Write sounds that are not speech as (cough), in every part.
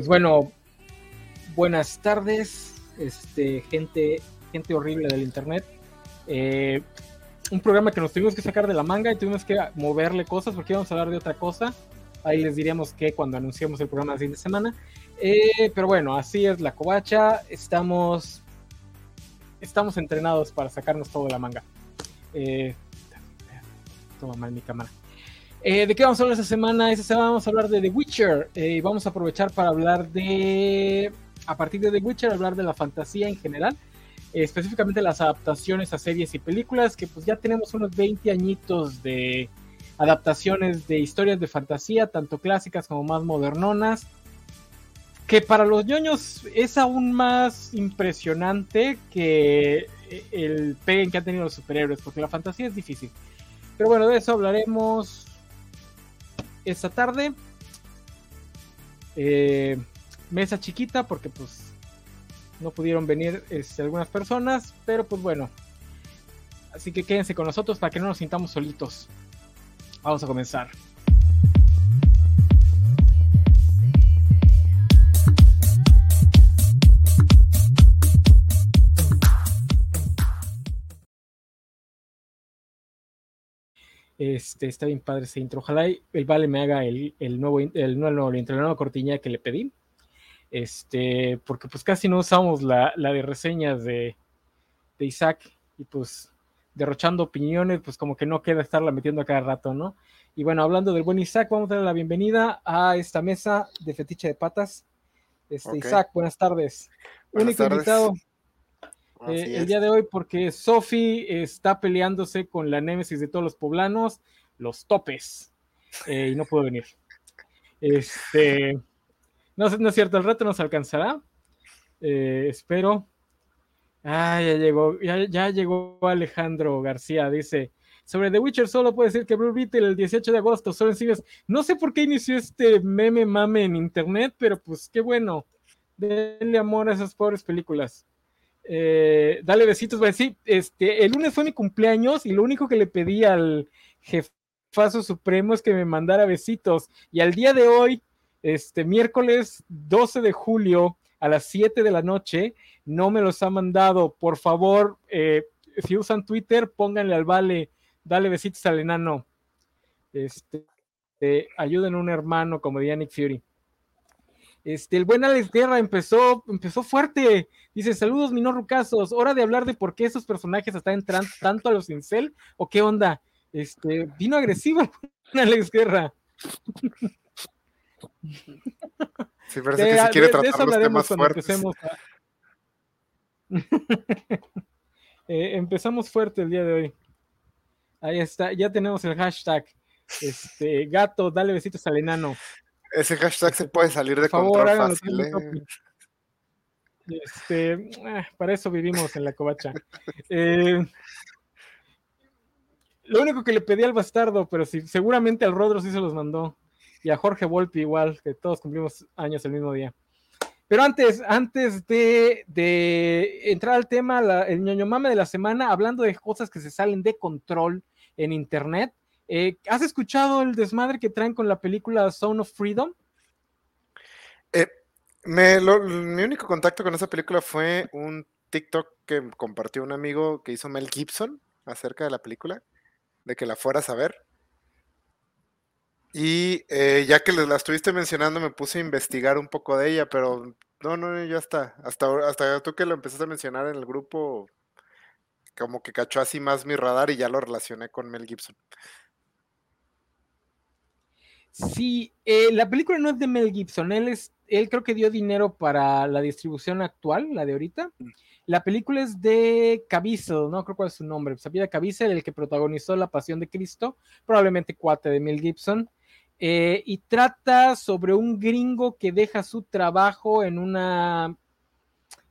Pues bueno, buenas tardes, este, gente, gente horrible del internet. Eh, un programa que nos tuvimos que sacar de la manga y tuvimos que moverle cosas porque íbamos a hablar de otra cosa. Ahí les diríamos que cuando anunciamos el programa de fin de semana. Eh, pero bueno, así es la covacha. Estamos, estamos entrenados para sacarnos todo de la manga. Eh, toma mal mi cámara. Eh, ¿De qué vamos a hablar esta semana? Esta semana vamos a hablar de The Witcher. Eh, y vamos a aprovechar para hablar de, a partir de The Witcher, hablar de la fantasía en general. Eh, específicamente las adaptaciones a series y películas, que pues ya tenemos unos 20 añitos de adaptaciones de historias de fantasía, tanto clásicas como más modernonas. Que para los ñoños es aún más impresionante que el peguen que han tenido los superhéroes, porque la fantasía es difícil. Pero bueno, de eso hablaremos esta tarde. Eh, mesa chiquita porque pues no pudieron venir este, algunas personas, pero pues bueno. Así que quédense con nosotros para que no nos sintamos solitos. Vamos a comenzar. Este, está bien padre ese intro. Ojalá el Vale me haga el, el nuevo, el nuevo, el entrenador cortiña que le pedí. Este, porque pues casi no usamos la, la de reseñas de, de, Isaac y pues derrochando opiniones, pues como que no queda estarla metiendo a cada rato, ¿no? Y bueno, hablando del buen Isaac, vamos a darle la bienvenida a esta mesa de fetiche de patas. Este, okay. Isaac, buenas tardes. Buenas Único tardes. invitado eh, el día de hoy porque Sofi está peleándose con la némesis de todos los poblanos, los topes, eh, y no pudo venir. Este, no, no, es cierto, el reto nos alcanzará. Eh, espero. Ah, ya llegó, ya, ya, llegó Alejandro García, dice. Sobre The Witcher solo puede decir que Blue Beetle el 18 de agosto solo en cines. No sé por qué inició este meme mame en internet, pero pues qué bueno. Denle amor a esas pobres películas. Eh, dale besitos, pues sí, este, el lunes fue mi cumpleaños y lo único que le pedí al jefazo supremo es que me mandara besitos. Y al día de hoy, este miércoles 12 de julio a las 7 de la noche, no me los ha mandado. Por favor, eh, si usan Twitter, pónganle al vale, dale besitos al enano. Este, ayuden a un hermano como Nick Fury. Este, el buen Alex Guerra empezó, empezó fuerte. Dice: Saludos, minorrucasos. Hora de hablar de por qué esos personajes están entrando tanto a los incel o qué onda. Este, vino agresivo (laughs) Alex Guerra. Sí, parece de, que si quiere de, tratar de los temas fuertes. A... (laughs) eh, empezamos fuerte el día de hoy. Ahí está, ya tenemos el hashtag. Este, gato, dale besitos al enano. Ese hashtag se puede salir de favor, control fácil. ¿eh? Este, eh, para eso vivimos en la covacha. Eh, lo único que le pedí al bastardo, pero sí, seguramente al Rodro sí se los mandó. Y a Jorge Volpi igual, que todos cumplimos años el mismo día. Pero antes, antes de, de entrar al tema, la, el ñoño mame de la semana, hablando de cosas que se salen de control en internet, eh, ¿Has escuchado el desmadre que traen con la película Zone of Freedom? Eh, mi único contacto con esa película fue un TikTok que compartió un amigo que hizo Mel Gibson acerca de la película, de que la fueras a ver. Y eh, ya que la estuviste mencionando, me puse a investigar un poco de ella, pero no, no, ya está. Hasta, hasta tú que lo empezaste a mencionar en el grupo, como que cachó así más mi radar y ya lo relacioné con Mel Gibson. Sí, eh, la película no es de Mel Gibson, él, es, él creo que dio dinero para la distribución actual, la de ahorita. La película es de Caviezel, no creo cuál es su nombre, sabía Caviezel, el que protagonizó La Pasión de Cristo, probablemente cuate de Mel Gibson, eh, y trata sobre un gringo que deja su trabajo en una...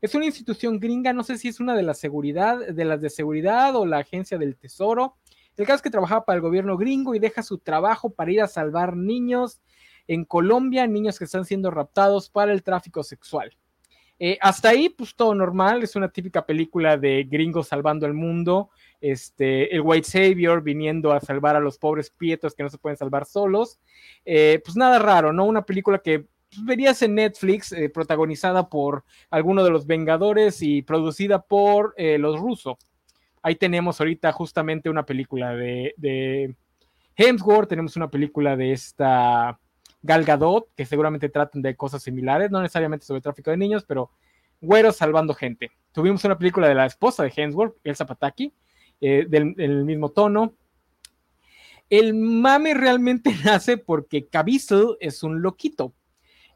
Es una institución gringa, no sé si es una de la seguridad, de las de seguridad o la agencia del tesoro, el caso es que trabajaba para el gobierno gringo y deja su trabajo para ir a salvar niños en Colombia, niños que están siendo raptados para el tráfico sexual. Eh, hasta ahí, pues todo normal, es una típica película de gringos salvando el mundo, este, el White Savior viniendo a salvar a los pobres pietos que no se pueden salvar solos. Eh, pues nada raro, ¿no? Una película que verías en Netflix, eh, protagonizada por alguno de los Vengadores y producida por los rusos. Ahí tenemos ahorita justamente una película de, de Hemsworth, tenemos una película de esta Gal Gadot, que seguramente tratan de cosas similares, no necesariamente sobre tráfico de niños, pero güeros salvando gente. Tuvimos una película de la esposa de Hemsworth, Elsa Pataki, eh, del, mismo tono. El mame realmente (laughs) nace porque Caviezel es un loquito,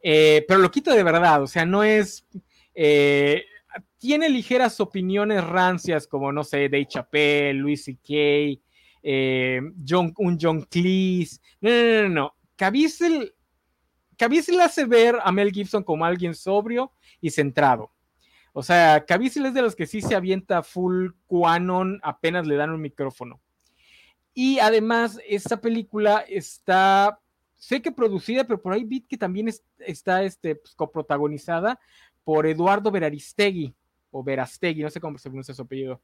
eh, pero loquito de verdad, o sea, no es... Eh, tiene ligeras opiniones rancias como, no sé, Dave Chappelle, Louis C.K., John, un John Cleese. No, no, no, no. Caviezel, Caviezel hace ver a Mel Gibson como alguien sobrio y centrado. O sea, Caviezel es de los que sí se avienta full Quanon apenas le dan un micrófono. Y además, esta película está, sé que producida, pero por ahí vi que también está este, pues, coprotagonizada por Eduardo Veraristegui, o Verastegui, no sé cómo se pronuncia su apellido,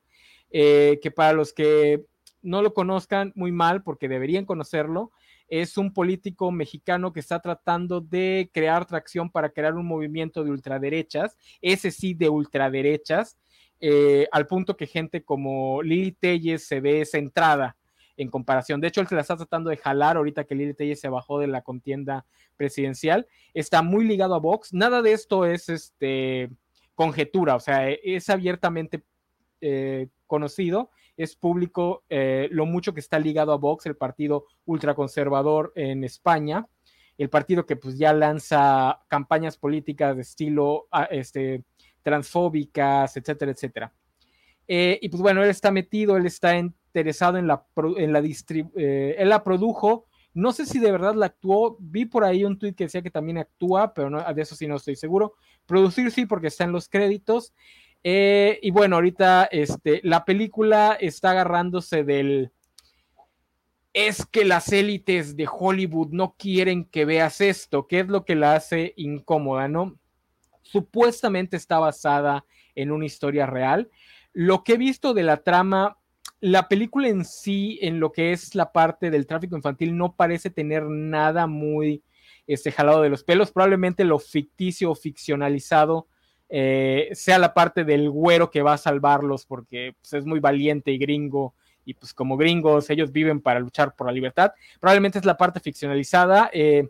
eh, que para los que no lo conozcan muy mal, porque deberían conocerlo, es un político mexicano que está tratando de crear tracción para crear un movimiento de ultraderechas, ese sí de ultraderechas, eh, al punto que gente como Lili Telles se ve centrada en comparación. De hecho, él se la está tratando de jalar ahorita que Lili Telles se bajó de la contienda presidencial. Está muy ligado a Vox. Nada de esto es este, conjetura, o sea, es abiertamente eh, conocido es público eh, lo mucho que está ligado a Vox, el partido ultraconservador en España, el partido que pues ya lanza campañas políticas de estilo ah, este, transfóbicas, etcétera, etcétera. Eh, y pues bueno, él está metido, él está interesado en la, en la él la produjo, no sé si de verdad la actuó, vi por ahí un tweet que decía que también actúa, pero no, de eso sí no estoy seguro. Producir sí, porque está en los créditos. Eh, y bueno, ahorita este, la película está agarrándose del... Es que las élites de Hollywood no quieren que veas esto, que es lo que la hace incómoda, ¿no? Supuestamente está basada en una historia real. Lo que he visto de la trama, la película en sí, en lo que es la parte del tráfico infantil, no parece tener nada muy este, jalado de los pelos. Probablemente lo ficticio o ficcionalizado eh, sea la parte del güero que va a salvarlos porque pues, es muy valiente y gringo y pues como gringos ellos viven para luchar por la libertad. Probablemente es la parte ficcionalizada. Eh,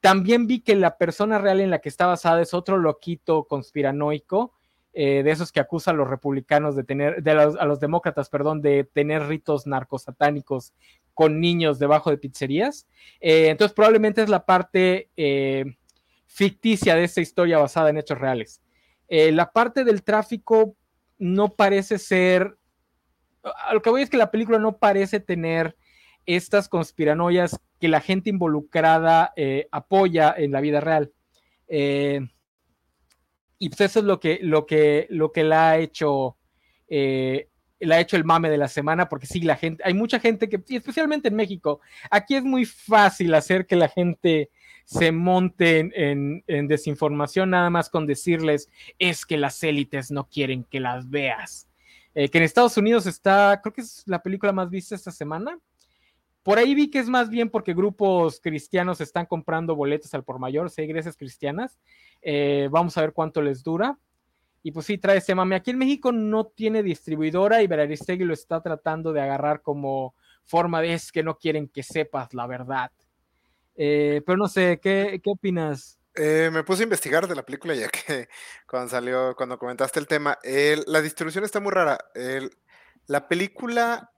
también vi que la persona real en la que está basada es otro loquito conspiranoico, eh, de esos que acusa a los republicanos de tener, de a los demócratas, perdón, de tener ritos narcosatánicos con niños debajo de pizzerías. entonces probablemente es la parte ficticia de esta historia basada en hechos reales. Eh, la parte del tráfico no parece ser. Lo que voy es que la película no parece tener estas conspiranoias que la gente involucrada eh, apoya en la vida real. Eh, y pues eso es lo que, lo que, lo que la ha hecho. La ha hecho el mame de la semana, porque sí, la gente, hay mucha gente que, especialmente en México, aquí es muy fácil hacer que la gente se monten en, desinformación nada más con decirles es que las élites no quieren que las veas. Eh, que en Estados Unidos está, creo que es la película más vista esta semana. Por ahí vi que es más bien porque grupos cristianos están comprando boletos al por mayor, seis iglesias cristianas. Eh, vamos a ver cuánto les dura. Y pues sí, trae ese mame. Aquí en México no tiene distribuidora y Veraristegui lo está tratando de agarrar como forma de es que no quieren que sepas la verdad. Eh, pero no sé, ¿qué, qué opinas? Eh, me puse a investigar de la película ya que (laughs) cuando salió, cuando comentaste el tema, la distribución está muy rara. la película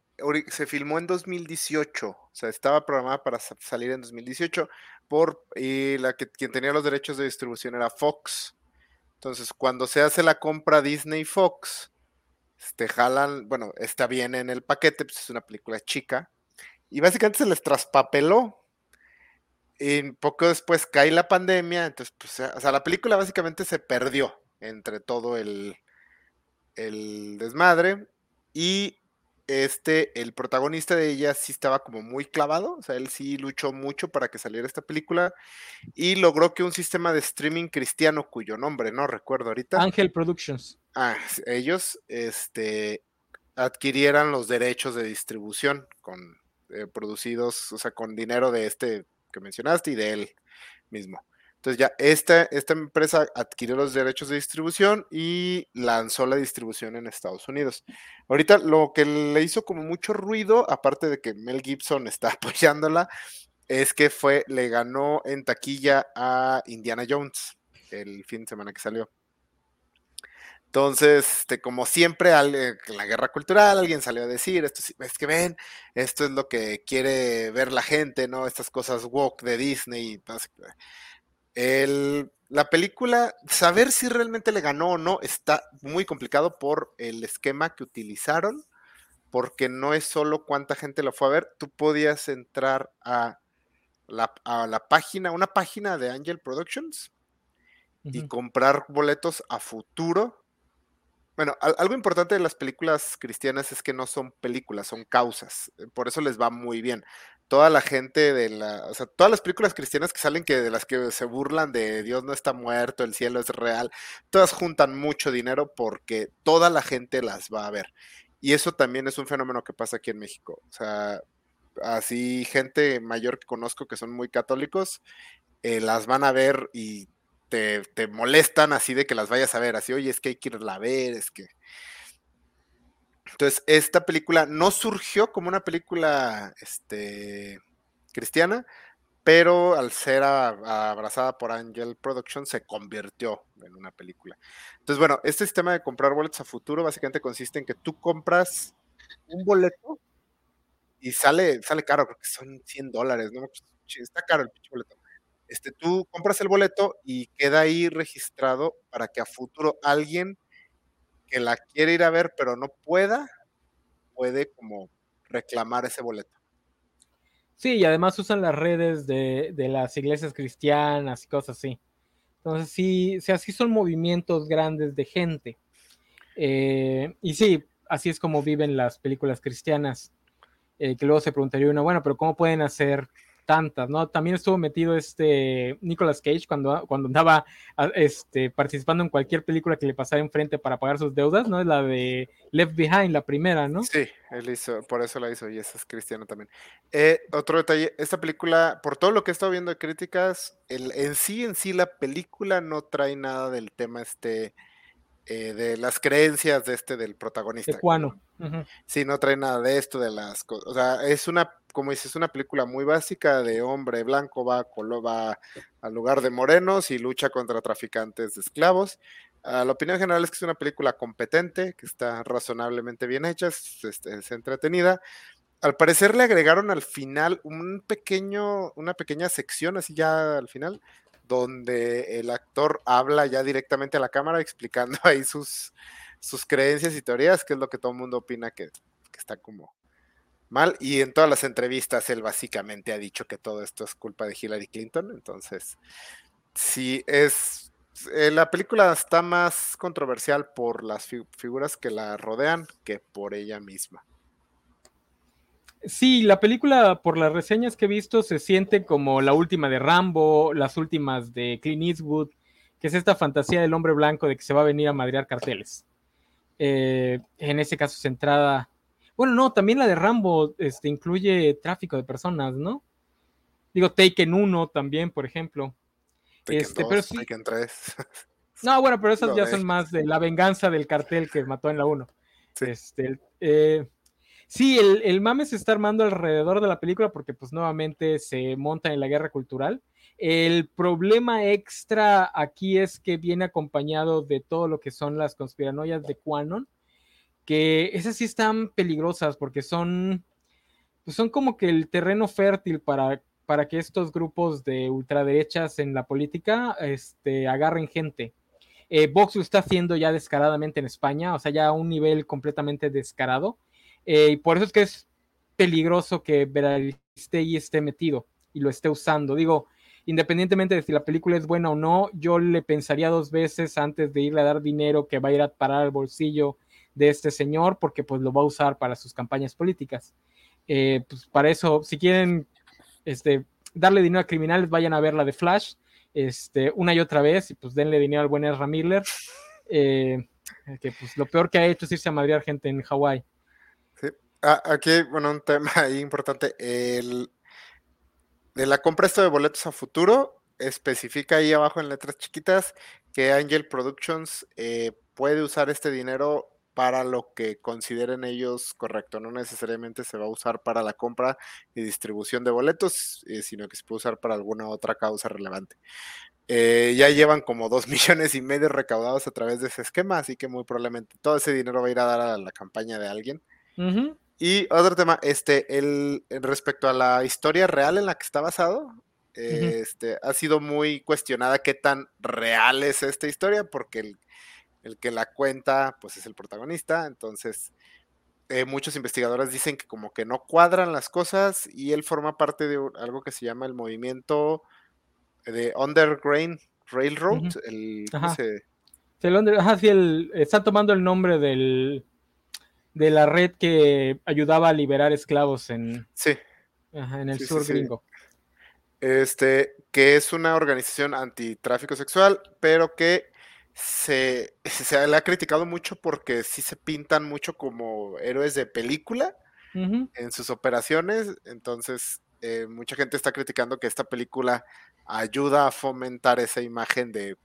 se filmó en 2018, o sea, estaba programada para salir en 2018 por y la que quien tenía los derechos de distribución era Fox. Entonces, cuando se hace la compra Disney Fox, te este, jalan, bueno, está bien en el paquete, pues es una película chica y básicamente se les traspapeló y poco después cae la pandemia, entonces, pues, o sea, la película básicamente se perdió entre todo el, el desmadre. Y este, el protagonista de ella sí estaba como muy clavado, o sea, él sí luchó mucho para que saliera esta película y logró que un sistema de streaming cristiano, cuyo nombre no recuerdo ahorita. Ángel Productions. Ah, ellos, este, adquirieran los derechos de distribución con eh, producidos, o sea, con dinero de este que mencionaste y de él mismo. Entonces ya esta, esta empresa adquirió los derechos de distribución y lanzó la distribución en Estados Unidos. Ahorita lo que le hizo como mucho ruido, aparte de que Mel Gibson está (laughs) apoyándola, es que fue, le ganó en taquilla a Indiana Jones el fin de semana que salió. Entonces, este, como siempre, en la guerra cultural, alguien salió a decir, esto es que ven, esto es lo que quiere ver la gente, ¿no? Estas cosas woke de Disney. El, la película, saber si realmente le ganó o no, está muy complicado por el esquema que utilizaron, porque no es solo cuánta gente lo fue a ver, tú podías entrar a la, a la página, una página de Angel Productions y comprar boletos a futuro bueno, algo importante de las películas cristianas es que no son películas, son causas. Eh, por eso les va muy bien. Toda la gente de la, o sea, todas las películas cristianas que salen que de las que se burlan de Dios no está muerto, el cielo es real, todas juntan mucho dinero porque toda la gente las va a ver. Y eso también es un fenómeno que pasa aquí en México. O sea, así gente mayor que conozco que son muy católicos, eh, las van a ver y te, molestan así de que las vayas a ver, así, oye, es que hay que irla a ver, es que... Entonces, esta película no surgió como una película este, cristiana, pero al ser abrazada por Angel Productions se convirtió en una película. Entonces, bueno, este sistema de comprar boletos a futuro básicamente consiste en que tú compras un boleto y sale, sale caro, creo que son 100 dólares, ¿no? Pues, está caro el pinche boleto este, tú compras el boleto y queda ahí registrado para que a futuro alguien que la quiere ir a ver pero no pueda, puede como reclamar ese boleto. Sí, y además usan las redes de, las iglesias cristianas y cosas así. Entonces, sí, sí así son movimientos grandes de gente. Eh, y sí, así es como viven las películas cristianas. Eh, que luego se preguntaría uno, bueno, pero ¿cómo pueden hacer tantas, ¿no? También estuvo metido este Nicolas Cage cuando, cuando andaba este, participando en cualquier película que le pasara enfrente para pagar sus deudas, ¿no? Es la de Left Behind, la primera, ¿no? Sí, él hizo, por eso la hizo y esa es cristiano también. Eh, otro detalle, esta película, por todo lo que he estado viendo de críticas, el, en sí, en sí, la película no trae nada del tema este eh, de las creencias de este del protagonista. De Sí, no trae nada de esto, de las cosas. O sea, es una, como dices, una película muy básica de hombre blanco, va, va al lugar de morenos y lucha contra traficantes de esclavos. Ah, la opinión general es que es una película competente, que está razonablemente bien hecha, es, es entretenida. Al parecer le agregaron al final un pequeño, una pequeña sección, así ya al final, donde el actor habla ya directamente a la cámara explicando (laughs) ahí sus, sus creencias y teorías, que es lo que todo el mundo opina que, está como mal. Y en todas las entrevistas él básicamente ha dicho que todo esto es culpa de Hillary Clinton. Entonces, sí es... Eh, la película está más controversial por las figuras que la rodean que por ella misma. Sí, la película, por las reseñas que he visto, se siente como la última de Rambo, las últimas de Clint Eastwood, que es esta fantasía del hombre blanco de que se va a venir a madrear carteles. Eh, en ese caso centrada. Bueno, no, también la de Rambo este, incluye tráfico de personas, ¿no? Digo, Taken 1 también, por ejemplo. Taken este, pero Taken 3. (laughs) No, bueno, pero esas ya son más de la venganza del cartel que mató en la 1. Este, eh, Sí, el, mame se está armando alrededor de la película porque pues nuevamente se monta en la guerra cultural. El problema extra aquí es que viene acompañado de todo lo que son las conspiranoias de Quanon, que esas sí están peligrosas porque son, pues son como que el terreno fértil para, para que estos grupos de ultraderechas en la política este, agarren gente. Eh, Vox lo está haciendo ya descaradamente en España, o sea, ya a un nivel completamente descarado. Eh, y por eso es que es peligroso que Veralistegui esté metido y lo esté usando. Digo, independientemente de si la película es buena o no, yo le pensaría dos veces antes de irle a dar dinero que va a ir a parar al bolsillo de este señor, porque pues lo va a usar para sus campañas políticas. Eh, pues para eso, si quieren este, darle dinero a criminales, vayan a ver la de Flash, este, una y otra vez, y pues denle dinero al buen Ezra Miller, eh, que pues lo peor que ha hecho es irse a madrear gente en Hawái. Ah, aquí, bueno, un tema importante. El, de la compra esto de boletos a futuro, especifica ahí abajo en letras chiquitas que Angel Productions eh, puede usar este dinero para lo que consideren ellos correcto. No necesariamente se va a usar para la compra y distribución de boletos, eh, sino que se puede usar para alguna otra causa relevante. Eh, ya llevan como dos (laughs) millones y medio recaudados a través de ese esquema, así que muy probablemente todo ese dinero va a ir a dar a la campaña de alguien. Y otro tema, este, el, respecto a la historia real en la que está basado, este, ha sido muy cuestionada qué tan real es esta historia, porque el, el que la cuenta, pues es el protagonista, entonces eh, muchos investigadores dicen que como que no cuadran las cosas y él forma parte de algo que se llama el movimiento de Underground Railroad, el, el, está tomando el nombre del, de la red que ayudaba a liberar esclavos en, sí. en el sur gringo. Este, que es una organización antitráfico sexual, pero que se, (laughs) se le ha criticado mucho porque sí se pintan mucho como héroes de película en sus operaciones. Entonces, eh, mucha gente está criticando que esta película ayuda a fomentar esa imagen de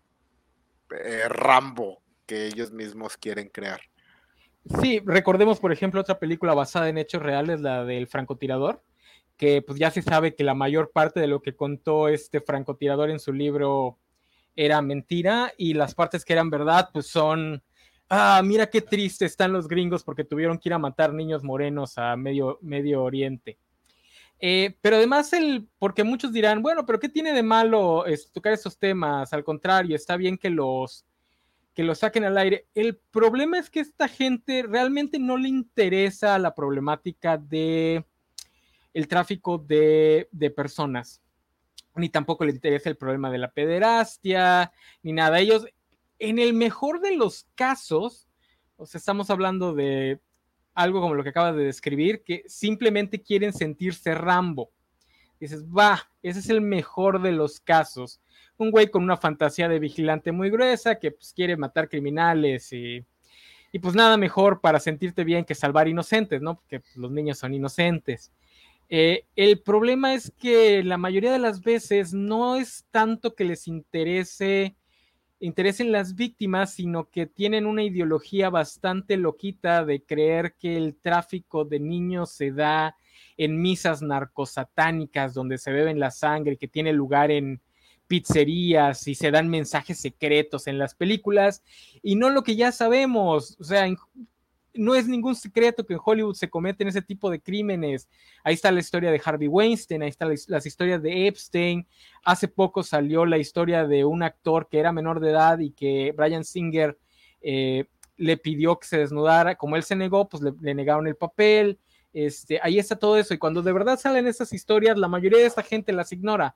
eh, Rambo que ellos mismos quieren crear. Sí, recordemos, por ejemplo, otra película basada en hechos reales, la del francotirador, que pues ya se sabe que la mayor parte de lo que contó este francotirador en su libro era mentira y las partes que eran verdad, pues son, ah, mira qué triste están los gringos porque tuvieron que ir a matar niños morenos a Medio, medio Oriente. Eh, pero además, el, porque muchos dirán, bueno, pero ¿qué tiene de malo tocar esos temas? Al contrario, está bien que los, que los saquen al aire. El problema es que esta gente realmente no le interesa la problemática de el tráfico de, de personas ni tampoco le interesa el problema de la pederastia, ni nada. Ellos, en el mejor de los casos, o sea, estamos hablando de algo como lo que acabas de describir, que simplemente quieren sentirse Rambo. Dices, va, ese es el mejor de los casos. Un güey con una fantasía de vigilante muy gruesa que pues, quiere matar criminales y, y pues nada mejor para sentirte bien que salvar inocentes, ¿no? Porque los niños son inocentes. Eh, el problema es que la mayoría de las veces no es tanto que les interese interesen las víctimas, sino que tienen una ideología bastante loquita de creer que el tráfico de niños se da en misas narcosatánicas donde se beben la sangre, que tiene lugar en pizzerías y se dan mensajes secretos en las películas y no lo que ya sabemos, o sea, no es ningún secreto que en Hollywood se cometen ese tipo de crímenes. Ahí está la historia de Harvey Weinstein, ahí están las, historias de Epstein. Hace poco salió la historia de un actor que era menor de edad y que Brian Singer eh, le pidió que se desnudara. Como él se negó, pues le, le, negaron el papel. Este, ahí está todo eso. Y cuando de verdad salen esas historias, la mayoría de esta gente las ignora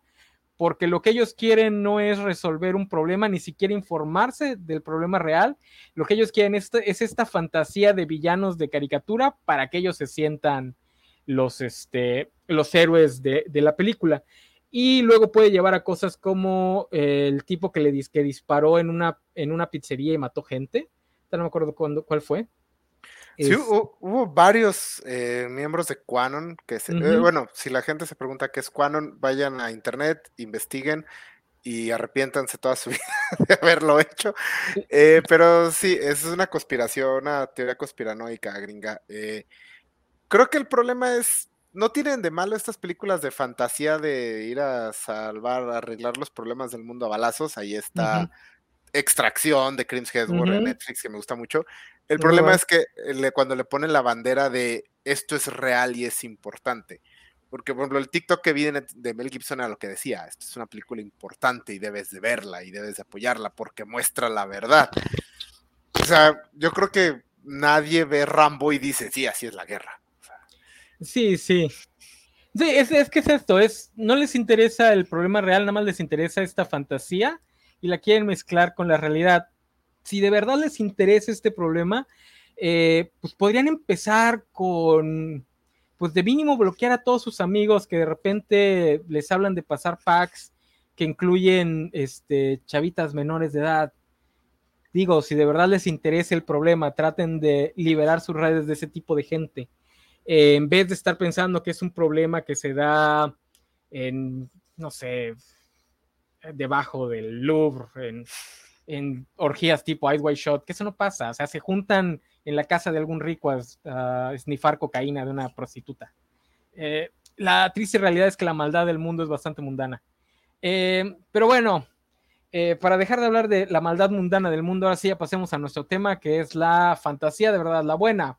porque lo que ellos quieren no es resolver un problema, ni siquiera informarse del problema real. Lo que ellos quieren es, esta fantasía de villanos de caricatura para que ellos se sientan los, este, los héroes de, la película. Y luego puede llevar a cosas como el tipo que le que disparó en una, en una pizzería y mató gente. No me acuerdo cuándo, cuál fue. Sí, hubo, varios eh, miembros de Quanon que se, eh, bueno, si la gente se pregunta qué es Quanon, vayan a internet, investiguen y arrepiéntanse toda su (laughs) vida de haberlo hecho. Eh, pero sí, es una conspiración, una teoría conspiranoica gringa. creo que el problema es, no tienen de malo estas películas de fantasía de ir a salvar, a arreglar los problemas del mundo a balazos. Ahí está. Extracción de Crims Headward en Netflix, que me gusta mucho. El problema es que cuando le ponen la bandera de esto es real y es importante. Porque, por ejemplo, el TikTok que vi de Mel Gibson era lo que decía, esto es una película importante y debes de verla y debes de apoyarla porque muestra la verdad. O sea, yo creo que nadie ve Rambo y dice, sí, así es la guerra. sí, sí. Sí, es, es que es esto, es, no les interesa el problema real, nada más les interesa esta fantasía y la quieren mezclar con la realidad. Si de verdad les interesa este problema, eh, pues podrían empezar con, pues de mínimo bloquear a todos sus amigos que de repente les hablan de pasar packs que incluyen este, chavitas menores de edad. Digo, si de verdad les interesa el problema, traten de liberar sus redes de ese tipo de gente. Eh, en vez de estar pensando que es un problema que se da en, no sé, debajo del Louvre, en, orgías tipo Ice White Shot, que eso no pasa, o sea, se juntan en la casa de algún rico a, snifar cocaína de una prostituta. Eh, la triste realidad es que la maldad del mundo es bastante mundana. Eh, pero bueno, eh, para dejar de hablar de la maldad mundana del mundo, ahora sí ya pasemos a nuestro tema, que es la fantasía de verdad, la buena.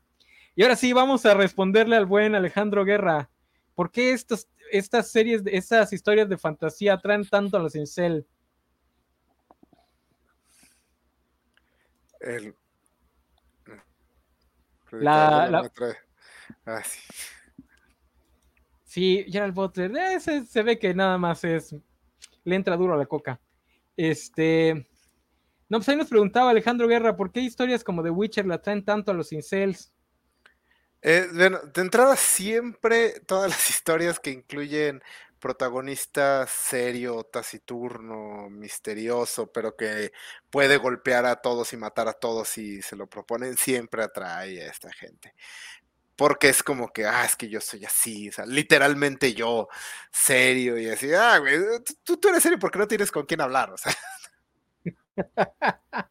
Y ahora sí, vamos a responderle al buen Alejandro Guerra. ¿Por qué estas series, estas historias de fantasía traen tanto a los incel? El... La, la... Ah, sí. sí, Gerald Butler, se ve que nada más es, le entra duro a la coca. Este, no, pues ahí nos preguntaba Alejandro Guerra, ¿por qué historias como The Witcher la traen tanto a los incels? Eh, bueno, de entrada siempre todas las (laughs) historias que incluyen protagonista serio, taciturno, misterioso, pero que puede golpear a todos y matar a todos si se lo proponen, siempre atrae a esta gente. Porque es como que, ah, es que yo soy así, o sea, literalmente yo, serio y así, ah, güey, tú, tú eres serio porque no tienes con quién hablar, o sea. (laughs)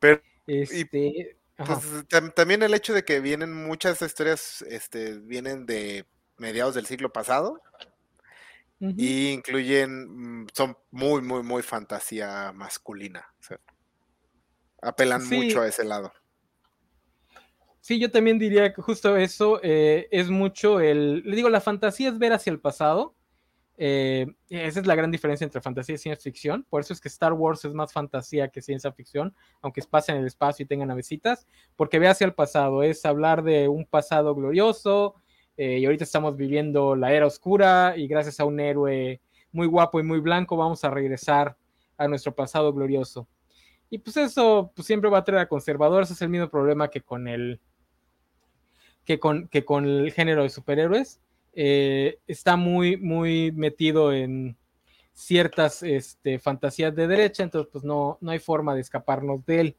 Pero, este, también el hecho de que vienen muchas historias, este, vienen de mediados del siglo pasado y incluyen, mm, son muy, muy, muy fantasía masculina. apelan mucho a ese lado. Sí, yo también diría que justo eso eh, es mucho el, le digo, la fantasía es ver hacia el pasado eh, esa es la gran diferencia entre fantasía y ciencia ficción. Por eso es que Star Wars es más fantasía que ciencia ficción, aunque pase en el espacio y tengan navecitas, porque ve hacia el pasado, es hablar de un pasado glorioso. Eh, y ahorita estamos viviendo la era oscura y gracias a un héroe muy guapo y muy blanco vamos a regresar a nuestro pasado glorioso. Y pues eso pues siempre va a traer a conservadores, es el mismo problema que con el que con, que con el género de superhéroes eh, está muy, muy metido en ciertas este, fantasías de derecha, entonces pues no, no hay forma de escaparnos de él.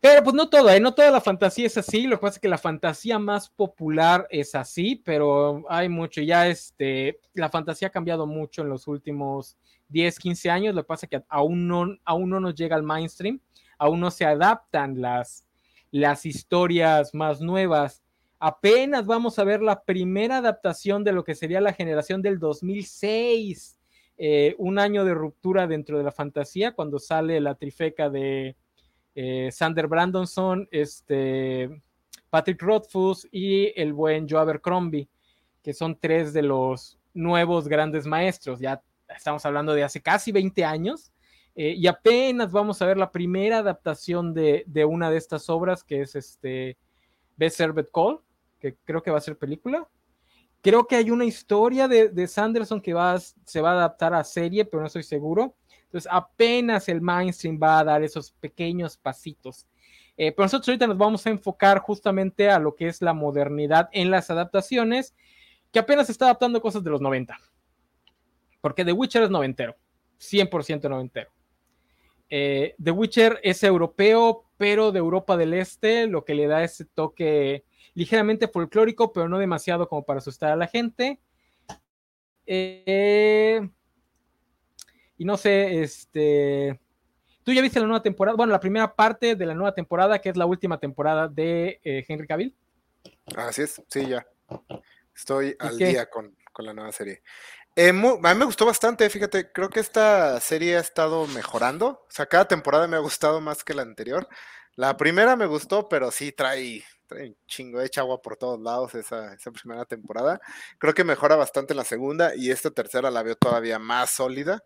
Pero pues no toda, ¿eh? no toda la fantasía es así, lo que pasa es que la fantasía más popular es así, pero hay mucho, ya este, la fantasía ha cambiado mucho en los últimos 10, 15 años, lo que pasa es que aún no, aún no nos llega al mainstream, aún no se adaptan las, las historias más nuevas apenas vamos a ver la primera adaptación de lo que sería la generación del 2006, eh, un año de ruptura dentro de la fantasía, cuando sale la trifeca de eh, Sander Brandonson, este, Patrick Rothfuss y el buen Joe Abercrombie, que son tres de los nuevos grandes maestros. Ya estamos hablando de hace casi 20 años. Eh, y apenas vamos a ver la primera adaptación de, una de estas obras, que es este Best Served Call, que creo que va a ser película. Creo que hay una historia de, Sanderson que va, se va a adaptar a serie, pero no estoy seguro. Entonces, apenas el mainstream va a dar esos pequeños pasitos. Eh, pero nosotros ahorita nos vamos a enfocar justamente a lo que es la modernidad en las adaptaciones, que apenas está adaptando cosas de los 90. Porque The Witcher es noventero, 100% noventero. Eh, The Witcher es europeo, pero de Europa del Este, lo que le da ese toque ligeramente folclórico, pero no demasiado como para asustar a la gente. Eh, y no sé, este. ¿Tú ya viste la nueva temporada? Bueno, la primera parte de la nueva temporada, que es la última temporada de eh, Henry Cavill. Así es, sí, ya. Estoy al día con, con, la nueva serie. Eh, a mí me gustó bastante, fíjate, creo que esta serie ha estado mejorando. O sea, cada temporada me ha gustado más que la anterior. La primera me gustó, pero sí trae un chingo de agua por todos lados esa, primera temporada. Creo que mejora bastante en la segunda y esta tercera la veo todavía más sólida.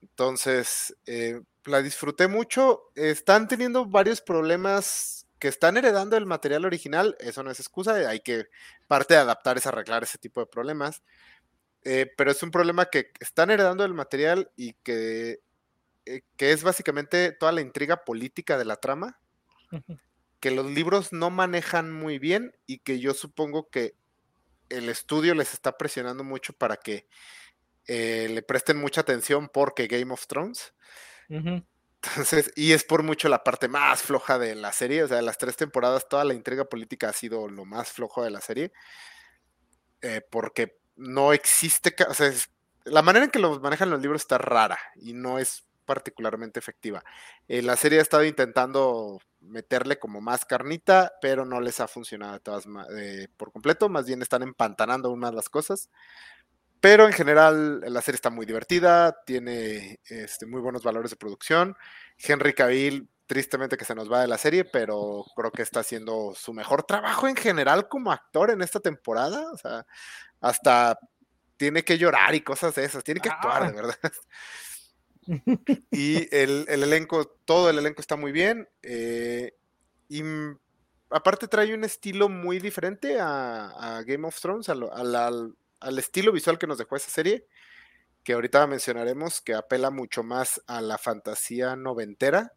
Entonces, eh, la disfruté mucho. Están teniendo varios problemas que están heredando el material original. Eso no es excusa, hay que parte de adaptar es arreglar ese tipo de problemas. Eh, pero es un problema que están heredando el material y que, eh, que es básicamente toda la intriga política de la trama que los libros no manejan muy bien y que yo supongo que el estudio les está presionando mucho para que eh, le presten mucha atención porque Game of Thrones. Entonces, y es por mucho la parte más floja de la serie, o sea, de las tres temporadas, toda la intriga política ha sido lo más flojo de la serie, eh, porque no existe, o sea, la manera en que los manejan los libros está rara y no es particularmente efectiva. En la serie ha estado intentando meterle como más carnita, pero no les ha funcionado todas, eh, por completo, más bien están empantanando aún más las cosas. Pero en general la serie está muy divertida, tiene este, muy buenos valores de producción. Henry Cavill, tristemente que se nos va de la serie, pero creo que está haciendo su mejor trabajo en general como actor en esta temporada. O sea, hasta tiene que llorar y cosas de esas, tiene que actuar, de ah. verdad. (laughs) y el, elenco, todo el elenco está muy bien. Eh, y aparte trae un estilo muy diferente a, Game of Thrones, al, al, estilo visual que nos dejó esa serie, que ahorita mencionaremos, que apela mucho más a la fantasía noventera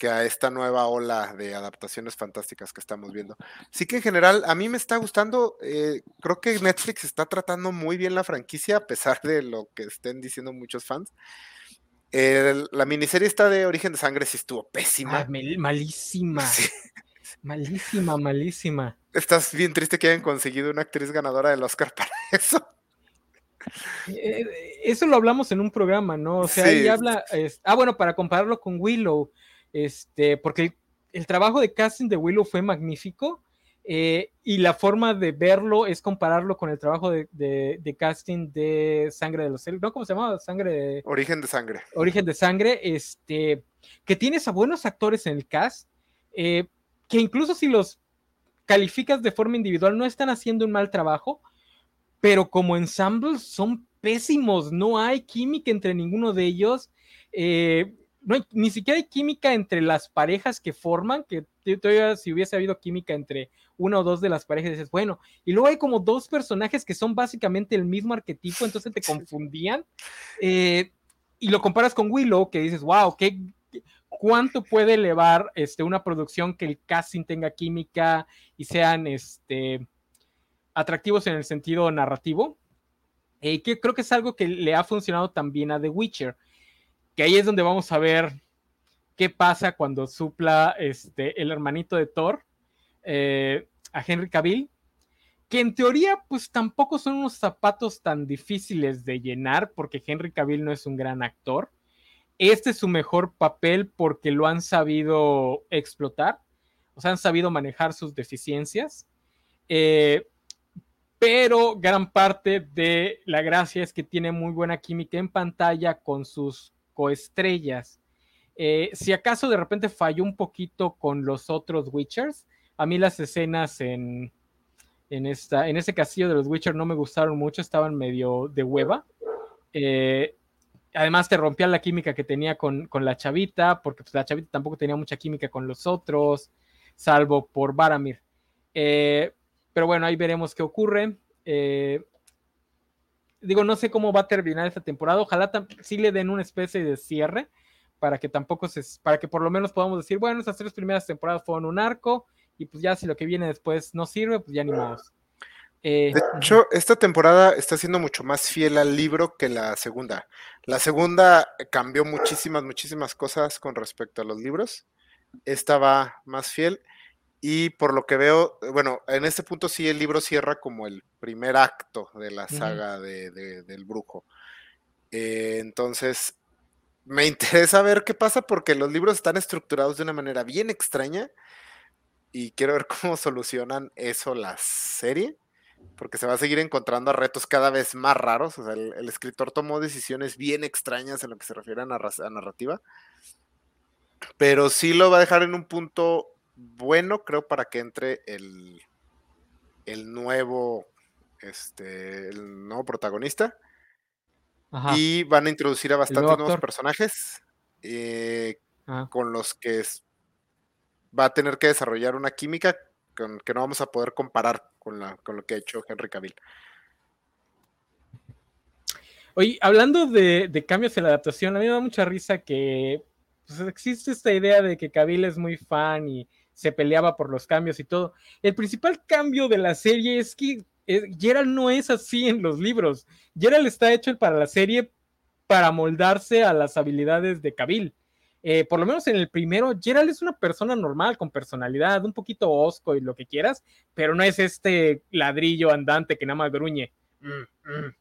que a esta nueva ola de adaptaciones fantásticas que estamos viendo. Así que en general, a mí me está gustando, eh, creo que Netflix está tratando muy bien la franquicia, a pesar de lo que estén diciendo muchos fans. La miniserie está de Origen de Sangre sí estuvo pésima. Ah, malísima. Malísima, malísima. Estás bien triste que hayan conseguido una actriz ganadora del Oscar (laughs) para eso. Eh, eso lo hablamos en un programa, ¿no? O sea, ahí habla. ah, bueno, para compararlo con Willow, este, porque el, trabajo de casting de Willow fue magnífico. Eh, y la forma de verlo es compararlo con el trabajo de, casting de Sangre de los Celos, ¿no? ¿Cómo se llama? Sangre de... Origen de Sangre. Origen de Sangre, este, que tienes a buenos actores en el cast, eh, que incluso si los calificas de forma individual no están haciendo un mal trabajo, pero como ensemble son pésimos, no hay química entre ninguno de ellos. Eh, no ni siquiera hay química entre las parejas que forman, que todavía si hubiese habido química entre una o dos de las parejas, dices, bueno, y luego hay como dos personajes que son básicamente el mismo arquetipo, entonces te confundían, eh, y lo comparas con Willow, que dices, wow, ¿qué, ¿cuánto puede elevar este, una producción que el casting tenga química y sean este, atractivos en el sentido narrativo? Eh, que creo que es algo que le ha funcionado también a The Witcher que ahí es donde vamos a ver qué pasa cuando supla este, el hermanito de Thor eh, a Henry Cavill, que en teoría pues tampoco son unos zapatos tan difíciles de llenar porque Henry Cavill no es un gran actor. Este es su mejor papel porque lo han sabido explotar, o sea, han sabido manejar sus deficiencias. Eh, pero gran parte de la gracia es que tiene muy buena química en pantalla con sus estrellas eh, si acaso de repente falló un poquito con los otros Witchers, a mí las escenas en, en, esta, en ese castillo de los Witchers no me gustaron mucho, estaban medio de hueva. Eh, además te rompía la química que tenía con, la chavita, porque pues, la chavita tampoco tenía mucha química con los otros, salvo por Baramir. Eh, pero bueno, ahí veremos qué ocurre digo, no sé cómo va a terminar esta temporada. Ojalá sí le den una especie de cierre para que tampoco se, para que por lo menos podamos decir, bueno, esas tres primeras temporadas fueron un arco y pues ya si lo que viene después no sirve, pues ya ni. Eh, de hecho, esta temporada está siendo mucho más fiel al libro que la segunda. La segunda cambió muchísimas, muchísimas cosas con respecto a los libros. Esta va más fiel. Y por lo que veo, bueno, en este punto sí el libro cierra como el primer acto de la saga de, del brujo. Eh, entonces, me (laughs) interesa ver qué pasa porque los libros están estructurados de una manera bien extraña y quiero ver (laughs) cómo solucionan eso la serie, porque se va a seguir encontrando retos cada vez más raros. O sea, el, escritor tomó decisiones bien extrañas en lo que se refiere a narrativa, pero sí lo va a dejar en un punto bueno, creo, para que entre el, el nuevo, este, el nuevo protagonista. Y van a introducir a bastantes nuevos personajes eh, ah. con los que va a tener que desarrollar una química con, que no vamos a poder comparar con, la, con lo que ha hecho Henry Cavill. Oye, hablando de, de, cambios en la adaptación, a mí me da mucha risa que pues, existe esta idea de que Cavill es muy fan y se peleaba por los cambios y todo. El principal cambio de la serie es que eh, Gerald no es así en los libros. Gerald está hecho para la serie para moldarse a las habilidades de Kabil. Eh, por lo menos en el primero, Gerald es una persona normal, con personalidad, un poquito osco y lo que quieras, pero no es este ladrillo andante que nada más gruñe. mm, mm.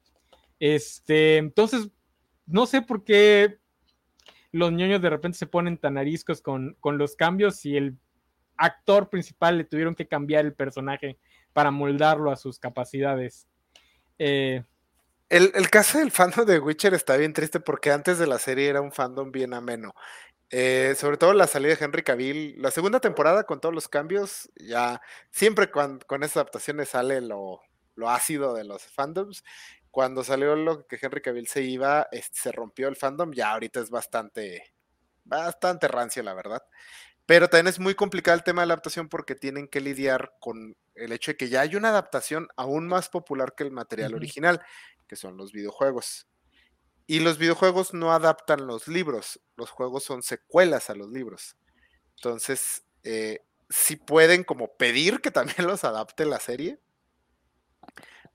Este, entonces, no sé por qué los ñoños de repente se ponen tan ariscos con, con los cambios y el actor principal le tuvieron que cambiar el personaje para moldarlo a sus capacidades. Eh, el, caso del fandom de Witcher está bien triste porque antes de la serie era un fandom bien ameno. Eh, sobre todo la salida de Henry Cavill, la segunda temporada con todos los cambios, ya siempre con, esas adaptaciones sale lo, lo ácido de los fandoms. Cuando salió lo que Henry Cavill se iba, este, se rompió el fandom, ya ahorita es bastante, bastante rancio, la verdad. Pero también es muy complicado el tema de la adaptación porque tienen que lidiar con el hecho de que ya hay una adaptación aún más popular que el material original, que son los videojuegos. Y los videojuegos no adaptan los libros, los juegos son secuelas a los libros. Entonces, eh, si pueden como pedir que también (laughs) los adapte la serie,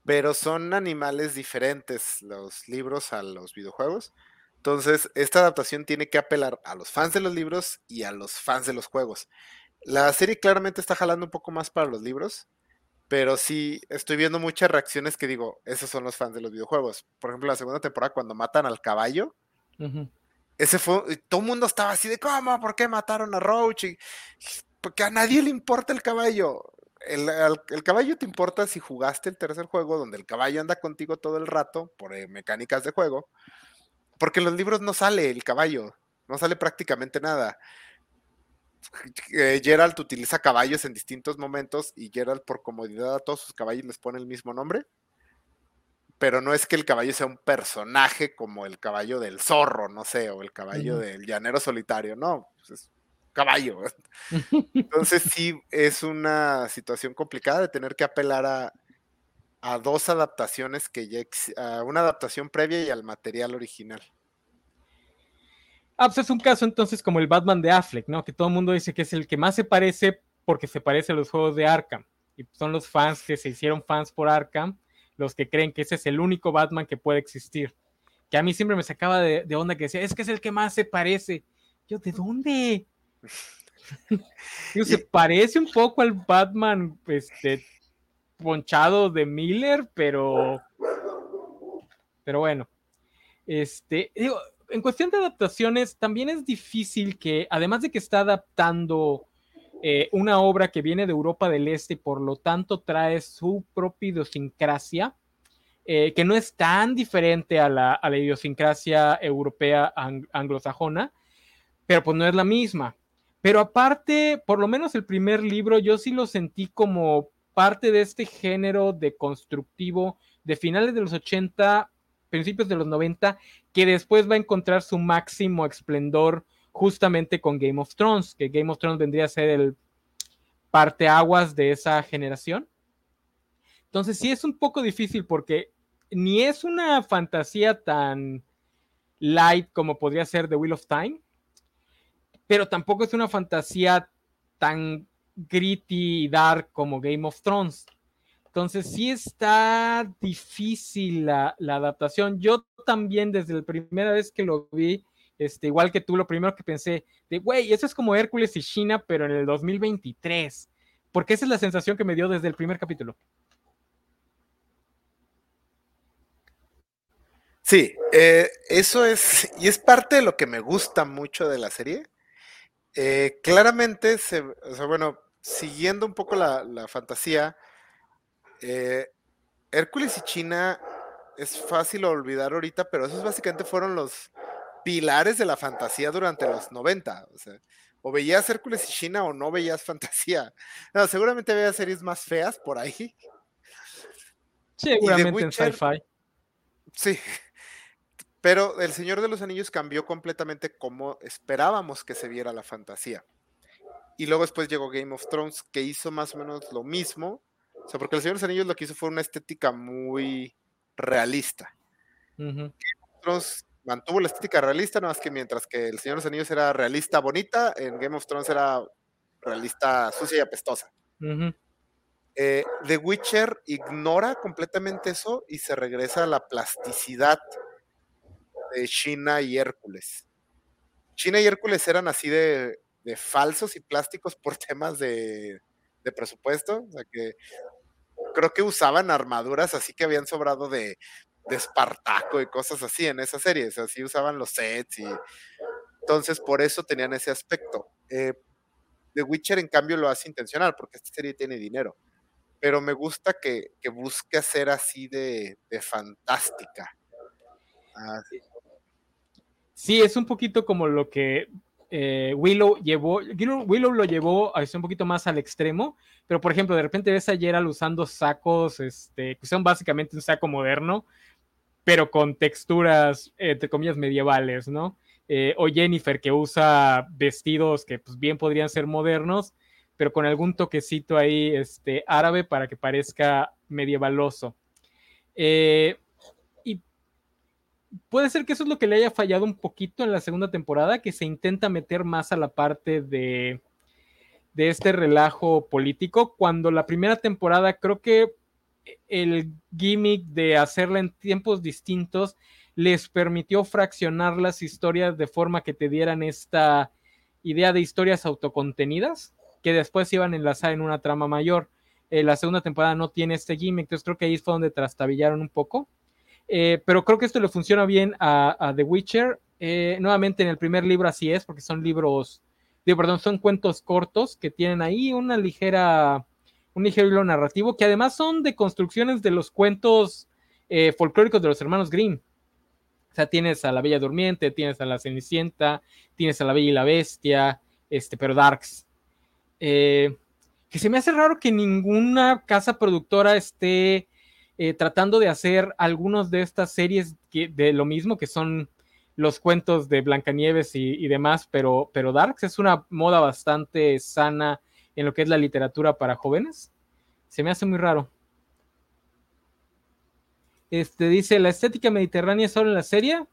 pero son animales diferentes los libros a los videojuegos. Entonces, esta adaptación tiene que apelar a los fans de los libros y a los fans de los juegos. La serie claramente está jalando un poco más para los libros, pero sí estoy viendo muchas reacciones que digo, esos son los fans de los videojuegos. Por ejemplo, la segunda temporada cuando matan al caballo, ese fue, todo el mundo estaba así de, ¿cómo? ¿Por qué mataron a Roach? porque a nadie le importa el caballo. El, el, caballo te importa si jugaste el tercer juego, donde el caballo anda contigo todo el rato por eh, mecánicas de juego, porque en los libros no sale el caballo, no sale prácticamente nada. Eh, Geralt utiliza caballos en distintos momentos y Geralt por comodidad a todos sus caballos les pone el mismo nombre. Pero no es que el caballo sea un personaje como el caballo del zorro, no sé, o el caballo del llanero solitario, no, pues es caballo. (laughs) Entonces sí es una situación complicada de tener que apelar a, a dos adaptaciones que ya a una adaptación previa y al material original. Ah, pues es un caso entonces como el Batman de Affleck, ¿no? Que todo el mundo dice que es el que más se parece porque se parece a los juegos de Arkham. Y son los fans que se hicieron fans por Arkham, los que creen que ese es el único Batman que puede existir. Que a mí siempre me sacaba de, onda que decía, es que es el que más se parece. Yo, ¿de dónde? (laughs) se parece un poco al Batman este, ponchado de Miller, pero. Pero bueno. Este. Digo, en cuestión de adaptaciones, también es difícil que, además de que está adaptando eh, una obra que viene de Europa del Este y por lo tanto trae su propia idiosincrasia, eh, que no es tan diferente a la, idiosincrasia europea anglosajona, pero pues no es la misma. Pero aparte, por lo menos el primer libro, yo sí lo sentí como parte de este género de constructivo de finales de los 80, principios de los 90, que después va a encontrar su máximo esplendor justamente con Game of Thrones, que Game of Thrones vendría a ser el parteaguas de esa generación. Entonces sí es un poco difícil porque ni es una fantasía tan light como podría ser The Wheel of Time, pero tampoco es una fantasía tan gritty y dark como Game of Thrones. Entonces sí está difícil la, adaptación. Yo también desde la primera vez que lo vi, este, igual que tú, lo primero que pensé, de, güey, eso es como Hércules y China, pero en el 2023. Porque esa es la sensación que me dio desde el primer capítulo. Sí, eh, eso es, y es parte de lo que me gusta mucho de la serie. Eh, claramente, se, o sea, bueno, siguiendo un poco la, fantasía, eh, Hércules y China es fácil olvidar ahorita, pero esos básicamente fueron los pilares de la fantasía durante los 90. O, sea, o veías Hércules y China o no veías fantasía. (laughs) No, seguramente había series más feas por ahí. Seguramente en sci-fi. Sí. (laughs) Pero El Señor de los Anillos cambió completamente como esperábamos que se viera la fantasía. Y luego después llegó Game of Thrones, que hizo más o menos lo mismo. O sea, porque El Señor de los Anillos lo que hizo fue una estética muy realista. Game of Thrones mantuvo la estética realista, nada más que mientras que El Señor de los Anillos era realista bonita, en Game of Thrones era realista sucia y apestosa. Eh, The Witcher ignora completamente eso y se regresa a la plasticidad China y Hércules. China y Hércules eran así de falsos y plásticos por (laughs) temas de, presupuesto. O sea que creo que usaban armaduras así que habían sobrado de, Espartaco y cosas así en esa serie, así usaban los sets y entonces por eso tenían ese aspecto. Eh, The Witcher en cambio lo hace intencional porque esta serie tiene dinero, pero me gusta que, que busque hacer así de, de fantástica. Así. Sí, es un poquito como lo que eh, Willow llevó, Willow lo llevó a un poquito más al extremo, pero por ejemplo, de repente ves a Gerald usando sacos, este, que son básicamente un saco moderno, pero con texturas, entre comillas, medievales, ¿no? Eh, o Jennifer que usa vestidos que pues, bien podrían ser modernos, pero con algún toquecito ahí este, árabe para que parezca medievaloso. Eh, puede ser que eso es lo que le haya fallado un poquito en la segunda temporada, que se intenta meter más a la parte de, de este relajo político, cuando la primera temporada creo que el gimmick de hacerla en tiempos distintos les permitió fraccionar las historias de forma que te dieran esta idea de historias autocontenidas que después iban a enlazar en una trama mayor. Eh, la segunda temporada no tiene este gimmick, entonces creo que ahí fue donde trastabillaron un poco. Eh, pero creo que esto le funciona bien a, The Witcher. Eh, nuevamente en el primer libro así es, porque son libros, digo, perdón, son cuentos cortos que tienen ahí una ligera, un ligero hilo narrativo, que además son de construcciones de los cuentos folclóricos de los hermanos Grimm. O sea, tienes a la Bella Durmiente, tienes a la Cenicienta, tienes a la Bella y la Bestia, este, pero Darks. Eh, que se me hace raro que ninguna casa productora esté eh, tratando de hacer algunos de estas series de lo mismo, que son los cuentos de Blancanieves y, demás, pero, pero Darks es una moda bastante sana en lo que es la literatura para jóvenes. Se me hace muy raro. Este dice, ¿la estética mediterránea solo en la serie?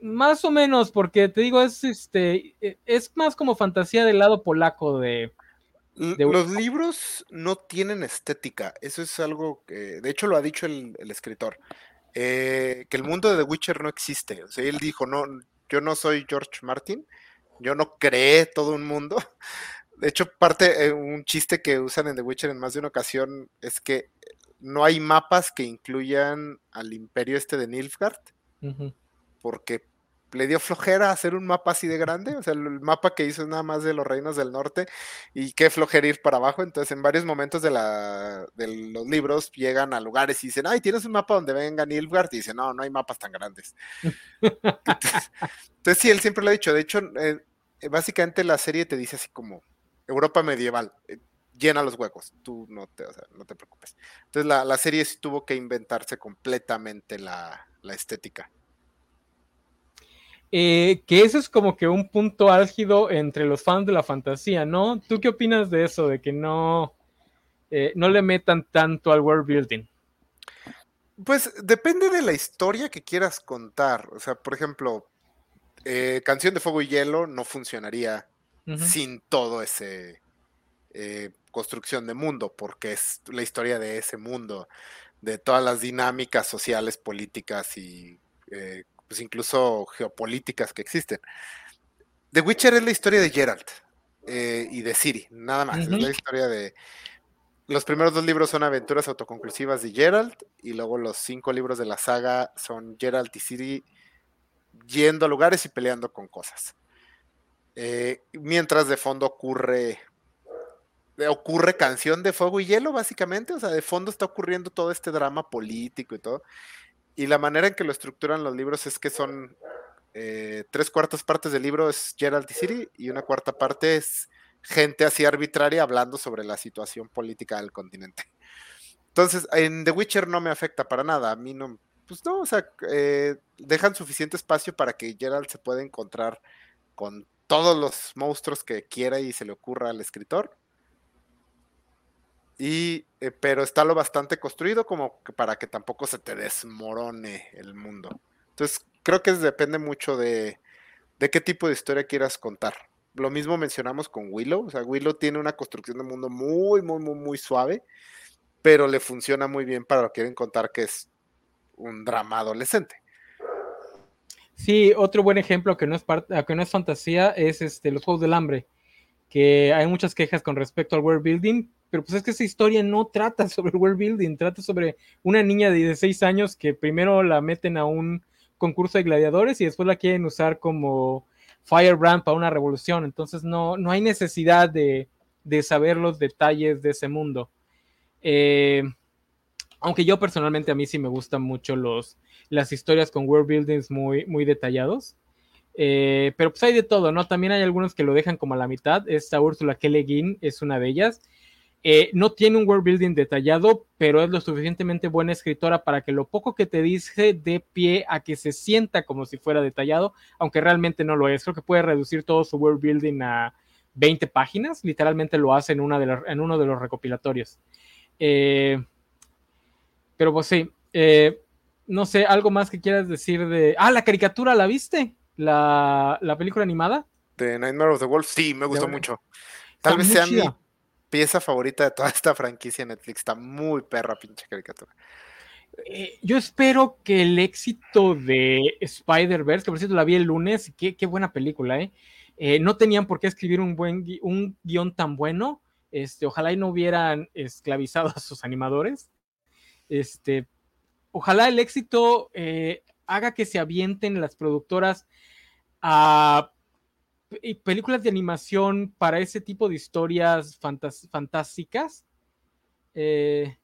Más o menos, porque te digo, es este e, es más como fantasía del lado polaco de, Los libros no tienen estética. Eso es algo que, de hecho, lo ha dicho el, escritor. Eh, que el mundo de The Witcher no existe. O sea, él dijo, no, yo no soy George Martin, yo no creé todo un mundo. (laughs) De hecho, parte, eh, un chiste que usan en The Witcher en más de una ocasión es que no hay mapas que incluyan al imperio este de Nilfgaard, porque le dio flojera hacer un mapa así de grande, o sea, el mapa que hizo es nada más de los reinos del norte y qué flojera ir para abajo, entonces en varios momentos de, la, de los libros llegan a lugares y dicen, ay, ¿tienes un mapa donde venga Nilfgaard? Y dicen, no, no hay mapas tan grandes. (laughs) entonces, sí, él siempre lo ha dicho, de hecho, eh, básicamente la serie te dice así como Europa medieval, eh, llena los huecos, tú no te, no te preocupes. Entonces la, serie sí tuvo que inventarse completamente la, estética. Eh, que eso es como que un punto álgido entre los fans de la fantasía, ¿no? ¿Tú qué opinas de eso, de que no, eh, no le metan tanto al world building? Pues depende de la historia que quieras contar. O sea, por ejemplo, eh, Canción de Fuego y Hielo no funcionaría sin todo ese construcción de mundo, porque es la historia de ese mundo, de todas las dinámicas sociales, políticas y eh, pues incluso geopolíticas que existen. The Witcher es la historia de Geralt eh, y de Ciri, nada más. Es la historia de. Los primeros dos libros son aventuras autoconclusivas de Geralt, y luego los cinco libros de la saga son Geralt y Ciri yendo a lugares y peleando con cosas. Eh, mientras de fondo ocurre ocurre Canción de Fuego y Hielo, básicamente. O sea, de fondo está ocurriendo todo este drama político y todo. Y la manera en que lo estructuran los libros es que son eh, tres cuartas partes del libro es Gerald City y una cuarta parte es gente así arbitraria hablando sobre la situación política del continente. Entonces, en The Witcher no me afecta para nada. A mí no, pues no, o sea, eh, dejan suficiente espacio para que Gerald se pueda encontrar con todos los monstruos que quiera y se le ocurra al escritor y, eh, pero está lo bastante construido como para que tampoco se te desmorone el mundo. Entonces, creo que depende mucho de, de qué tipo de historia quieras contar. Lo mismo mencionamos con Willow. O sea, Willow tiene una construcción de mundo muy, muy, muy, muy suave, pero le funciona muy bien para lo que quieren contar, que es un drama adolescente. Sí, otro buen ejemplo que no es, que no es fantasía es este, los Juegos del Hambre, que hay muchas quejas con respecto al world building, pero pues es que esa historia no trata (laughs) sobre world building, trata sobre una niña de 16 años que primero la meten a un concurso de gladiadores y después la quieren usar como firebrand para una revolución. Entonces no, no hay necesidad de, de saber los detalles de ese mundo. Eh, aunque yo personalmente a mí sí me gustan mucho los, las historias con world buildings muy, muy detallados. Eh, pero pues hay de todo, ¿no? También hay algunos que lo dejan como a la mitad. Esta Ursula K. Le Guin es una de ellas. Eh, no tiene un world building detallado, pero es lo suficientemente buena escritora para que lo poco que te dice dé pie a que se sienta como si fuera detallado, aunque realmente no lo es. Creo que puede reducir todo su world building a 20 páginas, literalmente lo hace en, una de en uno de los recopilatorios. Eh, pero pues sí, eh, no sé, algo más que quieras decir de... Ah, la caricatura, ¿la viste? La, película animada. De Nightmare of the Wolf, sí, me gustó mucho. Tal vez sea mi pieza favorita de toda esta franquicia Netflix. Está muy perra, pinche caricatura. Eh, yo espero que el éxito de Spider-Verse, que por cierto la vi el lunes, qué, qué buena película, ¿eh? Eh, no tenían por qué escribir un buen un guion tan bueno. Este, ojalá y no hubieran esclavizado a sus animadores. Este, ojalá el éxito eh, haga que se avienten las productoras a películas de animación para ese tipo de historias fantásticas. Eh,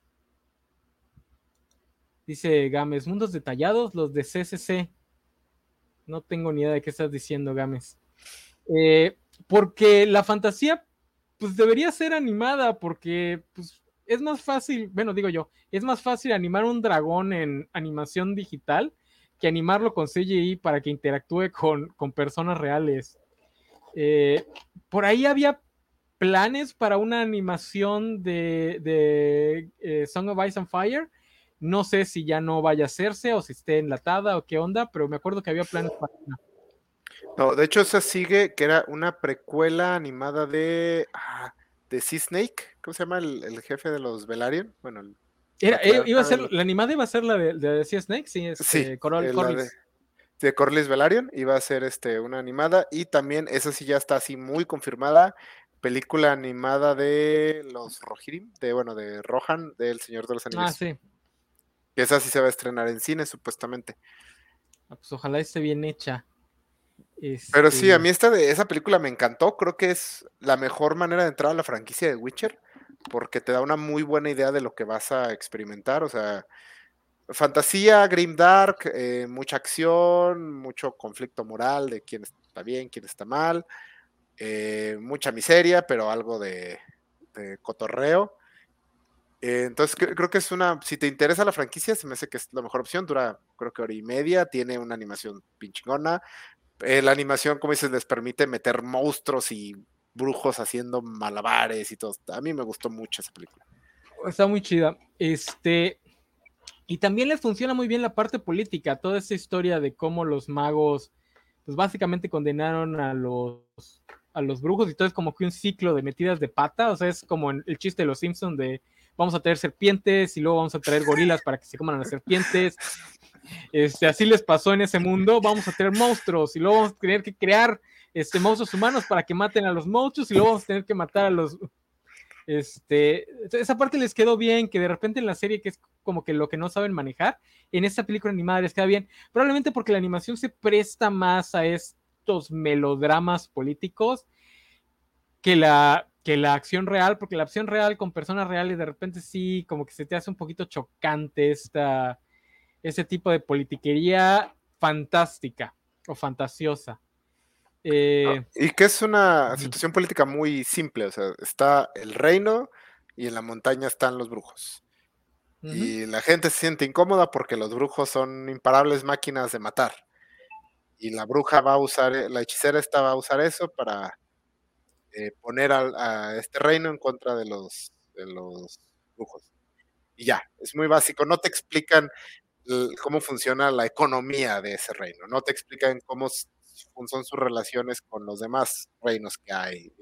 dice Games, mundos detallados, los de CCC. No tengo ni idea de qué estás diciendo, Games. Eh, porque la fantasía, pues debería ser animada, porque pues, es más fácil, bueno, digo yo, es más fácil animar un dragón en animación digital que animarlo con CGI para que interactúe con, personas reales. Eh, por ahí había planes para una animación de, de eh, Song of Ice and Fire. No sé si ya no vaya a hacerse o si esté enlatada o qué onda, pero me acuerdo que había planes para no, de hecho, esa sigue, que era una precuela animada de. Ah, de Sea Snake. ¿Cómo se llama el, jefe de los Velaryon? Bueno, era, eh, iba a ser, la animada iba a ser la de, de Sea Snake, sí, es sí, eh, Corlys. De, de Corlys Velaryon, iba a ser este, una animada. Y también, esa sí ya está así muy confirmada. Película animada de los Rohirrim, de bueno, de Rohan, del Señor de los Anillos. Ah, sí. esa sí se va a estrenar en cine, supuestamente. Ah, pues ojalá esté bien hecha. Pero sí, a este mí esta de esa película me encantó. Creo que es la mejor manera de entrar a la franquicia de Witcher, porque te da una muy buena idea de lo que vas a experimentar. O sea, fantasía, grim dark, eh, mucha acción, mucho conflicto moral de quién está bien, quién está mal, eh, mucha miseria, pero algo de, cotorreo. Eh, entonces creo que es una, si te interesa la franquicia, se me hace que es la mejor opción. Dura creo que hora y media, tiene una animación pinchingona, eh, la animación, como dices, les permite meter monstruos y brujos haciendo malabares y todo. A mí me gustó mucho esa película. Está muy chida. Este. Y también les funciona muy bien la parte política, toda esa historia de cómo los magos, pues básicamente condenaron a los, a los brujos y todo es como que un ciclo de metidas de pata, o sea, es como el chiste de los Simpsons de vamos a traer serpientes y luego vamos a traer gorilas para que se coman a las serpientes. Este, así les pasó en ese mundo, vamos a tener monstruos y luego vamos a tener que crear este, monstruos humanos para que maten a los monstruos y luego vamos a tener que matar a los... Este, esa parte les quedó bien, que de repente en la serie, que es como que lo que no saben manejar, en esta película animada les queda bien, probablemente porque la animación se presta más a estos melodramas políticos que la, que la acción real, porque la acción real con personas reales de repente sí, como que se te hace un poquito chocante esta, ese tipo de politiquería fantástica o fantasiosa. Eh, y que es una situación política muy simple, o sea, está el reino y en la montaña están los brujos. Y la gente se siente incómoda porque los brujos son imparables máquinas de matar. Y la bruja va a usar, la hechicera esta va a usar eso para eh, poner a, este reino en contra de los, de los brujos. Y ya, es muy básico. No te explican cómo funciona la economía de ese reino, no te explican cómo son sus relaciones con los demás reinos que hay.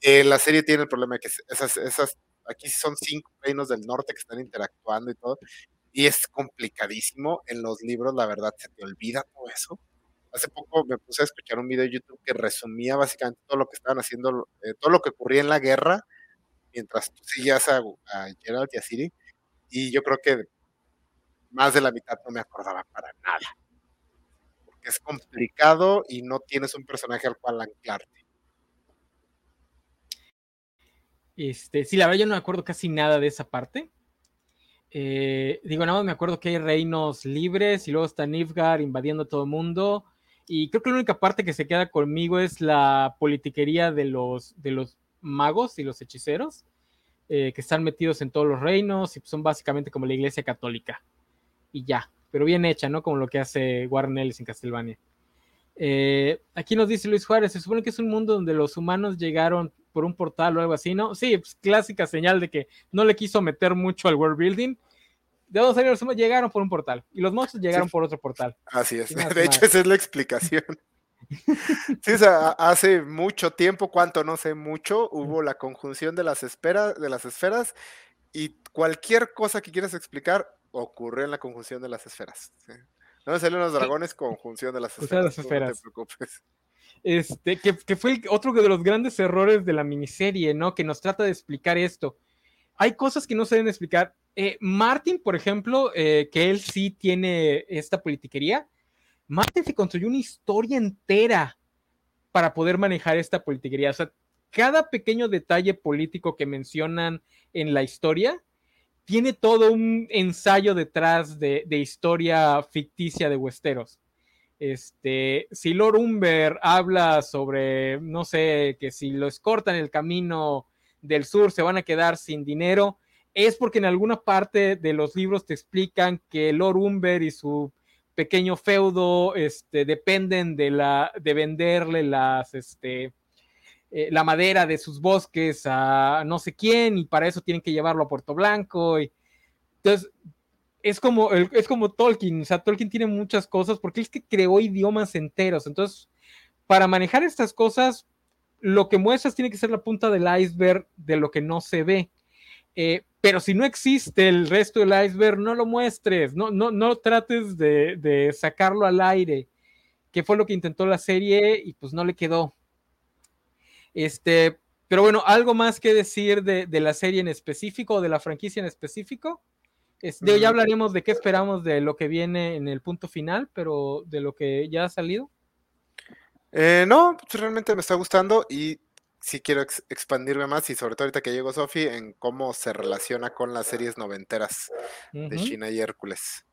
Eh, la serie tiene el problema de que esas, aquí son cinco reinos del norte que están interactuando y todo, y es complicadísimo. En los libros, la verdad, se te olvida todo eso. Hace poco me puse a escuchar un video de YouTube que resumía básicamente todo lo que estaban haciendo, eh, todo lo que ocurría en la guerra mientras tú seguías a, a Gerald y a Siri, y yo creo que más de la mitad no me acordaba para nada. Porque es complicado y no tienes un personaje al cual anclarte. Este, sí, la verdad yo no me acuerdo casi nada de esa parte. Eh, digo, nada más me acuerdo que hay reinos libres y luego está Nifgar invadiendo todo el mundo. Y creo que la única parte que se queda conmigo es la politiquería de los, de los magos y los hechiceros, eh, que están metidos en todos los reinos y son básicamente como la iglesia católica. Y ya, pero bien hecha, ¿no? Como lo que hace Warren en Castlevania. Eh, aquí nos dice Luis Juárez, se supone que es un mundo donde los humanos llegaron por un portal o algo así, ¿no? Sí, pues, clásica señal de que no le quiso meter mucho al world building. ¿De dónde salieron los? Llegaron por un portal y los monstruos llegaron por otro portal. Así es, de hecho esa es la explicación. (laughs) sí, o sea, hace mucho tiempo, cuánto no sé mucho, hubo la conjunción de las, de las esferas y cualquier cosa que quieras explicar ocurre en la conjunción de las esferas. No salen los dragones, conjunción de las esferas. No te preocupes. Este, que, fue otro de los grandes errores de la miniserie, ¿no? Que nos trata de explicar esto. Hay cosas que no se deben explicar. Eh, Martin, por ejemplo, eh, que él sí tiene esta politiquería, Martin se construyó una historia entera para poder manejar esta politiquería. O sea, cada pequeño detalle político que mencionan en la historia tiene todo un ensayo detrás de, de historia ficticia de Westeros. Este, si Lord Umber habla sobre, no sé, que si los cortan el camino del sur se van a quedar sin dinero, es porque en alguna parte de los libros te explican que Lord Umber y su pequeño feudo este, dependen de, la, de venderle las, este, eh, la madera de sus bosques a no sé quién y para eso tienen que llevarlo a Puerto Blanco. Y, entonces, es como, es como Tolkien, o sea, Tolkien tiene muchas cosas porque es que creó idiomas enteros, entonces, para manejar estas cosas, lo que muestras tiene que ser la punta del iceberg de lo que no se ve. Eh, pero si no existe el resto del iceberg, no lo muestres, no, no, no trates de, de, sacarlo al aire, que fue lo que intentó la serie y pues no le quedó. Este, pero bueno, ¿algo más que decir de, de la serie en específico o de la franquicia en específico? Ya hablaremos de qué esperamos de lo que viene en el punto final, pero de lo que ya ha salido. Eh, no, pues, realmente me está gustando y sí quiero expandirme más y sobre todo ahorita que llegó Sofi en cómo se relaciona con las series noventeras de China y Hércules.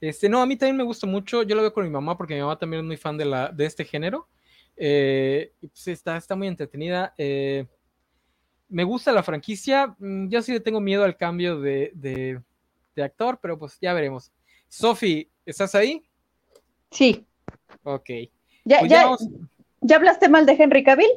Este, no, a mí también me gusta mucho. Yo lo veo con mi mamá porque mi mamá también es muy fan de, la, de este género. Eh, pues está, está muy entretenida. Eh, me gusta la franquicia. Mm, yo sí le tengo miedo al cambio de, actor, pero pues ya veremos. Sofi, ¿estás ahí? Sí. Ok. ¿Ya, pues ya, ya, hablaste mal de Henry Cavill?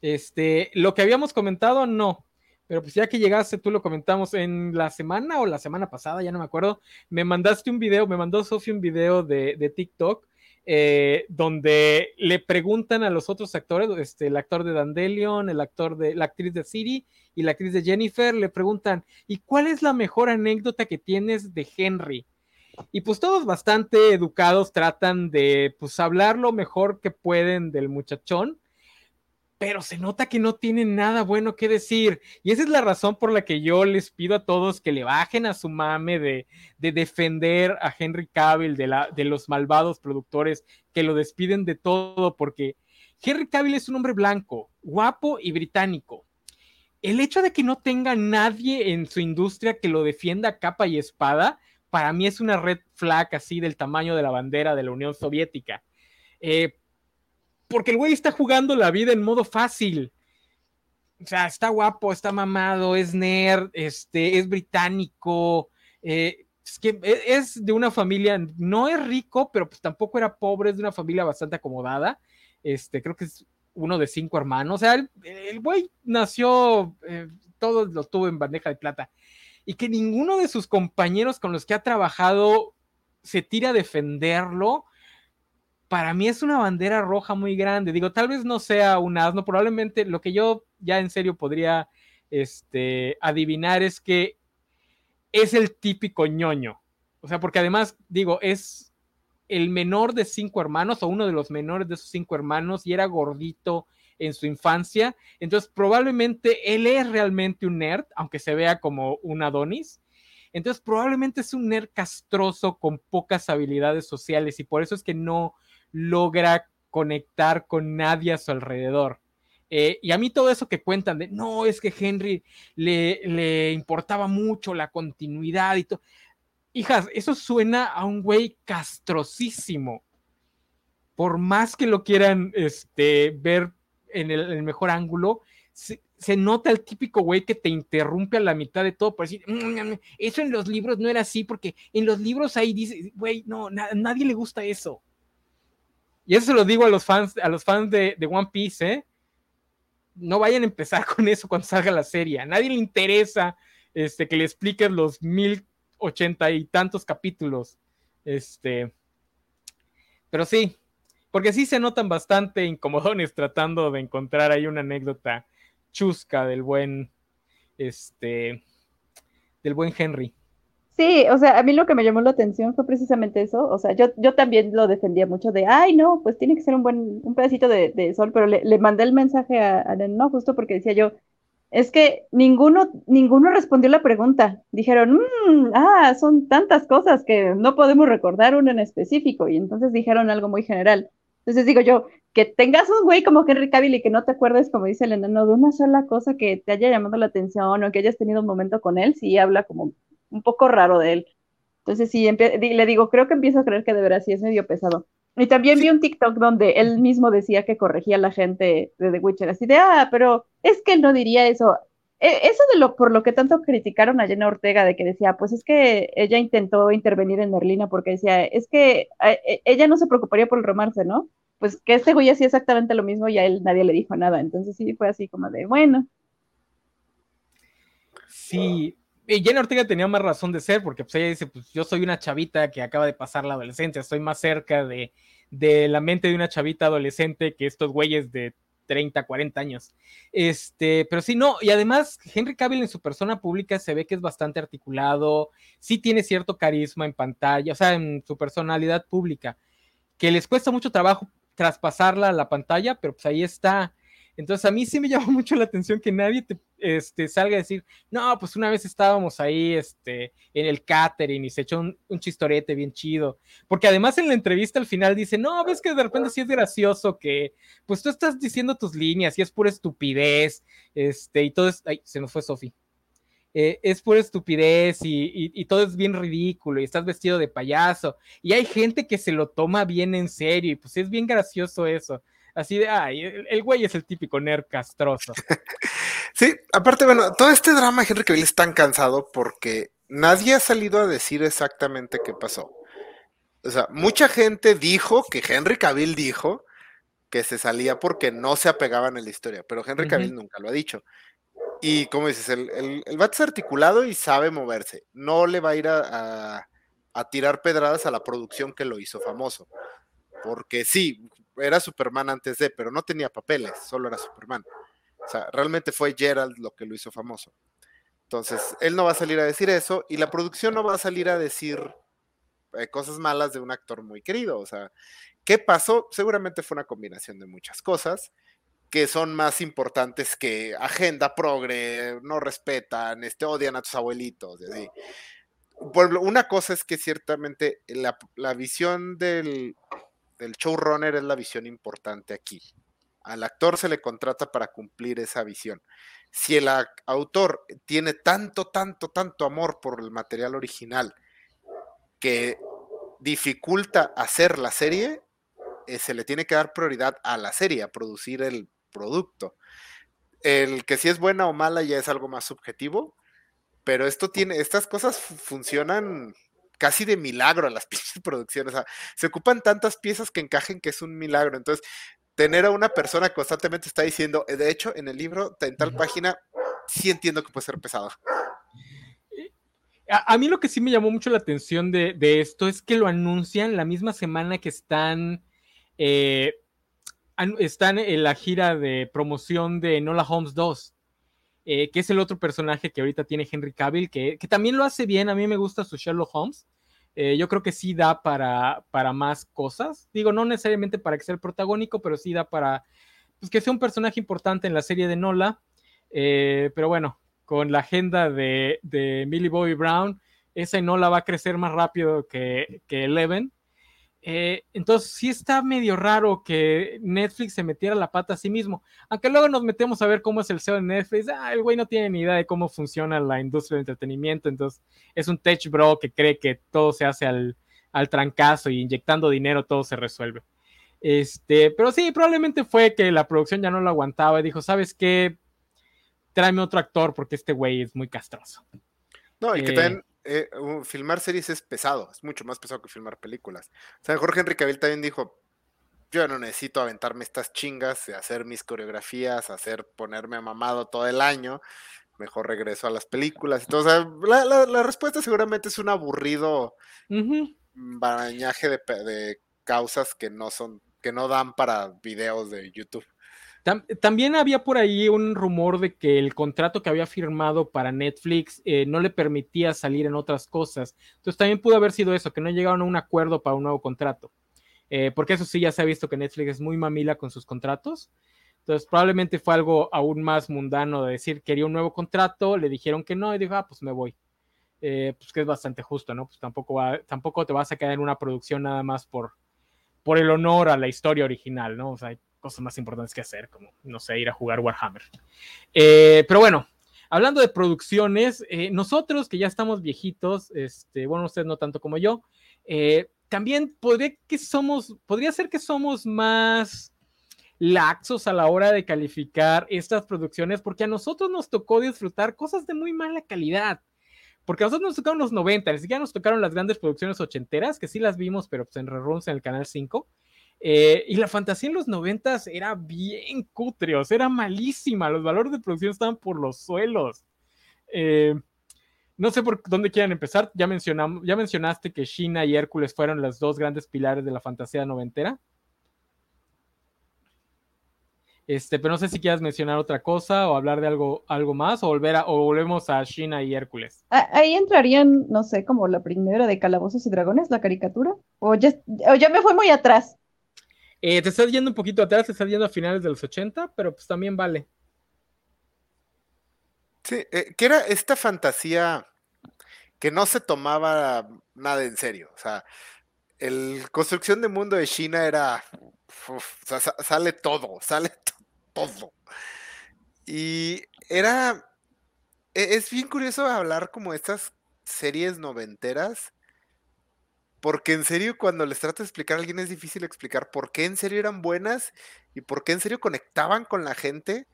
Este, lo que habíamos comentado, no. Pero pues ya que llegaste, tú lo comentamos en la semana o la semana pasada, ya no me acuerdo. Me mandaste un video, me mandó Sofi un video de, de TikTok eh, donde le preguntan a los otros actores, este, el actor de Dandelion, el actor de la actriz de Siri y la actriz de Jennifer, le preguntan, ¿y cuál es la mejor anécdota que tienes de Henry? Y pues todos bastante educados tratan de pues hablar lo mejor que pueden del muchachón, pero se nota que no tienen nada bueno que decir. Y esa es la razón por la que yo les pido a todos que le bajen a su mame de, defender a Henry Cavill, de, los malvados productores que lo despiden de todo, porque Henry Cavill es un hombre blanco, guapo y británico. El hecho de que no tenga nadie en su industria que lo defienda capa y espada, para mí es una red flag así del tamaño de la bandera de la Unión Soviética. Eh, porque el güey está jugando la vida en modo fácil. O sea, está guapo, está mamado, es nerd, este, es británico, eh, es que e, es de una familia, no es rico, pero pues tampoco era pobre, es de una familia bastante acomodada. Este, creo que es uno de cinco hermanos. O sea, el, güey nació, eh, todo lo tuvo en bandeja de plata. Y que ninguno de sus compañeros con los que ha trabajado se tira a defenderlo para mí es una bandera roja muy grande. Digo, tal vez no sea un asno, probablemente lo que yo ya en serio podría este, adivinar es que es el típico ñoño. O sea, porque además, digo, es el menor de cinco hermanos o uno de los menores de esos cinco hermanos y era gordito, en su infancia. Entonces, probablemente él es realmente un nerd, aunque se vea como un Adonis. Entonces, probablemente es un nerd castroso con pocas habilidades sociales y por eso es que no logra conectar con nadie a su alrededor. Eh, y a mí todo eso que cuentan de, no, es que Henry le, le importaba mucho la continuidad y todo. Hijas, eso suena a un güey castrosísimo. Por más que lo quieran este, ver en el, mejor ángulo, se, nota el típico güey que te interrumpe a la mitad de todo para decir, mm, mm, mm, eso en los libros no era así, porque en los libros ahí dice, güey, no, nadie le gusta eso. Y eso se lo digo a los fans, a los fans de, One Piece, ¿eh? No vayan a empezar (laughs) con eso cuando salga la serie. A nadie le interesa este, que le expliques los mil ochenta y tantos capítulos. Este. Pero sí, porque sí se notan bastante incomodones (laughs) tratando de encontrar ahí una anécdota chusca del buen, este, del buen Henry. Sí, o sea, a mí lo que me llamó la atención fue precisamente eso. O sea, yo, yo también lo defendía mucho de, ay, no, pues tiene que ser un buen, un pedacito de, sol, pero le, mandé el mensaje a, a no, justo porque decía yo, es que ninguno, ninguno respondió la pregunta. Dijeron, mm, ah, son tantas cosas que no podemos recordar una en específico. Y entonces dijeron algo muy general. Entonces digo yo, que tengas un güey como Henry Cavill y que no te acuerdes, como dice el enano, de una sola cosa que te haya llamado la atención o que hayas tenido un momento con él, sí habla como un poco raro de él. Entonces sí, le digo, creo que empiezo a creer que de verdad sí es medio pesado. Y también vi un TikTok donde él mismo decía que corregía a la gente de The Witcher, así de, ah, pero es que él no diría eso. E, eso de lo por lo que tanto criticaron a Jenna Ortega, de que decía, pues es que ella intentó intervenir en Merlina porque decía, es que e, ella no se preocuparía por el romance, ¿no? Pues que este güey hacía exactamente lo mismo y a él nadie le dijo nada. Entonces sí fue así como de, bueno. Sí, y Jenna Ortega tenía más razón de ser, porque pues ella dice, pues yo soy una chavita que acaba de pasar la adolescencia, estoy más cerca de, la mente de una chavita adolescente que estos güeyes de 30, 40 años. Este, pero sí, no, y además Henry Cavill en su persona pública se ve que es bastante articulado, sí tiene cierto carisma en pantalla, o sea, en su personalidad pública, que les cuesta mucho trabajo traspasarla a la pantalla, pero pues ahí está. Entonces a mí sí me (laughs) llamó mucho la atención que nadie te este, salga a decir, no, pues una vez estábamos ahí este, en el catering y se echó un, chistorete bien chido. Porque además en la entrevista al final dice, no, ves que de repente sí es gracioso que, pues tú estás diciendo tus líneas y es pura estupidez, este, y todo es, ay, se nos fue Sofi. Eh, es pura estupidez y, y, todo es bien ridículo y estás vestido de payaso y hay gente que se lo toma bien en serio y pues es bien gracioso eso. Así de, ay, el, güey es el típico nerd castroso. (laughs) sí, aparte, bueno, todo este drama de Henry Cavill es tan cansado porque nadie ha salido a decir exactamente qué pasó. O sea, mucha gente dijo que Henry Cavill dijo que se salía porque no se apegaban en la historia, pero Henry Cavill nunca lo ha dicho. Y como dices, el, el, el es articulado y sabe moverse. No le va a ir a, a, tirar pedradas a la producción que lo hizo famoso. Porque sí, era Superman antes de, pero no tenía papeles, solo era Superman. O sea, realmente fue Gerald lo que lo hizo famoso. Entonces, él no va a salir a decir eso y la producción no va a salir a decir eh, cosas malas de un actor muy querido. O sea, ¿qué pasó? Seguramente fue una combinación de muchas cosas que son más importantes que agenda progre, no respetan, este, odian a tus abuelitos. una cosa es que ciertamente la visión del, el showrunner es la visión importante aquí. Al actor se le contrata para cumplir esa visión. Si el autor tiene tanto, tanto, tanto amor por el material original que dificulta hacer la serie, eh, se le tiene que dar prioridad a la serie, a producir el producto. El que si es buena o mala ya es algo más subjetivo, pero esto tiene, estas cosas funcionan casi de milagro las (laughs) pinches producciones. O sea, se ocupan tantas piezas que encajen que es un milagro. Entonces, tener a una persona constantemente está diciendo, eh, de hecho, en el libro, en tal página, sí entiendo que puede ser pesado. A, mí lo que sí me llamó mucho la atención de, esto es que lo anuncian la misma semana que están, eh, están en la gira de promoción de Nola Holmes 2. Eh, que es el otro personaje que ahorita tiene Henry Cavill, que, también lo hace bien, a mí me gusta su Sherlock Holmes. Eh, yo creo que sí da para, para más cosas. Digo, no necesariamente para que sea el protagónico, pero sí da para, pues, que sea un personaje importante en la serie de Nola, eh, pero bueno, con la agenda de, de Millie Bobby Brown, esa Nola va a crecer más rápido que, que Eleven. Eh, entonces sí está medio raro que Netflix se metiera la pata a sí mismo. Aunque luego nos metemos a ver cómo es el CEO de Netflix. Ah, el güey no tiene ni idea de cómo funciona la industria del entretenimiento. Entonces es un tech bro que cree que todo se hace al, al trancazo y inyectando dinero todo se resuelve. Este, pero sí, probablemente fue que la producción ya no lo aguantaba y dijo, ¿sabes qué? Tráeme otro actor porque este güey es muy castroso. No, y que eh, también eh, filmar series es pesado, es mucho más pesado que filmar películas. O sea, Jorge Henry Cavill también dijo, yo no necesito aventarme estas chingas, hacer mis coreografías, hacer ponerme a mamado todo el año, mejor regreso a las películas. Entonces, la, respuesta seguramente es un aburrido barañaje de, de, causas que no son, que no dan para videos de YouTube. También había por ahí un rumor de que el contrato que había firmado para Netflix eh, no le permitía salir en otras cosas. Entonces también pudo haber sido eso, que no llegaron a un acuerdo para un nuevo contrato. Eh, porque eso sí ya se ha visto que Netflix es muy mamila con sus contratos. Entonces probablemente fue algo aún más mundano de decir quería un nuevo contrato, le dijeron que no y dijo, ah, pues me voy. Eh, pues que es bastante justo, ¿no? Pues tampoco, tampoco te vas a quedar en una producción nada más por, por el honor a la historia original, ¿no? O sea, cosas más importantes que hacer, como, no sé, ir a jugar Warhammer. Eh, pero bueno, hablando de producciones, eh, nosotros que ya estamos viejitos, este, bueno, ustedes no tanto como yo, eh, también podría, que somos, podría ser que somos más laxos a la hora de calificar estas producciones, porque a nosotros nos tocó disfrutar cosas de muy mala calidad. Porque a nosotros nos tocaron los 90, ni siquiera nos tocaron las grandes producciones ochenteras, que sí las vimos, pero pues en reruns en el canal 5. Eh, y la fantasía en los noventas era bien cutre, era malísima, los valores de producción estaban por los suelos. Eh, no sé por dónde quieran empezar, ya, mencionamos, ya mencionaste que China y Hércules fueron los dos grandes pilares de la fantasía noventera. Este, pero no sé si quieras mencionar otra cosa o hablar de algo, algo más o volver a, o volvemos a China y Hércules. Ah, ahí entrarían, no sé, como la primera de Calabozos y Dragones, la caricatura. O ya, o ya me fui muy atrás. Eh, te estás yendo un poquito atrás, te estás yendo a finales de los 80, pero pues también vale. Sí, eh, que era esta fantasía que no se tomaba nada en serio. O sea, el construcción de mundo de China era. sale todo, (laughs) sale todo. Y era. E, es bien curioso hablar como estas series noventeras porque en serio, cuando les trato de explicar a alguien es difícil explicar por qué en serio eran buenas y por qué en serio conectaban con la gente.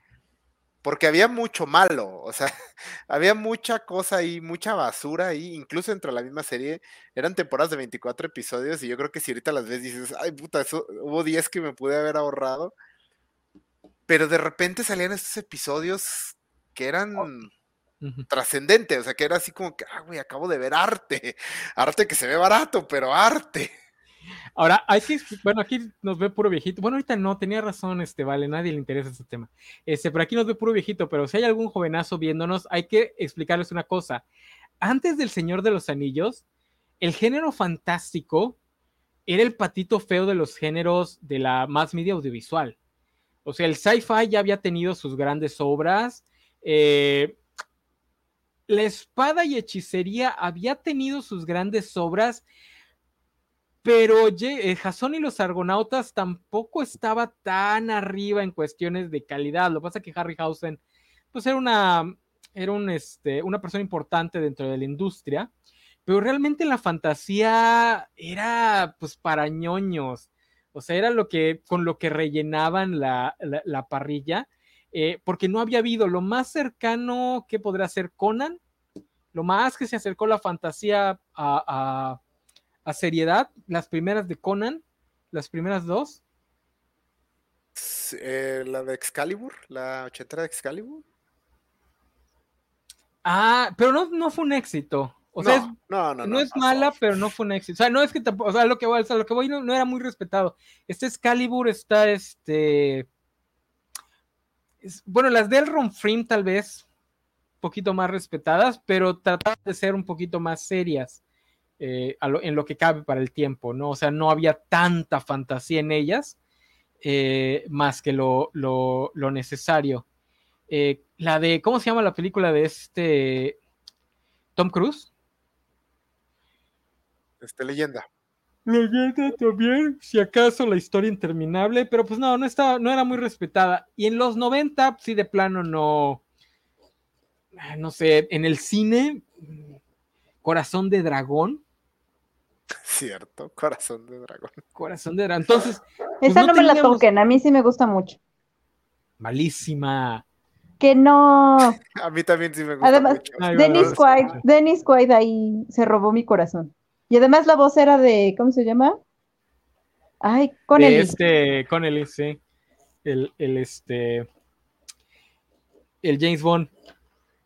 Porque había mucho malo, o sea, (laughs) había mucha cosa ahí, mucha basura ahí, incluso entre la misma serie. Eran temporadas de 24 episodios y yo creo que si ahorita las ves dices, ay puta, eso, hubo 10 que me pude haber ahorrado. Pero de repente salían estos episodios que eran trascendente, o sea, que era así como que, ah, güey, acabo de ver arte, arte que se ve barato, pero arte. Ahora, hay que, bueno, aquí nos ve puro viejito. Bueno, ahorita no, tenía razón, este, vale, nadie le interesa este tema. Este, pero aquí nos ve puro viejito, pero si hay algún jovenazo viéndonos, hay que explicarles una cosa. Antes del Señor de los Anillos, el género fantástico era el patito feo de los géneros de la más media audiovisual. O sea, el sci-fi ya había tenido sus grandes obras. Eh, la espada y hechicería había tenido sus grandes obras, pero Jason y los argonautas tampoco estaba tan arriba en cuestiones de calidad. Lo que pasa es que Harryhausen, pues era una, era un, este, una persona importante dentro de la industria, pero realmente la fantasía era pues para ñoños. O sea, era lo que, con lo que rellenaban la, la parrilla eh, porque no había habido lo más cercano que podría ser Conan, lo más que se acercó la fantasía a, seriedad, las primeras de Conan, las primeras dos. Eh, la de Excalibur, la ochentera de Excalibur. Ah, pero no, no fue un éxito. O sea, no, no, no, es mala, pero no fue un éxito. O sea, no es que tampoco, o sea, lo que voy, lo que voy no, no, era muy respetado. Este Excalibur está, este, bueno, las del Ron Frame tal vez, un poquito más respetadas, pero trataban de ser un poquito más serias eh, en lo que cabe para el tiempo, ¿no? O sea, no había tanta fantasía en ellas. eh, más que lo, necesario. Eh, la de, ¿cómo se llama la película de este Tom Cruise? Este leyenda. Leyenda también, si acaso la historia interminable, pero pues no, no estaba, no era muy respetada. Y en los 90, sí, de plano no, ah, no sé, en el cine, Corazón de Dragón. Cierto, Corazón de Dragón. Corazón de Dragón. Entonces. Pues Esa no, me la toquen, a mí sí me gusta mucho. Malísima. Que no. (laughs) A mí también sí me gusta Además, Dennis Quaid, Dennis Quaid ahí se robó mi corazón. Y además la voz era de, ¿cómo se llama? Ay, con el este, con el sí. El, el este. El James Bond.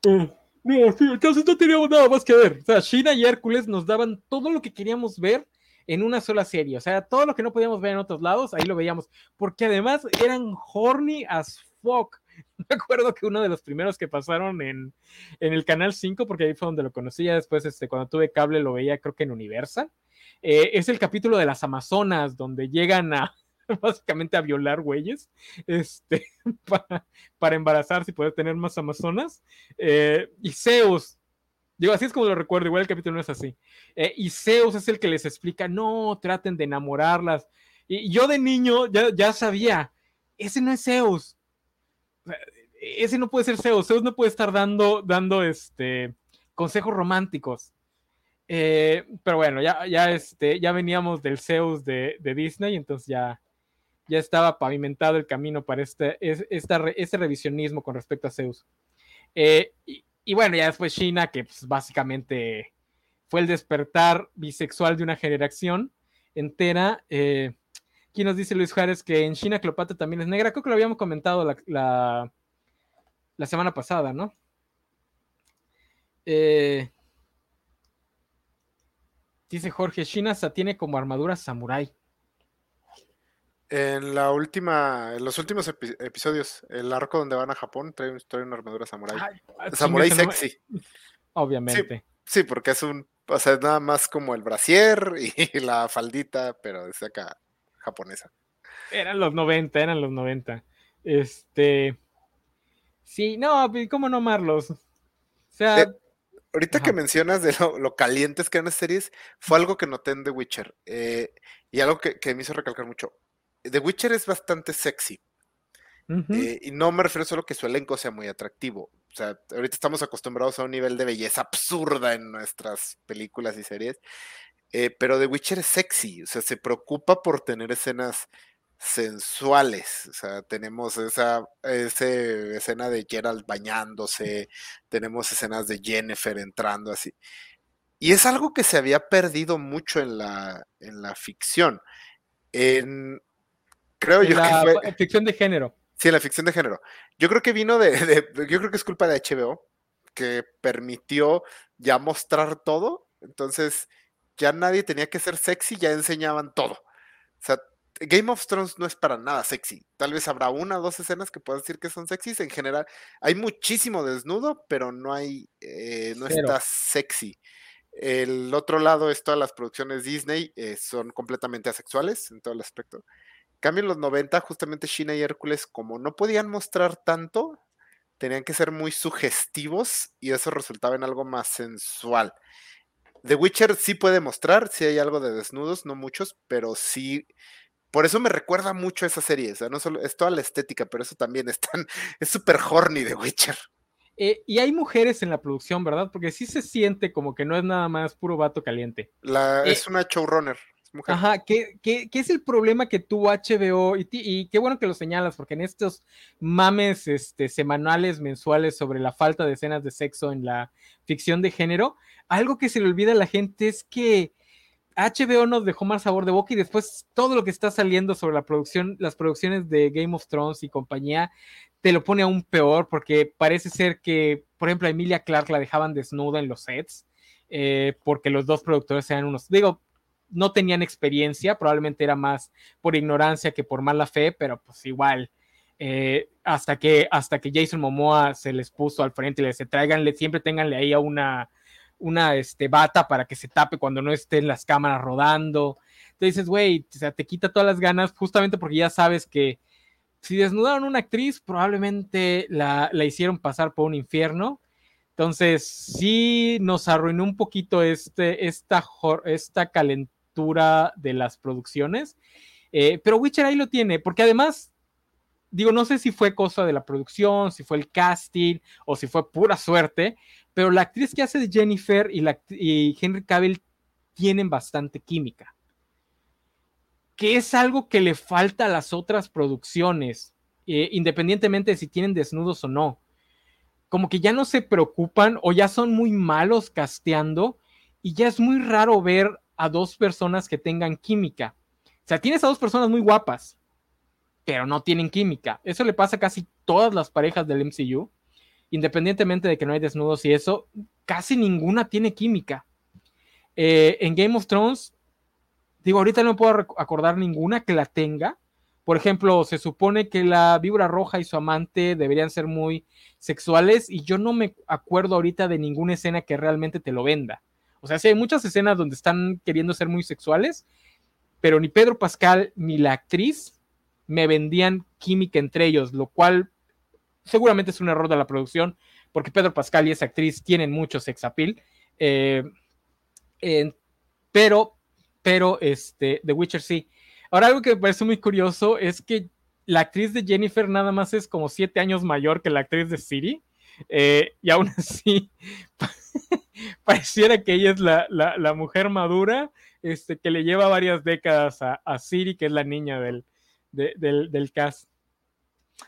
Mm. No, entonces no teníamos nada más que ver. O sea, Shina y Hércules nos daban todo lo que queríamos ver en una sola serie. O sea, todo lo que no podíamos ver en otros lados, ahí lo veíamos. Porque además eran horny as fuck. (laughs) Me acuerdo que uno de los primeros que pasaron en, el Canal 5, porque ahí fue donde lo conocí, ya después, este, cuando tuve cable, lo veía creo que en Universal. Eh, es el capítulo de las Amazonas, donde llegan a, (laughs) básicamente a violar güeyes, este, (laughs) para, embarazarse y poder tener más amazonas. Eh, y Zeus, digo, así es como lo recuerdo, igual el capítulo no es así. Eh, y Zeus es el que les explica, no, traten de enamorarlas. Y yo de niño ya, ya sabía, ese no es Zeus. Ese no puede ser Zeus. Zeus no puede estar dando, dando este, consejos románticos. Eh, pero bueno, ya, ya, este, ya veníamos del Zeus de, Disney, entonces ya, ya estaba pavimentado el camino para este, este revisionismo con respecto a Zeus. Eh, y, bueno, ya después China, que pues, básicamente fue el despertar bisexual de una generación entera. Eh, aquí nos dice Luis Juárez que en China Cleopatra también es negra. Creo que lo habíamos comentado la, la, semana pasada, ¿no? Eh, dice Jorge, China tiene como armadura samurai. En la última, en los últimos episodios, el arco donde van a Japón trae, una armadura samurai. Ah, samurai sexy. (laughs) Obviamente. Sí, porque es un, o sea, es nada más como el brasier (laughs) y la faldita, pero es acá japonesa. Eran los 90, eran los 90. Este. Sí, no, pues, ¿cómo no amarlos? O sea. Eh, ahorita que mencionas de lo, calientes que eran las series, fue algo que noté en The Witcher. Eh, y algo que, que me hizo recalcar mucho The Witcher es bastante sexy. Eh, y no me refiero solo a que su elenco sea muy atractivo. O sea, ahorita estamos acostumbrados a un nivel de belleza absurda en nuestras películas y series. Eh, pero The Witcher es sexy. O sea, se preocupa por tener escenas sensuales. O sea, tenemos esa, escena de Geralt bañándose, tenemos escenas de Jennifer entrando así. Y es algo que se había perdido mucho en la, en la ficción. En, Creo yo la que ficción de género. Sí, la ficción de género. Yo creo que vino de, Yo creo que es culpa de HBO, que permitió ya mostrar todo. Entonces, ya nadie tenía que ser sexy, ya enseñaban todo. O sea, Game of Thrones no es para nada sexy. Tal vez habrá una o dos escenas que puedas decir que son sexys. En general, hay muchísimo desnudo, pero no hay. Eh, no está sexy. El otro lado es todas las producciones Disney, eh, son completamente asexuales en todo el aspecto. Cambio en los 90, justamente China y Hércules, como no podían mostrar tanto, tenían que ser muy sugestivos y eso resultaba en algo más sensual. The Witcher sí puede mostrar, sí hay algo de desnudos, no muchos, pero sí. Por eso me recuerda mucho a esa serie. O sea, no solo es toda la estética, pero eso también es tan, (laughs) es súper horny The Witcher. Eh, y hay mujeres en la producción, ¿verdad? Porque sí se siente como que no es nada más puro vato caliente. La, eh, es una showrunner. Ajá, ¿qué, es el problema que tuvo HBO? Y, qué bueno que lo señalas, porque en estos mames este, semanales, mensuales sobre la falta de escenas de sexo en la ficción de género, algo que se le olvida a la gente es que HBO nos dejó más sabor de boca y después todo lo que está saliendo sobre la producción, las producciones de Game of Thrones y compañía, te lo pone aún peor porque parece ser que, por ejemplo, a Emilia Clark la dejaban desnuda en los sets. Eh, porque los dos productores eran unos, digo, no tenían experiencia, probablemente era más por ignorancia que por mala fe, pero pues igual, eh, hasta, que, hasta que Jason Momoa se les puso al frente y les tráiganle, siempre tenganle ahí a una, una este, bata para que se tape cuando no estén las cámaras rodando. te dices, güey, o sea, te quita todas las ganas justamente porque ya sabes que si desnudaron una actriz, probablemente la, la hicieron pasar por un infierno. Entonces, sí nos arruinó un poquito este, esta, esta calentura de las producciones. Eh, pero Witcher ahí lo tiene, porque además, digo, no sé si fue cosa de la producción, si fue el casting o si fue pura suerte, pero la actriz que hace de Jennifer y Henry Cavill tienen bastante química que es algo que le falta a las otras producciones, eh, independientemente de si tienen desnudos o no. Como que ya no se preocupan o ya son muy malos casteando y ya es muy raro ver a dos personas que tengan química. O sea, tienes a dos personas muy guapas, pero no tienen química. Eso le pasa a casi todas las parejas del MCU, independientemente de que no hay desnudos y eso, casi ninguna tiene química. Eh, en Game of Thrones Digo, ahorita no puedo acordar ninguna que la tenga. Por ejemplo, se supone que la víbora roja y su amante deberían ser muy sexuales y yo no me acuerdo ahorita de ninguna escena que realmente te lo venda. O sea, sí hay muchas escenas donde están queriendo ser muy sexuales, pero ni Pedro Pascal ni la actriz me vendían química entre ellos, lo cual seguramente es un error de la producción, porque Pedro Pascal y esa actriz tienen mucho sex appeal. Eh, pero pero este, The Witcher sí. Ahora, algo que me parece muy curioso es que la actriz de Jennifer nada más es como siete años mayor que la actriz de Siri. Eh, y aún (laughs) así, (laughs) pareciera que ella es la, mujer madura este, que le lleva varias décadas a, Siri, que es la niña del, del, del cast.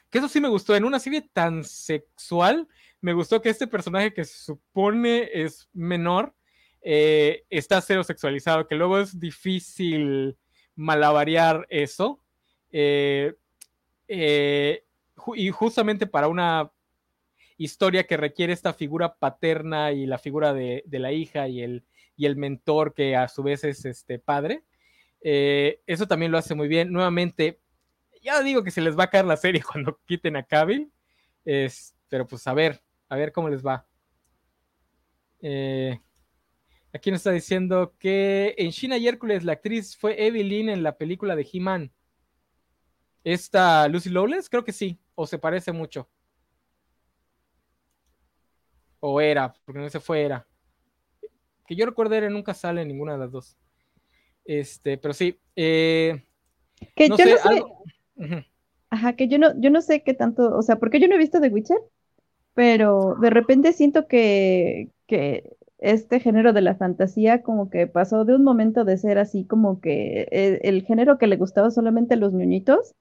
Que eso sí me gustó. En una serie tan sexual, me gustó que este personaje que se supone es menor, eh, está cero sexualizado, que luego es difícil malabarear eso. Eh, eh, y justamente para una historia que requiere esta figura paterna y la figura de, la hija y el, mentor que a su vez es este padre, eso también lo hace muy bien. Nuevamente, ya digo que se les va a caer la serie (laughs) cuando quiten a Cavill, pero pues a ver, a ver cómo les va. Eh, Aquí nos está diciendo que en China y Hércules la actriz fue Evelyn en la película de He-Man. ¿Esta Lucy Lawless? Creo que sí, o se parece mucho. O era, porque no se fue, era. Que yo recuerdo era nunca sale en ninguna de las dos. Este, pero sí. Eh, que yo no sé. Ajá, que yo no, yo no sé qué tanto, o sea, porque yo no he visto The Witcher, pero de repente siento que, que este género de la fantasía como que pasó de un momento de ser así como que el, género que le gustaba solamente a los ñoñitos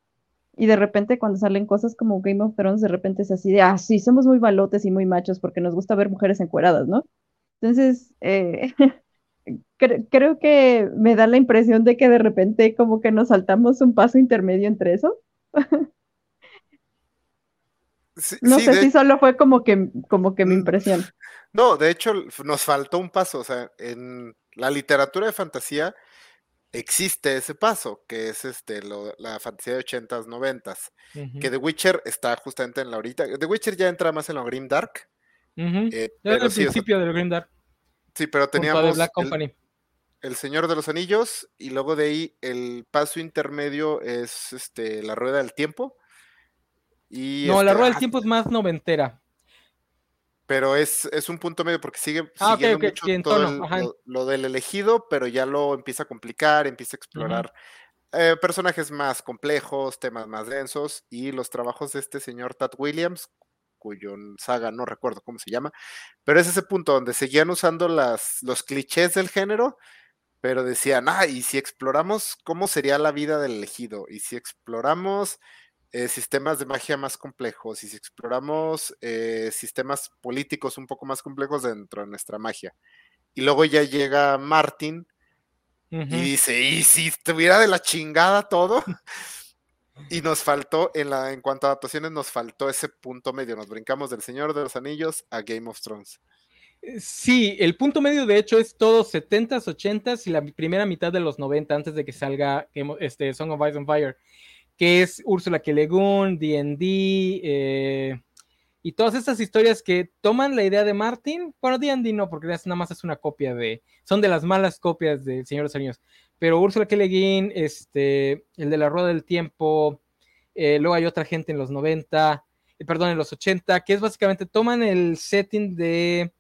y de repente cuando salen cosas como Game of Thrones de repente es así de, ah, sí, somos muy balotes y muy machos porque nos gusta ver mujeres encueradas, ¿no? Entonces, eh, (laughs) creo que me da la impresión de que de repente como que nos saltamos un paso intermedio entre eso. (laughs) no sé si solo fue como que, como que mi mm. impresión. No, de hecho, nos faltó un paso. O sea, en la literatura de fantasía existe ese paso, que es este la fantasía de 80s, 90s. Que The Witcher está justamente en la ahorita. The Witcher ya entra más en lo Grim Dark. Eh, el principio del Grim Dark. Sí, pero teníamos. El, el, Señor de los Anillos, y luego de ahí el paso intermedio es este la Rueda del Tiempo. Y no, la este, Rueda del Tiempo es más noventera pero es, un punto medio porque sigue ah, siguiendo mucho todo lo, del elegido, pero ya lo empieza a complicar, empieza a explorar eh, personajes más complejos, temas más densos, y los trabajos de este señor Tad Williams, cuyo saga no recuerdo cómo se llama, pero es ese punto donde seguían usando las, los clichés del género, pero decían, ah, y si exploramos cómo sería la vida del elegido, y si exploramos eh, sistemas de magia más complejos y si exploramos eh, sistemas políticos un poco más complejos dentro de nuestra magia. Y luego ya llega Martin y dice, ¿y si estuviera de la chingada todo? (laughs) y nos faltó, en, la, en cuanto a adaptaciones, nos faltó ese punto medio. Nos brincamos del Señor de los Anillos a Game of Thrones. Eh, sí, el punto medio de hecho es todo 70s, 80s y la primera mitad de los 90 antes de que salga este, Song of Ice and Fire que es Úrsula K. D&D, eh, y todas estas historias que toman la idea de Martin, bueno, D&D no, porque nada más es una copia de, son de las malas copias de Señor de los Anillos, pero Ursula K. Este, el de la Rueda del Tiempo, eh, luego hay otra gente en los 90, eh, perdón, en los 80, que es básicamente, toman el setting de,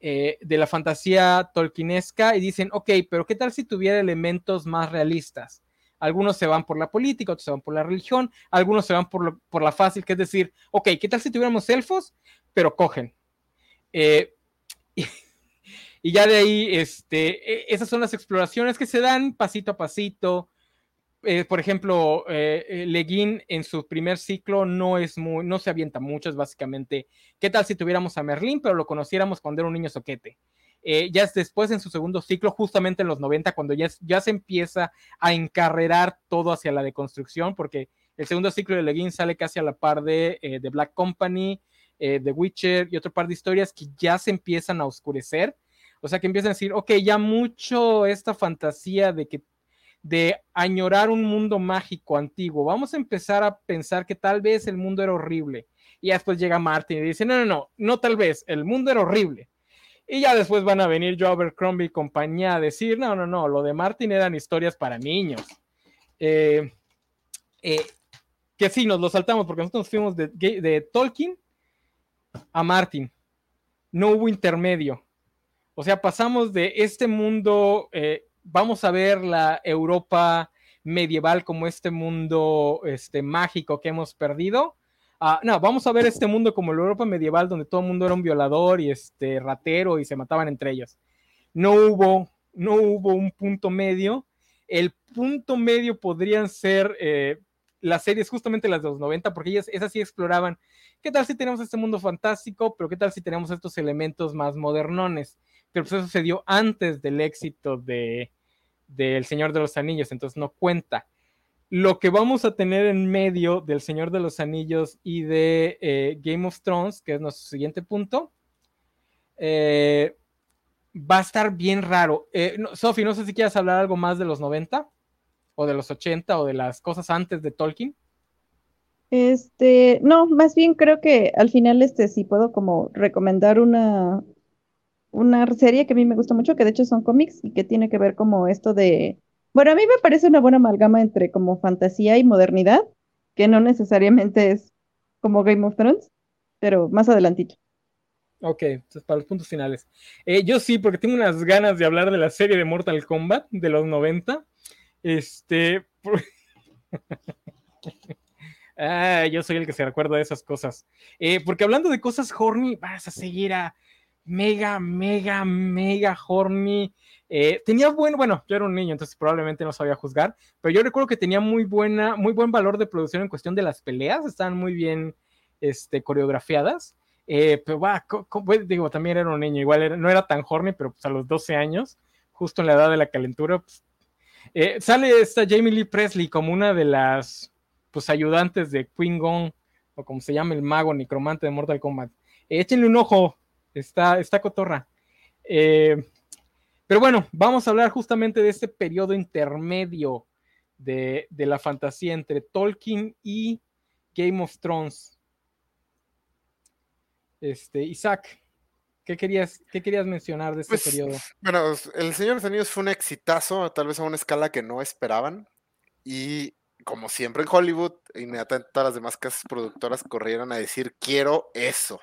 de la fantasía tolkienesca y dicen, ok, pero ¿qué tal si tuviera elementos más realistas? Algunos se van por la política, otros se van por la religión, algunos se van por, por la fácil, que es decir, ok, ¿qué tal si tuviéramos elfos, pero cogen? Eh, (laughs) y, ya de ahí, este, e, esas son las exploraciones que se dan pasito a pasito. Eh, por ejemplo, eh, Leguín en su primer ciclo no es muy, no se avienta mucho, es básicamente, ¿qué tal si tuviéramos a Merlín, pero lo conociéramos cuando era un niño soquete? Eh, ya es después en su segundo ciclo, justamente en los 90, cuando ya, ya se empieza a encarrerar todo hacia la deconstrucción, porque el segundo ciclo de Leguín sale casi a la par de eh, The Black Company, eh, The Witcher y otro par de historias que ya se empiezan a oscurecer. O sea, que empiezan a decir, ok, ya mucho esta fantasía de que de añorar un mundo mágico antiguo. Vamos a empezar a pensar que tal vez el mundo era horrible. Y después llega Martin y dice, no, no, no, no tal vez, el mundo era horrible. Y ya después van a venir Joe Abercrombie y compañía a decir, no, no, no, lo de Martin eran historias para niños. Eh, eh, que sí, nos lo saltamos porque nosotros fuimos de, de Tolkien a Martin. No hubo intermedio. O sea, pasamos de este mundo, eh, vamos a ver la Europa medieval como este mundo este, mágico que hemos perdido, Ah, no, vamos a ver este mundo como la Europa medieval, donde todo el mundo era un violador y este ratero y se mataban entre ellos. No hubo, no hubo un punto medio. El punto medio podrían ser eh, las series, justamente las de los 90, porque ellas esas sí exploraban qué tal si tenemos este mundo fantástico, pero qué tal si tenemos estos elementos más modernones. Pero pues eso se dio antes del éxito de del Señor de los Anillos, entonces no cuenta lo que vamos a tener en medio del Señor de los Anillos y de eh, Game of Thrones, que es nuestro siguiente punto, eh, va a estar bien raro. Eh, Sofi, no sé si quieres hablar algo más de los 90 o de los 80 o de las cosas antes de Tolkien. Este, no, más bien creo que al final este sí puedo como recomendar una una serie que a mí me gusta mucho, que de hecho son cómics y que tiene que ver como esto de bueno, a mí me parece una buena amalgama entre como fantasía y modernidad, que no necesariamente es como Game of Thrones, pero más adelantito. Ok, para los puntos finales. Eh, yo sí, porque tengo unas ganas de hablar de la serie de Mortal Kombat de los 90. Este. (laughs) ah, yo soy el que se recuerda de esas cosas. Eh, porque hablando de cosas horny, vas a seguir a mega, mega, mega horny eh, tenía buen, bueno, yo era un niño, entonces probablemente no sabía juzgar, pero yo recuerdo que tenía muy buena, muy buen valor de producción en cuestión de las peleas, estaban muy bien este, coreografiadas. Eh, pero va, digo, también era un niño, igual no era tan horny, pero pues a los 12 años, justo en la edad de la calentura, pues, eh, sale esta Jamie Lee Presley como una de las pues ayudantes de Queen Gong, o como se llama el mago necromante de Mortal Kombat. échenle un ojo, está, está cotorra. Eh, pero bueno, vamos a hablar justamente de este periodo intermedio de, la fantasía entre Tolkien y Game of Thrones. Este, Isaac, ¿qué querías, qué querías mencionar de este periodo? Bueno, El Señor de los Anillos fue un exitazo, tal vez a una escala que no esperaban. Y como siempre en Hollywood, inmediatamente todas las demás casas productoras corrieron a decir, quiero eso.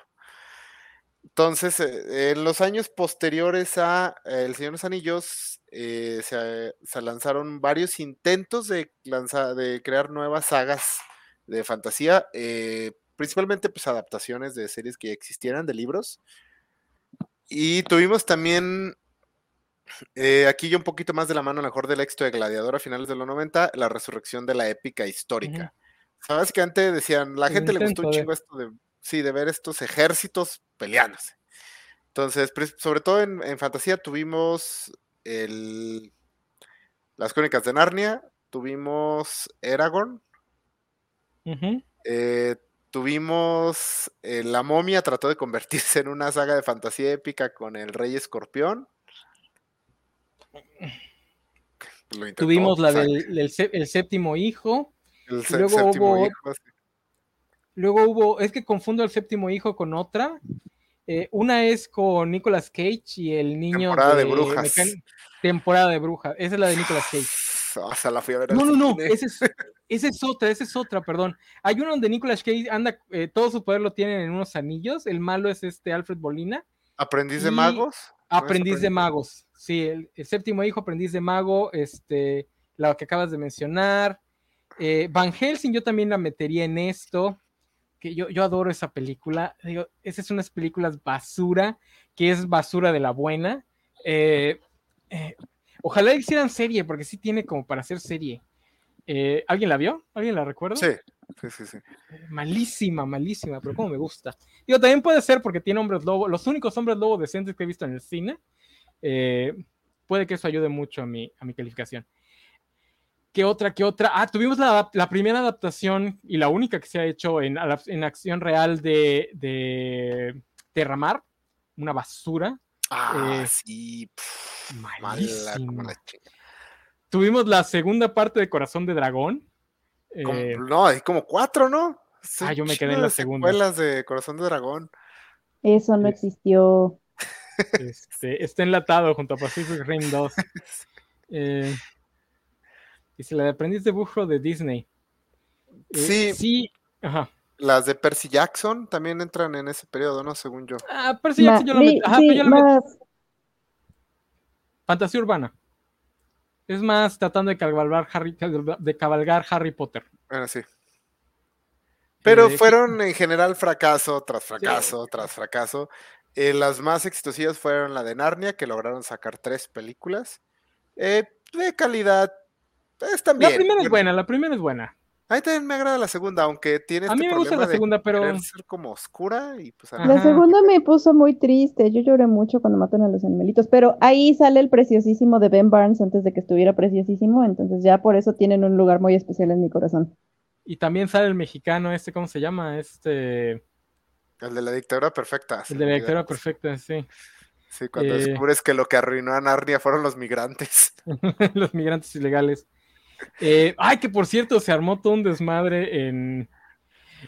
Entonces, eh, en los años posteriores a El Señor de los Anillos, eh, se, lanzaron varios intentos de, de crear nuevas sagas de fantasía, eh, principalmente pues adaptaciones de series que existieran, de libros. Y tuvimos también, aquí yo un poquito más de la mano, a lo mejor del éxito de Gladiador a finales de los 90, la resurrección de la épica histórica. Sabes que antes decían, la gente le gustó un chingo esto de sí, de ver estos ejércitos peleándose. Entonces, sobre todo en, fantasía tuvimos el, las crónicas de Narnia, tuvimos Aragorn, eh, tuvimos eh, La momia trató de convertirse en una saga de fantasía épica con el rey escorpión. tuvimos la del, el séptimo hijo. El luego hubo, hijo, Luego hubo, es que confundo el séptimo hijo con otra. Eh, una es con Nicolas Cage y el niño. Temporada de, brujas. temporada de brujas. Esa es la de Nicolas Cage. O sea, la fui a ver. No, no, no. Esa es, esa es, otra, esa es otra, perdón. Hay uno donde Nicolas Cage anda, eh, todo su poder lo tienen en unos anillos. El malo es este Alfred Bolina. ¿Aprendiz de magos? Aprendiz de magos. Sí, el, séptimo hijo, aprendiz de mago, este, la que acabas de mencionar. Eh, Van Helsing, yo también la metería en esto yo, adoro esa película. Digo, esas son unas películas basura, que es basura de la buena. Eh, eh, ojalá hicieran serie, porque sí tiene como para hacer serie. Eh, ¿Alguien la vio? ¿Alguien la recuerda? Sí, sí, sí, sí. Malísima, malísima, pero como me gusta. Digo, también puede ser porque tiene hombres lobo, los únicos hombres lobo decentes que he visto en el cine. puede que eso ayude mucho a mi, a mi calificación. ¿Qué otra? ¿Qué otra? Ah, tuvimos la, primera adaptación y la única que se ha hecho en, en acción real de, de Terramar, una basura. Ah, eh, sí. Tuvimos la segunda parte de Corazón de Dragón. Eh, no, hay como cuatro, ¿no? ah, yo me quedé en la segunda. Secuelas de Corazón de Dragón. Eso no existió. Este, está enlatado junto a Pacific Rim 2. (laughs) Eh, Dice la de aprendiz de burro de Disney. Eh, sí. Sí. Ajá. Las de Percy Jackson también entran en ese periodo, ¿no? Según yo. Ah, Percy Jackson yo lo meto. Ajá, yo Fantasía urbana. Es más tratando de cabalgar Harry, de cabalgar Harry Potter. Bueno, sí. Pero eh, fueron en general fracaso tras fracaso tras fracaso. Eh, las más exitosas fueron la de Narnia, que lograron sacar tres películas. de calidad la primera es buena, la primera es buena. A mí también me agrada la segunda, aunque tiene. a este mí me gusta la segunda, pero. ser como oscura y pues. La segunda me puso muy triste. Yo lloré mucho cuando matan a los animalitos, pero ahí sale el preciosísimo de Ben Barnes antes de que estuviera preciosísimo, entonces ya por eso tienen un lugar muy especial en mi corazón. Y también sale el mexicano, este, ¿cómo se llama? Este. El de la dictadura perfecta. El de la dictadura perfecta, sí. Sí, cuando eh, descubres que lo que arruinó a Narnia fueron los migrantes. (laughs) los migrantes ilegales. Eh, ay, que por cierto, se armó todo un desmadre en,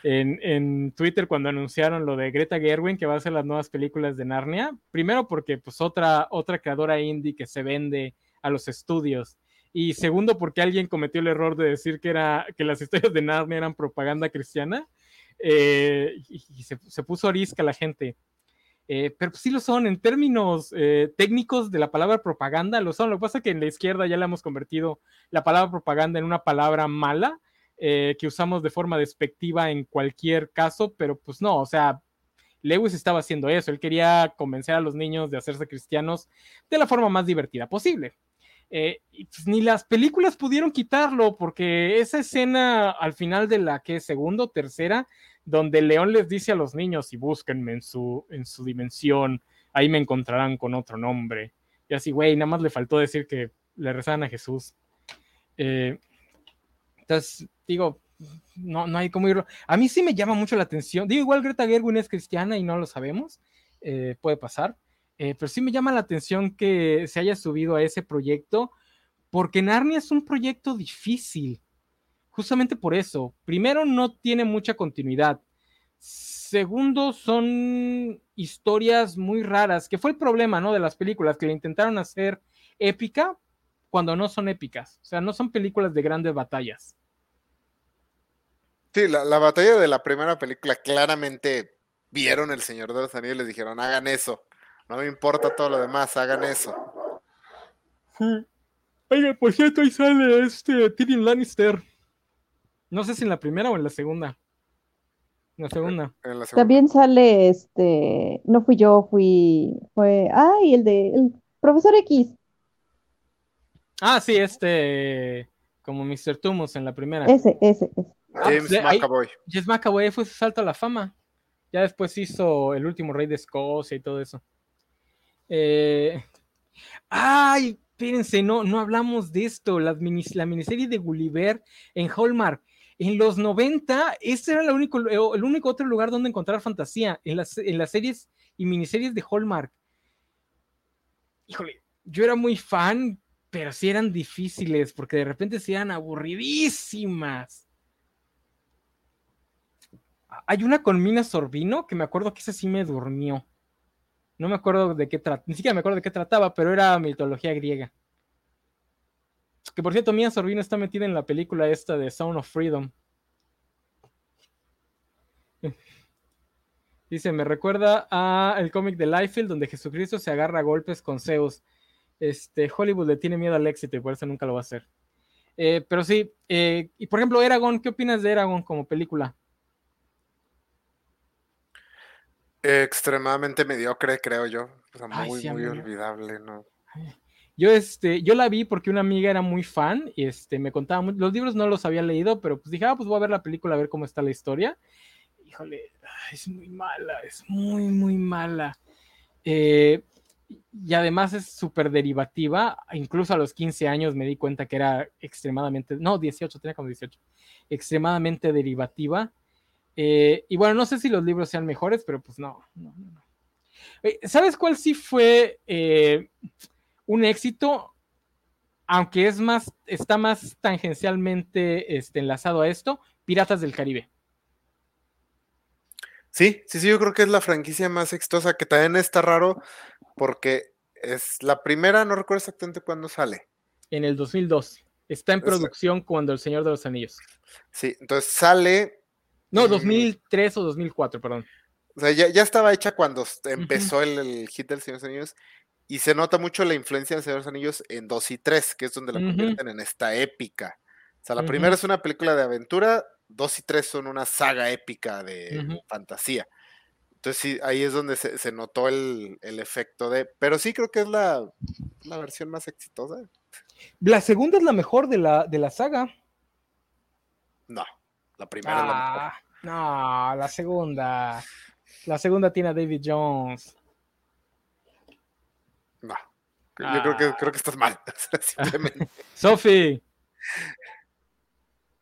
en, Twitter cuando anunciaron lo de Greta Gerwin, que va a hacer las nuevas películas de Narnia. Primero porque pues otra, otra creadora indie que se vende a los estudios. Y segundo porque alguien cometió el error de decir que, era, que las historias de Narnia eran propaganda cristiana. Eh, y, se, se, puso arisca la gente. Eh, pero sí lo son, en términos eh, técnicos de la palabra propaganda, lo son. Lo que pasa es que en la izquierda ya le hemos convertido la palabra propaganda en una palabra mala eh, que usamos de forma despectiva en cualquier caso, pero pues no, o sea, Lewis estaba haciendo eso, él quería convencer a los niños de hacerse cristianos de la forma más divertida posible. y pues, ni las películas pudieron quitarlo porque esa escena al final de la que segundo, tercera, donde León les dice a los niños y búsquenme en su, en su dimensión, ahí me encontrarán con otro nombre. Y así, güey, nada más le faltó decir que le rezaban a Jesús. Eh, entonces, digo, no, no hay cómo irlo. A mí sí me llama mucho la atención. Digo, igual Greta Gerwin es cristiana y no lo sabemos, eh, puede pasar. Eh, pero sí me llama la atención que se haya subido a ese proyecto, porque Narnia es un proyecto difícil justamente por eso. Primero, no tiene mucha continuidad. Segundo, son historias muy raras, que fue el problema, ¿no? De las películas, que le intentaron hacer épica cuando no son épicas. O sea, no son películas de grandes batallas. Sí, la, batalla de la primera película claramente vieron el Señor de los Anillos y les dijeron, hagan eso. No me importa todo lo demás, hagan eso. Oye, por cierto, ahí sale este Tyrion Lannister. No sé si en la primera o en la segunda. En la segunda. También sale este. No fui yo, fui. Fue. Ay, el de. El profesor X. Ah, sí, este. Como Mr. Tumus en la primera. Ese, ese, ese. Ah, James McAvoy. James McAvoy fue su salto a la fama. Ya después hizo El último rey de Escocia y todo eso. Eh... Ay, espérense, no, no hablamos de esto. La, la miniserie de Gulliver en Hallmark. En los 90, ese era el único, otro lugar donde encontrar fantasía, en las, series y miniseries de Hallmark. Híjole, yo era muy fan, pero sí eran difíciles, porque de repente sí eran aburridísimas. Hay una con Mina Sorbino que me acuerdo que esa sí me durmió. No me acuerdo de qué trataba, ni siquiera me acuerdo de qué trataba, pero era mitología griega. Que por cierto, Mia Sorbino está metida en la película esta de Sound of Freedom. (laughs) Dice, me recuerda a el cómic de Liefeld donde Jesucristo se agarra a golpes con Zeus. Este, Hollywood le tiene miedo al éxito y por eso nunca lo va a hacer. Eh, pero sí, eh, y por ejemplo, Eragon, ¿qué opinas de Eragon como película? Extremadamente mediocre, creo yo. muy, muy olvidable, ¿no? Yo, este, yo la vi porque una amiga era muy fan y este, me contaba, los libros no los había leído, pero pues dije, ah, pues voy a ver la película a ver cómo está la historia. Híjole, es muy mala, es muy, muy mala. Eh, y además es súper derivativa. Incluso a los 15 años me di cuenta que era extremadamente, no, 18, tenía como 18, extremadamente derivativa. Eh, y bueno, no sé si los libros sean mejores, pero pues no, no, no. Eh, ¿Sabes cuál sí fue un éxito? Aunque es más, está más tangencialmente este, enlazado a esto, Piratas del Caribe. Sí, sí, sí, yo creo que es la franquicia más exitosa, que también está raro porque es la primera, no recuerdo exactamente cuándo sale. En el 2002. Está en producción cuando El Señor de los Anillos. Sí, entonces sale. No, 2003 o 2004, perdón. O sea, ya, estaba hecha cuando empezó el, hit del Señor de los Anillos. Y se nota mucho la influencia del Señor de los Anillos en 2 y 3, que es donde la convierten en esta épica. O sea, la primera es una película de aventura, dos y tres son una saga épica de fantasía. Entonces sí, ahí es donde se, notó el, efecto de... Pero sí creo que es la, versión más exitosa. La segunda es la mejor de la, de la saga. No, la primera es la mejor. Ah, no, la segunda. La segunda tiene a David Jones. No. Yo creo, que, ah. creo que estás mal. (laughs) (laughs) Sophie.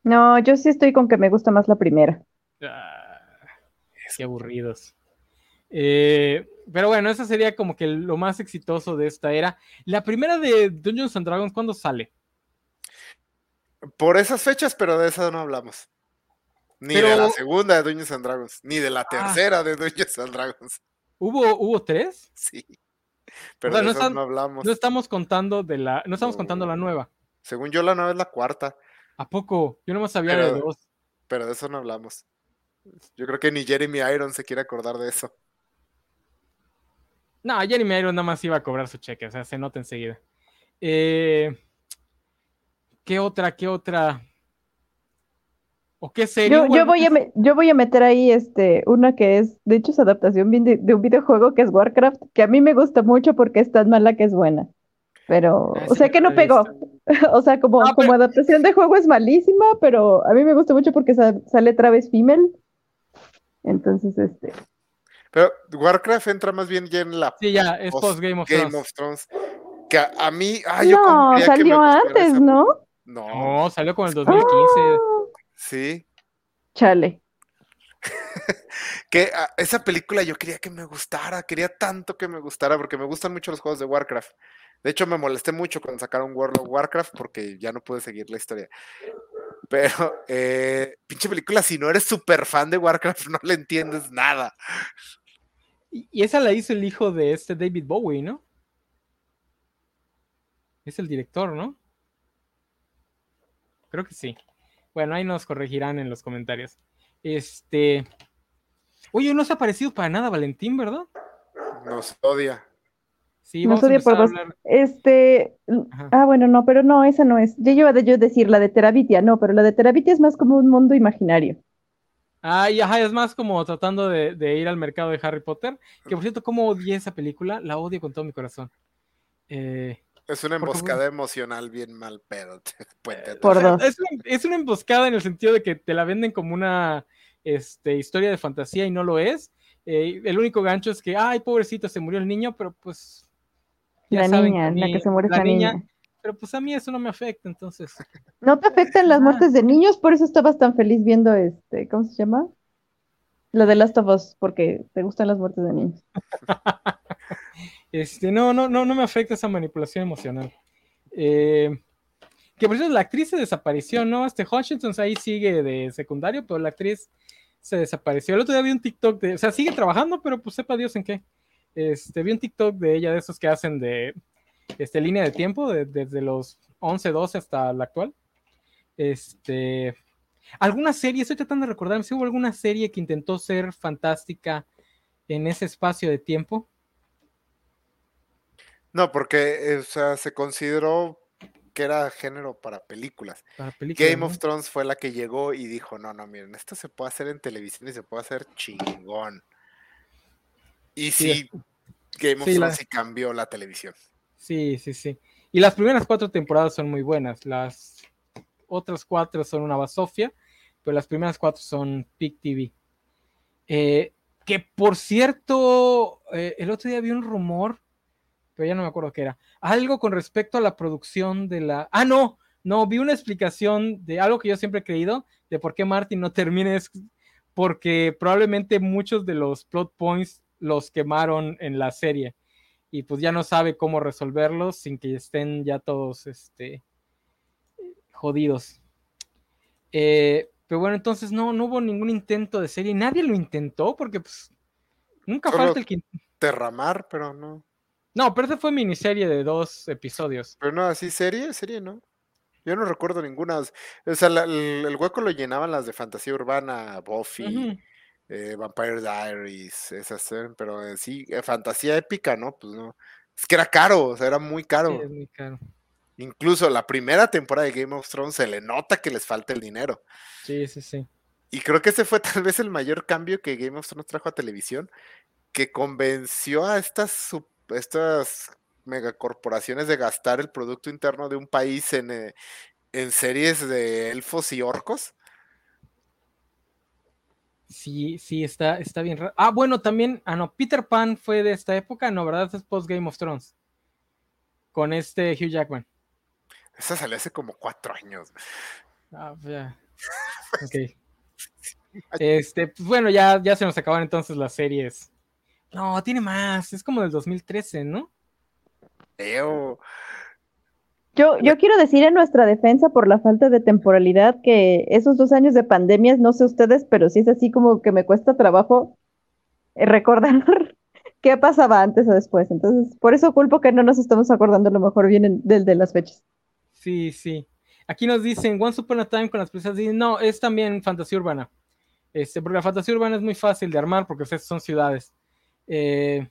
No, yo sí estoy con que me gusta más la primera. Ah, qué aburridos. Eh, pero bueno, esa sería como que lo más exitoso de esta era. La primera de Dungeons and Dragons, ¿cuándo sale? Por esas fechas, pero de esa no hablamos. Ni de la segunda de Dungeons and Dragons, ni de la ah. tercera de Dungeons and Dragons. ¿Hubo, ¿Hubo tres? Sí. (laughs) Pero de no, no, hablamos. No estamos contando de la, no estamos contando la nueva. Según yo, la nueva es la cuarta. ¿A poco? Yo no más sabía de dos. Pero de eso no hablamos. Yo creo que ni Jeremy Iron se quiere acordar de eso. No, Jeremy Iron nada más iba a cobrar su cheque, o sea, se nota enseguida. Eh, ¿Qué otra? ¿Qué otra? ¿O qué serie? Yo, voy a yo voy a meter ahí este, una que es, de hecho, es adaptación de, de, un videojuego que es Warcraft, que a mí me gusta mucho porque es tan mala que es buena. Pero, ah, o sea que no pegó. (laughs) o sea, como, como adaptación de juego es malísima, pero a mí me gusta mucho porque sale Travis Fimmel. Entonces, este. Pero Warcraft entra más bien ya en la. Sí, ya, es post, Game, of, Thrones. Que a, mí. no, salió antes, ¿no? ¿no? salió con el 2015. Sí. Chale. (laughs) que ah, esa película yo quería que me gustara, quería tanto que me gustara, porque me gustan mucho los juegos de Warcraft. De hecho, me molesté mucho cuando sacaron World of Warcraft porque ya no pude seguir la historia. Pero, (laughs) eh, pinche película, si no eres súper fan de Warcraft, (laughs) no le entiendes nada. Y esa la hizo el hijo de este David Bowie, ¿no? Es el director, ¿no? Creo que sí. Bueno, ahí nos corregirán en los comentarios. Este. Oye, no se ha parecido para nada Valentín, ¿verdad? Nos odia. Sí, no odia por dos. Este. Ah, bueno, no, pero no, esa no es. Yo iba a yo decir la de Terabitia, no, pero la de Terabitia es más como un mundo imaginario. Ah, y ajá, es más como tratando de, ir al mercado de Harry Potter. Que por cierto, ¿cómo odié esa película? La odio con todo mi corazón. Eh, es una emboscada emocional bien mal pedo. (laughs) Es, una, emboscada en el sentido de que te la venden como una este, historia de fantasía y no lo es. Eh, el único gancho es que, ay, pobrecito, se murió el niño, pero pues. la niña, la que se muere la niña, Pero pues a mí eso no me afecta, entonces. ¿No te afectan las muertes de niños? Por eso estabas tan feliz viendo este, ¿cómo se llama? Lo de Last of Us, porque te gustan las muertes de niños. (laughs) Este, no, no, no, no me afecta esa manipulación emocional. Eh, que por eso la actriz se desapareció, ¿no? Este Hutchinson ahí sigue de secundario, pero la actriz se desapareció. El otro día vi un TikTok de, o sea, sigue trabajando, pero pues sepa Dios en qué. Este, vi un TikTok de ella, de esos que hacen de este, línea de tiempo, desde los 11, 12 hasta la actual. Este, alguna serie, estoy tratando de recordar si hubo alguna serie que intentó ser fantástica en ese espacio de tiempo. No, porque o se consideró que era género para películas. Game of Thrones fue la que llegó y dijo, no, no, miren, esto se puede hacer en televisión y se puede hacer chingón. Y sí, Game of Thrones sí cambió la televisión. Sí, sí, sí. Y las primeras cuatro temporadas son muy buenas. Las otras cuatro son una basofia, pero las primeras cuatro son Peak TV. Eh, que por cierto, eh, el otro día vi un rumor pero ya no me acuerdo qué era. Algo con respecto a la producción de la... Ah, no, no, vi una explicación de algo que yo siempre he creído, de por qué Martin no termina, es porque probablemente muchos de los plot points los quemaron en la serie y pues ya no sabe cómo resolverlos sin que estén ya todos este, jodidos. Eh, pero bueno, entonces no, no hubo ningún intento de serie, nadie lo intentó porque pues nunca falta el que... Derramar, pero no. No, pero esa fue miniserie de dos episodios. Pero no, así serie, serie, ¿no? Yo no recuerdo ninguna. O sea, el, hueco lo llenaban las de fantasía urbana, Buffy, eh, Vampire Diaries, esas, pero eh, sí, eh, fantasía épica, ¿no? Pues no. Es que era caro, o sea, era muy caro. Sí, es muy caro. Incluso la primera temporada de Game of Thrones se le nota que les falta el dinero. Sí, sí, sí. Y creo que ese fue (laughs) tal vez el mayor cambio que Game of Thrones trajo a televisión, que convenció a estas super estas megacorporaciones de gastar el Producto Interno de un país en, eh, en series de elfos y orcos. Sí, sí, está, está bien raro. Ah, bueno, también, ah, no, Peter Pan fue de esta época, no, ¿verdad? Es post Game of Thrones. Con este Hugh Jackman. Esa salió hace como cuatro años. Ah, ya. (laughs) Ok. Este, pues bueno, ya, ya se nos acaban entonces las series no, tiene más, es como del 2013, ¿no? Yo, yo quiero decir en nuestra defensa por la falta de temporalidad que esos dos años de pandemias, no sé ustedes, pero sí es así como que me cuesta trabajo eh, recordar (laughs) qué pasaba antes o después. Entonces, por eso culpo que no nos estamos acordando lo mejor bien del de las fechas. Sí, sí. Aquí nos dicen One Upon a Time con las princesas no, es también fantasía urbana. Este, porque la fantasía urbana es muy fácil de armar porque son ciudades. Eh,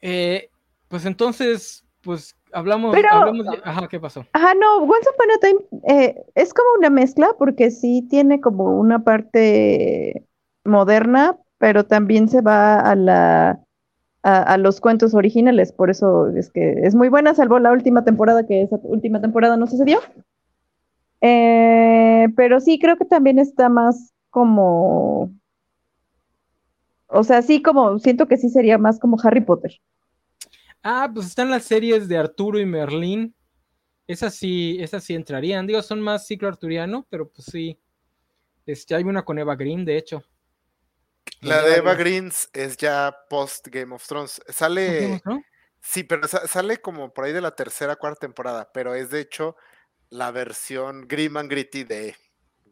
eh, pues entonces, pues hablamos, ajá, ¿qué pasó? Ajá, no, Once Upon a Time eh, es como una mezcla porque sí tiene como una parte moderna, pero también se va a la a, los cuentos originales, por eso es que es muy buena, salvo la última temporada, que esa última temporada no sucedió. pero sí, creo que también está más como o sea, sí como, siento que sí sería más como Harry Potter. Ah, pues están las series de Arturo y Merlín. Esas sí, esas sí entrarían. Digo, son más ciclo arturiano, pero pues sí. Este, hay una con Eva Green, de hecho. La de Eva Green es ya post Game of Thrones. Sale. Sí, pero sale como por ahí de la tercera, cuarta temporada, pero es de hecho la versión Grim and Gritty de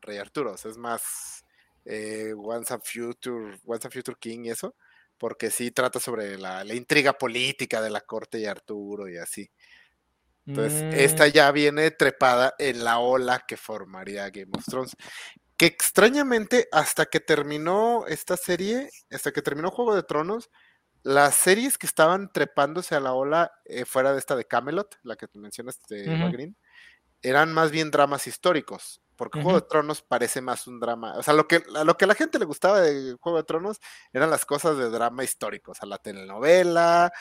Rey Arturo. es más eh, Once, a Future, Once a Future King y eso, porque sí trata sobre la, intriga política de la corte y Arturo y así. Entonces, esta mm. ya viene trepada en la ola que formaría Game of Thrones. Que extrañamente, hasta que terminó esta serie, hasta que terminó Juego de Tronos, las series que estaban trepándose a la ola eh, fuera de esta de Camelot, la que te mencionaste, de Green, eran más bien dramas históricos porque Juego de Tronos parece más un drama. O sea, lo que, a lo que a la gente le gustaba de Juego de Tronos eran las cosas de drama histórico, o sea, la telenovela,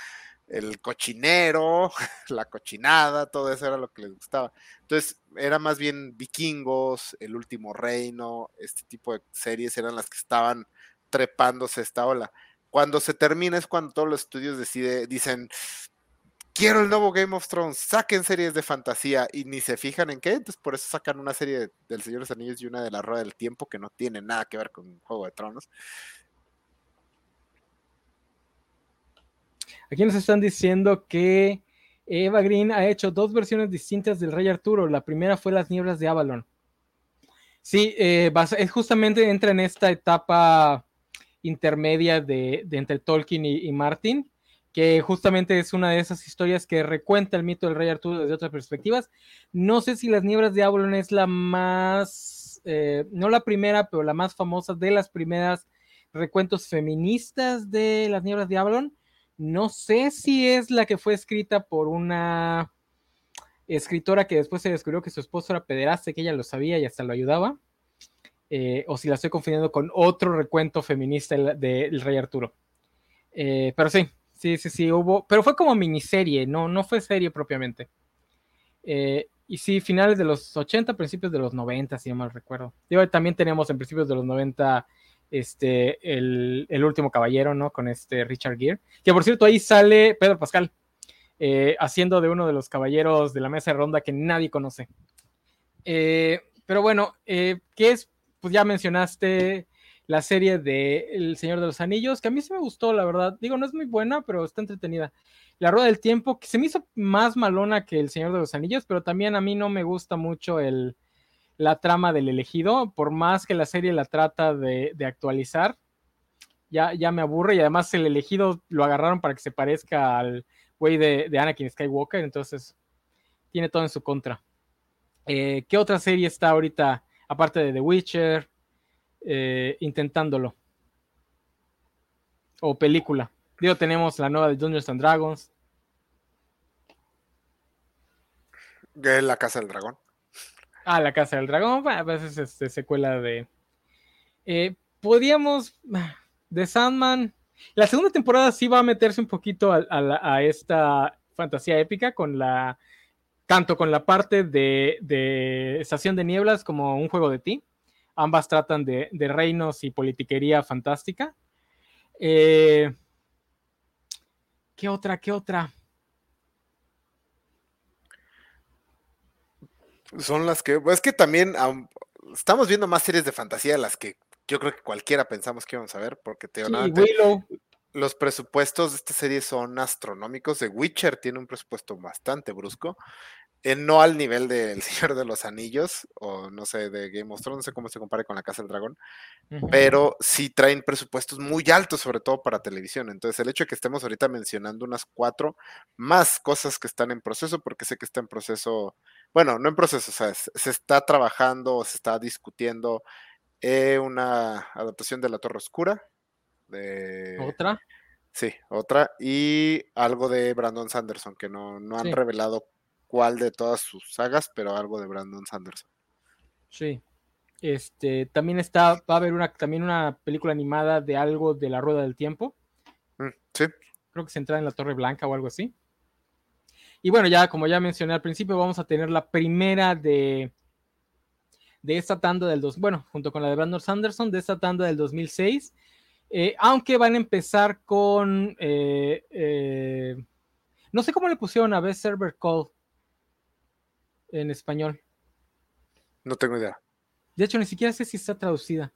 el cochinero, (laughs) la cochinada, todo eso era lo que les gustaba. Entonces, era más bien vikingos, el último reino, este tipo de series eran las que estaban trepándose esta ola. Cuando se termina es cuando todos los estudios decide, dicen, quiero el nuevo Game of Thrones, saquen series de fantasía y ni se fijan en qué, entonces por eso sacan una serie del Señor de los Anillos y una de la Rueda del Tiempo que no tiene nada que ver con Juego de Tronos. Aquí nos están diciendo que Eva Green ha hecho dos versiones distintas del Rey Arturo. La primera fue Las Nieblas de Avalon. Sí, eh, justamente entra en esta etapa intermedia de, entre Tolkien y, Martin, que justamente es una de esas historias que recuenta el mito del rey Arturo desde otras perspectivas. No sé si Las Nieblas de Avalon es la más, eh, no la primera, pero la más famosa de las primeras recuentos feministas de Las Nieblas de Avalon. No sé si es la que fue escrita por una escritora que después se descubrió que su esposo era pederasta, que ella lo sabía y hasta lo ayudaba. Eh, o si la estoy confundiendo con otro recuento feminista del Rey Arturo. Eh, pero sí, sí, sí, sí, hubo, pero fue como miniserie, no, no fue serie propiamente. Eh, y sí, finales de los 80, principios de los 90, si no mal recuerdo. también teníamos en principios de los 90 este, el, último caballero, ¿no? Con este Richard Gere. Que por cierto, ahí sale Pedro Pascal, haciendo de uno de los caballeros de la mesa de ronda que nadie conoce. pero bueno, ¿qué es pues ya mencionaste la serie de El Señor de los Anillos, que a mí sí me gustó, la verdad. Digo, no es muy buena, pero está entretenida. La Rueda del Tiempo, que se me hizo más malona que El Señor de los Anillos, pero también a mí no me gusta mucho el, la trama del elegido, por más que la serie la trata de, actualizar. Ya, ya me aburre y además el elegido lo agarraron para que se parezca al güey de, de Anakin Skywalker, entonces tiene todo en su contra. Eh, ¿Qué otra serie está ahorita aparte de The Witcher, eh, intentándolo. O película. Digo, tenemos la nueva de Dungeons and Dragons. La Casa del Dragón. Ah, La Casa del Dragón. a veces es este, secuela de. Eh, podríamos. De Sandman. La segunda temporada sí va a meterse un poquito a esta fantasía épica con la tanto con la parte de, Estación de Nieblas como un juego de ti. Ambas tratan de, reinos y politiquería fantástica. Eh, ¿Qué otra? ¿Qué otra? Son las que, es que también estamos viendo más series de fantasía de las que yo creo que cualquiera pensamos que íbamos a ver, porque te sí, los presupuestos de esta serie son astronómicos. The Witcher tiene un presupuesto bastante brusco. Eh, no al nivel del Señor de los Anillos, o no sé, de Game of Thrones, no sé cómo se compare con la Casa del Dragón, pero sí traen presupuestos muy altos, sobre todo para televisión. Entonces, el hecho de que estemos ahorita mencionando unas cuatro más cosas que están en proceso, porque sé que está en proceso, bueno, no en proceso, o sea, se está trabajando, se está discutiendo eh, una adaptación de La Torre Oscura. De... ¿Otra? Sí, otra. Y algo de Brandon Sanderson, que no, no han revelado cuál de todas sus sagas, pero algo de Brandon Sanderson. Sí. Este, también está, va a haber una, también una película animada de algo de la Rueda del Tiempo. Mm, sí. Creo que se entra en la Torre Blanca o algo así. Y bueno, ya como ya mencioné al principio, vamos a tener la primera de, de esta tanda del dos, bueno, junto con la de Brandon Sanderson, de esta tanda del 2006. Eh, aunque van a empezar con, eh, eh, no sé cómo le pusieron a Best Server Call, en español. No tengo idea. De hecho, ni siquiera sé si está traducida.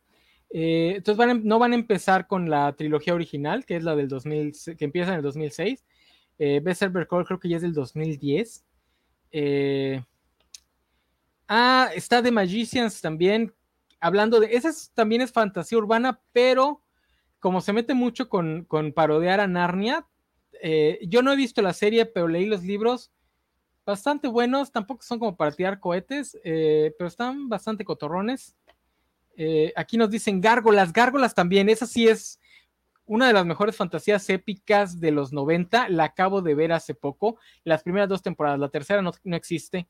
Eh, entonces em, no van a empezar con la trilogía original, que es la del 2000, que empieza en el 2006. Eh, Berserker Call creo que ya es del 2010. Eh, ah, está The Magicians también. Hablando de. Esa también es fantasía urbana, pero como se mete mucho con, con parodiar a Narnia, eh, yo no he visto la serie, pero leí los libros bastante buenos, tampoco son como para tirar cohetes, eh, pero están bastante cotorrones. Eh, aquí nos dicen gárgolas, gárgolas también, esa sí es una de las mejores fantasías épicas de los 90, la acabo de ver hace poco, las primeras dos temporadas, la tercera no, existe,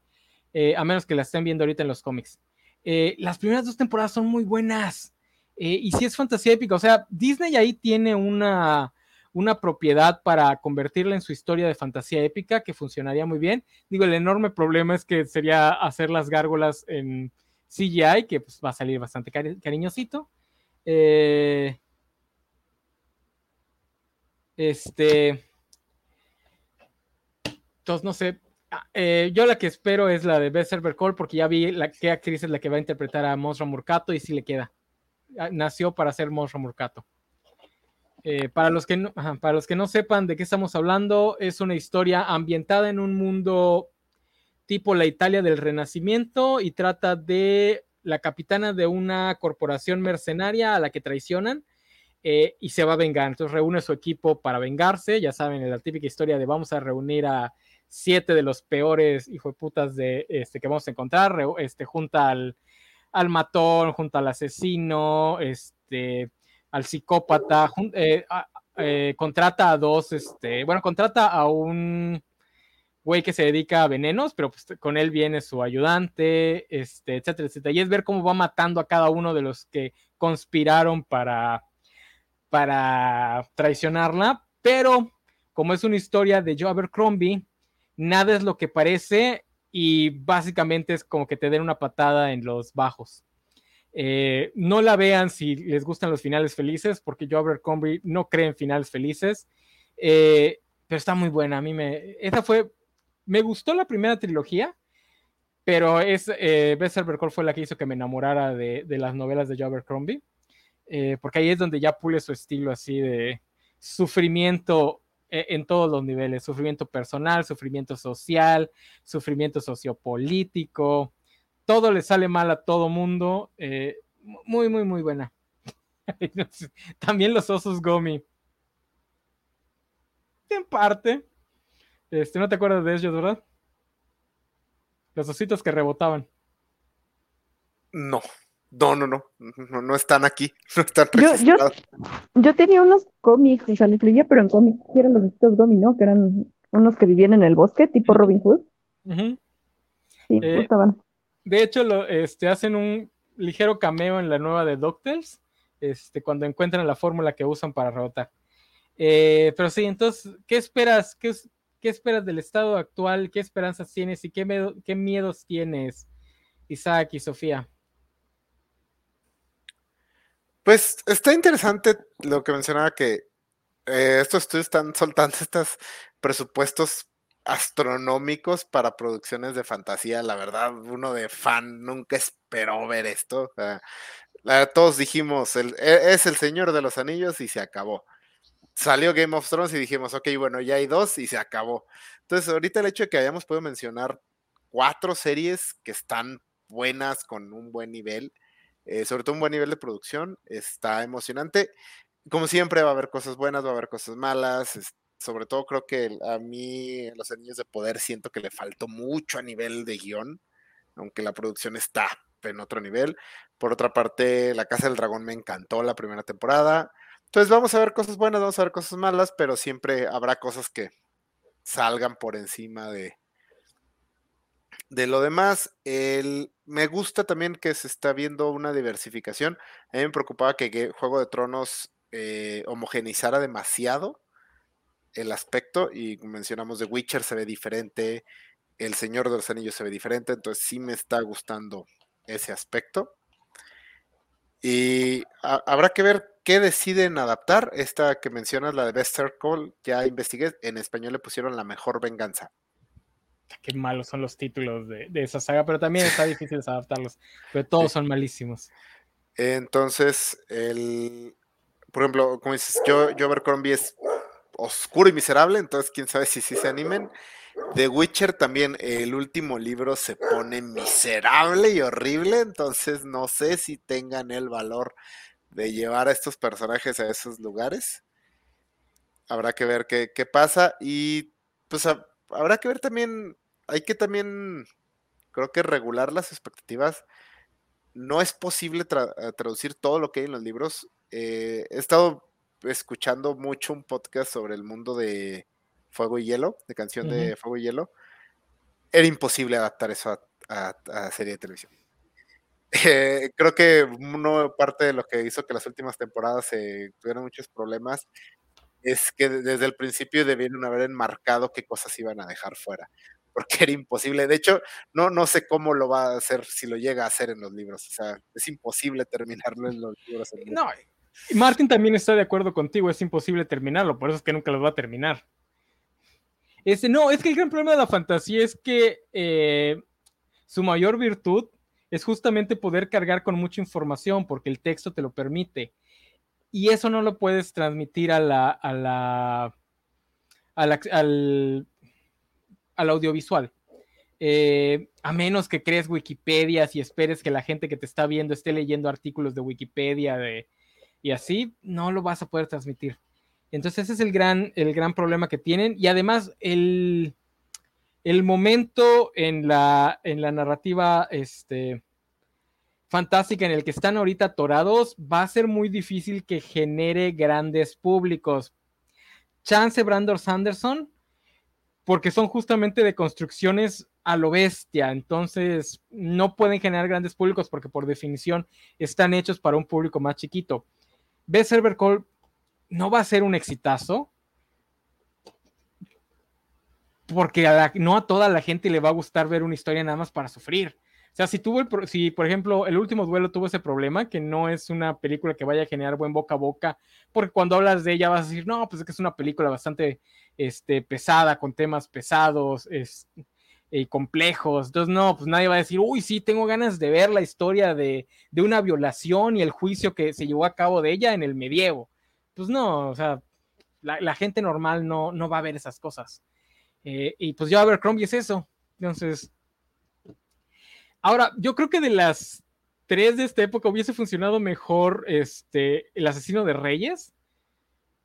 eh, a menos que la estén viendo ahorita en los cómics. las primeras dos temporadas son muy buenas, y si es fantasía épica, o sea, Disney ahí tiene una una propiedad para convertirla en su historia de fantasía épica que funcionaría muy bien. Digo, el enorme problema es que sería hacer las gárgolas en CGI, que pues, va a salir bastante cariñosito. Eh, este. Entonces, no sé. Ah, eh, yo la que espero es la de Best Server Call, porque ya vi la, qué actriz es la que va a interpretar a Monstruo Murcato y si le queda. Ah, nació para ser Monstruo Murcato. Eh, para, los que no, para los que no sepan de qué estamos hablando, es una historia ambientada en un mundo tipo la Italia del Renacimiento y trata de la capitana de una corporación mercenaria a la que traicionan eh, y se va a vengar. Entonces reúne su equipo para vengarse. Ya saben, la típica historia de vamos a reunir a siete de los peores hijo de putas de este que vamos a encontrar. Este, junta al, al matón, junta al asesino, este, al psicópata, eh, eh, contrata a dos, este, bueno, contrata a un güey que se dedica a venenos, pero pues con él viene su ayudante, este, etcétera, etcétera. Y es ver cómo va matando a cada uno de los que conspiraron para para traicionarla, pero como es una historia de Joe Abercrombie, nada es lo que parece y básicamente es como que te den una patada en los bajos. Eh, no la vean si les gustan los finales felices, porque Joe Abercrombie no cree en finales felices, eh, pero está muy buena. A mí me, esa fue, me gustó la primera trilogía, pero es, eh, Bess fue la que hizo que me enamorara de, las novelas de Joe Abercrombie. Eh, porque ahí es donde ya pule su estilo así de sufrimiento en todos los niveles, sufrimiento personal, sufrimiento social, sufrimiento sociopolítico, todo le sale mal a todo mundo, eh, muy, muy, muy buena. (laughs) También los osos Gomi. En parte. Este, ¿No te acuerdas de ellos, verdad? Los ositos que rebotaban. No. No, no, no, no, están aquí, (laughs) no están yo, yo, tenía unos cómics, o sea, les leía, pero en cómics, que eran los estos Gomi, ¿no? Que eran unos que vivían en el bosque, tipo Robin Hood. Sí, eh, estaban. De hecho, este, hacen un ligero cameo en la nueva de DuckTales, este, cuando encuentran la fórmula que usan para rebotar. Eh, pero sí, entonces, ¿qué esperas? ¿Qué, ¿Qué esperas del estado actual? ¿Qué esperanzas tienes y qué, qué miedos tienes, Isaac y Sofía? Pues está interesante lo que mencionaba que eh, estos estudios están soltando (laughs) estos presupuestos astronómicos para producciones de fantasía. La verdad, uno de fan nunca esperó ver esto. todos dijimos, e, es el Señor de los Anillos y se acabó. Salió Game of Thrones y dijimos, ok, bueno, ya hay dos y se acabó. Entonces, ahorita el hecho de que hayamos podido mencionar cuatro series que están buenas con un buen nivel eh, sobre todo un buen nivel de producción, está emocionante. Como siempre va a haber cosas buenas, va a haber cosas malas, sobre todo creo que a mí Los Anillos de Poder siento que le faltó mucho a nivel de guion, aunque la producción está en otro nivel. Por otra parte, La Casa del Dragón me encantó la primera temporada. Entonces vamos a ver cosas buenas, vamos a ver cosas malas, pero siempre habrá cosas que salgan por encima de, de lo demás, el, me gusta también que se está viendo una diversificación. A mí me preocupaba que Juego de Tronos eh, homogenizara demasiado el aspecto y mencionamos The Witcher se ve diferente, El Señor de los Anillos se ve diferente, entonces sí me está gustando ese aspecto. Y habrá que ver qué deciden adaptar. Esta que mencionas, la de Best Circle, ya investigué, en español le pusieron La Mejor Venganza qué malos son los títulos de, esa saga, pero también está difícil (laughs) adaptarlos, pero todos son malísimos. Entonces, el, por ejemplo, como dices, yo, yo Abercrombie es oscuro y miserable, entonces quién sabe si sí se animen. The Witcher también, el último libro se pone miserable y horrible, entonces no sé si tengan el valor de llevar a estos personajes a esos lugares. Habrá que ver qué, qué pasa y pues habrá que ver también hay que también, creo que regular las expectativas. No es posible traducir todo lo que hay en los libros. Eh, he estado escuchando mucho un podcast sobre el mundo de Fuego y Hielo, de canción de Fuego y Hielo. Era imposible adaptar eso a, serie de televisión. Eh, creo que una parte de lo que hizo que las últimas temporadas se tuvieran muchos problemas es que desde el principio debieron haber enmarcado qué cosas iban a dejar fuera (laughs) porque era imposible. De hecho, no, no sé cómo lo va a hacer si lo llega a hacer en los libros. O sea, es imposible (laughs) terminarlo en los libros. no, Martin también está de acuerdo contigo, es imposible terminarlo, por eso es que nunca lo va a terminar. Este, no, es que el gran problema de la fantasía es que eh, su mayor virtud es justamente poder cargar con mucha información, porque el texto te lo permite. Y eso no lo puedes transmitir a la, a la, al, al audiovisual. Eh, a menos que crees Wikipedia y esperes que la gente que te está viendo esté leyendo artículos de Wikipedia de, y así, no lo vas a poder transmitir. Entonces ese es el gran, el gran problema que tienen. Y además el, el momento en la, en la narrativa este, fantástica en el que están ahorita atorados va a ser muy difícil que genere grandes públicos. Chance Brandon Sanderson, porque son justamente de construcciones a lo bestia, entonces no pueden generar grandes públicos porque por definición están hechos para un público más chiquito. B. Server Call no va a ser un exitazo porque no a toda la gente le va a gustar ver una historia nada más para sufrir. O sea, si tuvo el, si por ejemplo el último duelo tuvo ese problema, que no es una película que vaya a generar buen boca a boca, porque cuando hablas de ella vas a decir, no, pues es que es una película bastante este, pesada, con temas pesados, es, y complejos. Entonces, no, pues nadie va a decir, uy, sí, tengo ganas de ver la historia de, una violación y el juicio que se llevó a cabo de ella en el medievo. Pues no, o sea, la, gente normal no, no va a ver esas cosas. Eh, y pues yo a ver, Chromie es eso. Entonces, ahora, yo creo que de las tres de esta época hubiese funcionado mejor este, El asesino de Reyes,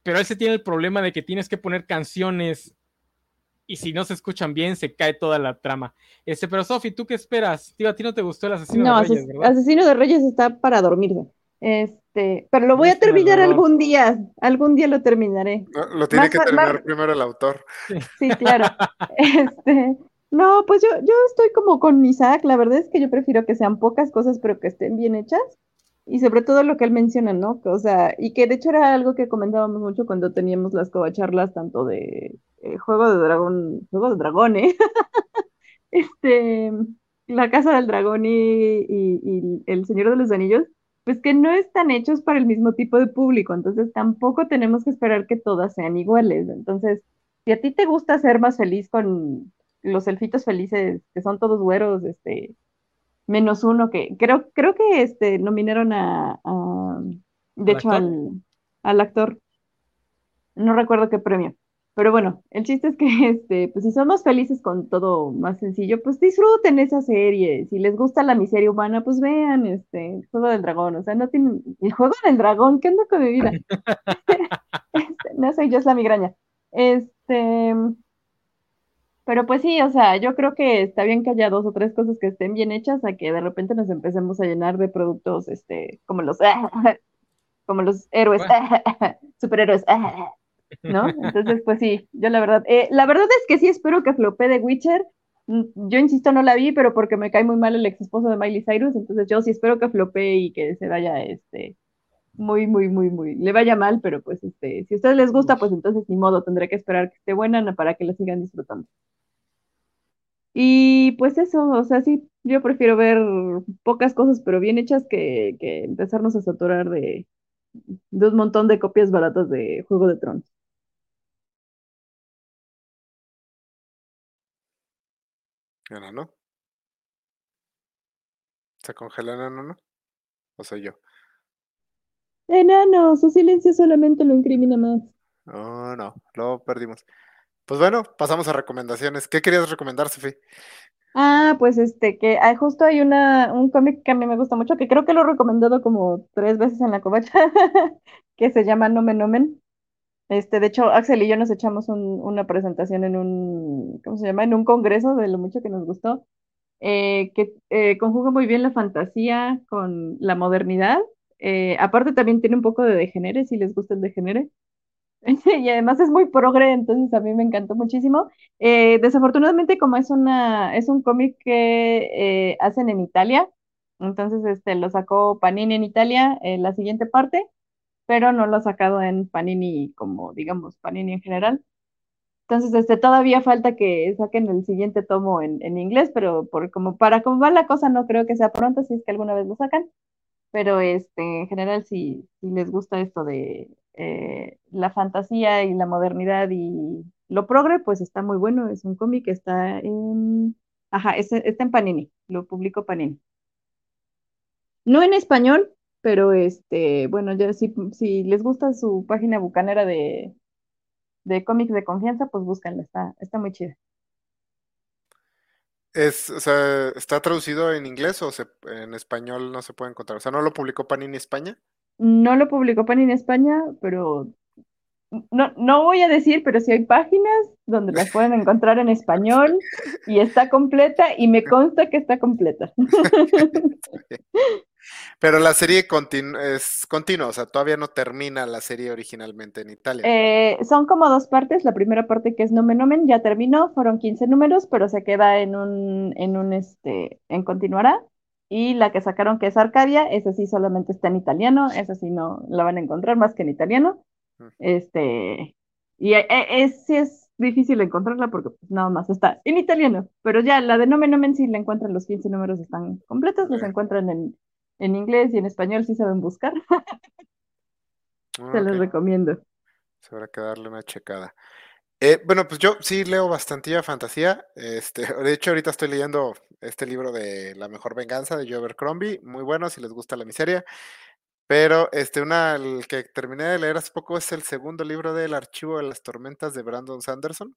pero ese tiene el problema de que tienes que poner canciones y si no se escuchan bien, se cae toda la trama. Este, pero Sofi, ¿tú qué esperas? Tío, a ti no te gustó el Asesino de Reyes, ¿verdad? Asesino de Reyes está para dormirse. Este, pero lo voy a terminar algún día, algún día lo terminaré. lo tiene que terminar primero el autor. Sí, claro. (laughs) este, no, pues yo, yo estoy como con Isaac, la verdad es que yo prefiero que sean pocas cosas, pero que estén bien hechas. Y sobre todo lo que él menciona, ¿no? O sea, y que de hecho era algo que comentábamos mucho cuando teníamos las covacharlas, tanto de eh, Juego de Dragón, Juego de Dragón, ¿eh? (laughs) este, La Casa del Dragón y, El Señor de los Anillos, pues que no están hechos para el mismo tipo de público, entonces tampoco tenemos que esperar que todas sean iguales. Entonces, si a ti te gusta ser más feliz con los elfitos felices, que son todos güeros, este, menos uno que creo, creo que este nominaron a, de hecho al, al actor, no recuerdo qué premio pero bueno, el chiste es que, (laughs) este, pues si somos felices con todo más sencillo, pues disfruten esa serie. Si les gusta la miseria humana, pues vean este, el juego del dragón. O sea, no tienen. El juego del dragón, ¿qué anda con mi vida? (laughs) (laughs) Este, no sé, yo es la migraña. Este. Pero pues sí, o sea, yo creo que está bien que haya dos o tres cosas que estén bien hechas a que de repente nos empecemos a llenar de productos, este, como los, (laughs) como los héroes, (laughs) superhéroes, (laughs) ¿no? Entonces, pues sí, yo la verdad, eh, la verdad es que sí espero que flope de Witcher. Mm, yo insisto, no la vi, pero porque me cae muy mal el ex esposo de Miley Cyrus, entonces yo sí espero que flope y que se vaya, este, muy, muy, muy, muy, le vaya mal, pero pues, este, si a ustedes les gusta, pues entonces ni modo, tendré que esperar que esté buena para que la sigan disfrutando. Y pues eso, o sea, sí, yo prefiero ver pocas cosas, pero bien hechas, que, que empezarnos a saturar de, de un montón de copias baratas de Juego de Tronos. ¿Se congela enano, no? ¿O soy yo? Enano, su silencio solamente lo incrimina más. No, no, lo perdimos. Pues bueno, pasamos a recomendaciones. ¿Qué querías recomendar, Sofi? Ah, pues este, que hay, justo hay una, un cómic que a mí me gusta mucho, que creo que lo he recomendado como tres veces en la covacha, (laughs) que se llama Nomen Nomen. Este, de hecho, Axel y yo nos echamos una presentación en un, ¿cómo se llama? En un congreso de lo mucho que nos gustó, eh, que eh, conjuga muy bien la fantasía con la modernidad. Eh, aparte también tiene un poco de degenere, si les gusta el degenere. (laughs) y además es muy progre, entonces a mí me encantó muchísimo. desafortunadamente, como es una, es un cómic que hacen en Italia, entonces este, lo sacó Panini en Italia, la siguiente parte pero no lo ha sacado en Panini como, digamos, Panini en general. Entonces, este, todavía falta que saquen el siguiente tomo en, inglés, pero por como para cómo va la cosa, no creo que sea pronto, si es que alguna vez lo sacan. Pero este, en general, si, les gusta esto de eh, la fantasía y la modernidad y lo progre, pues está muy bueno. Es un cómic está en. Ajá, está en Panini, lo publicó Panini. No en español, pero este, bueno, ya si, si les gusta su página bucanera de, de cómics de confianza, pues búscanla, está, está muy chida. Es, o sea, ¿está traducido en inglés o en español no se puede encontrar? O sea, ¿no lo publicó Panini España? No lo publicó Panini España, pero no, no voy a decir, pero sí hay páginas donde las pueden encontrar en español y está completa y me consta que está completa. (laughs) (laughs) Pero la serie es continua, o sea, todavía no termina la serie originalmente en Italia. Eh, son como dos partes. La primera parte que es Nomen Nomen ya terminó, fueron 15 números, pero se queda en un, en un, este, en continuará. Y la que sacaron que es Arcadia, esa sí solamente está en italiano, esa sí no la van a encontrar más que en italiano. Este, y e, e, es, sí es difícil encontrarla porque pues, nada más está en italiano, pero ya la de Nomen Nomen sí la encuentran, los 15 números están completos, los encuentran en en inglés y en español sí saben buscar. (laughs) Se los recomiendo. Se habrá que darle una checada. Eh, bueno, pues yo sí leo bastante fantasía. Este, (laughs) de hecho, ahorita estoy leyendo este libro de La mejor venganza de Joe Crombie. Muy bueno si les gusta la miseria. Pero este, una, el que terminé de leer hace poco es el segundo libro del Archivo de las Tormentas de Brandon Sanderson.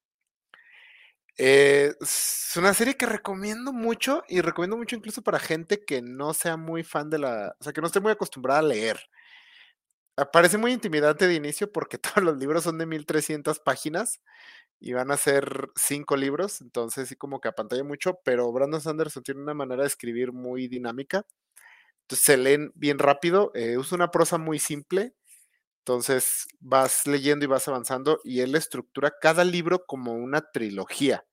Eh, es una serie que recomiendo mucho y recomiendo mucho incluso para gente que no sea muy fan de la, o sea, que no esté muy acostumbrada a leer. Ah, parece muy intimidante de inicio porque (laughs) todos los libros son de 1300 páginas y van a ser cinco libros, entonces sí como que apantalla mucho, pero Brandon Sanderson tiene una manera de escribir muy dinámica. Entonces se leen bien rápido, eh, usa una prosa muy simple, entonces vas leyendo y vas avanzando y él estructura cada libro como una trilogía.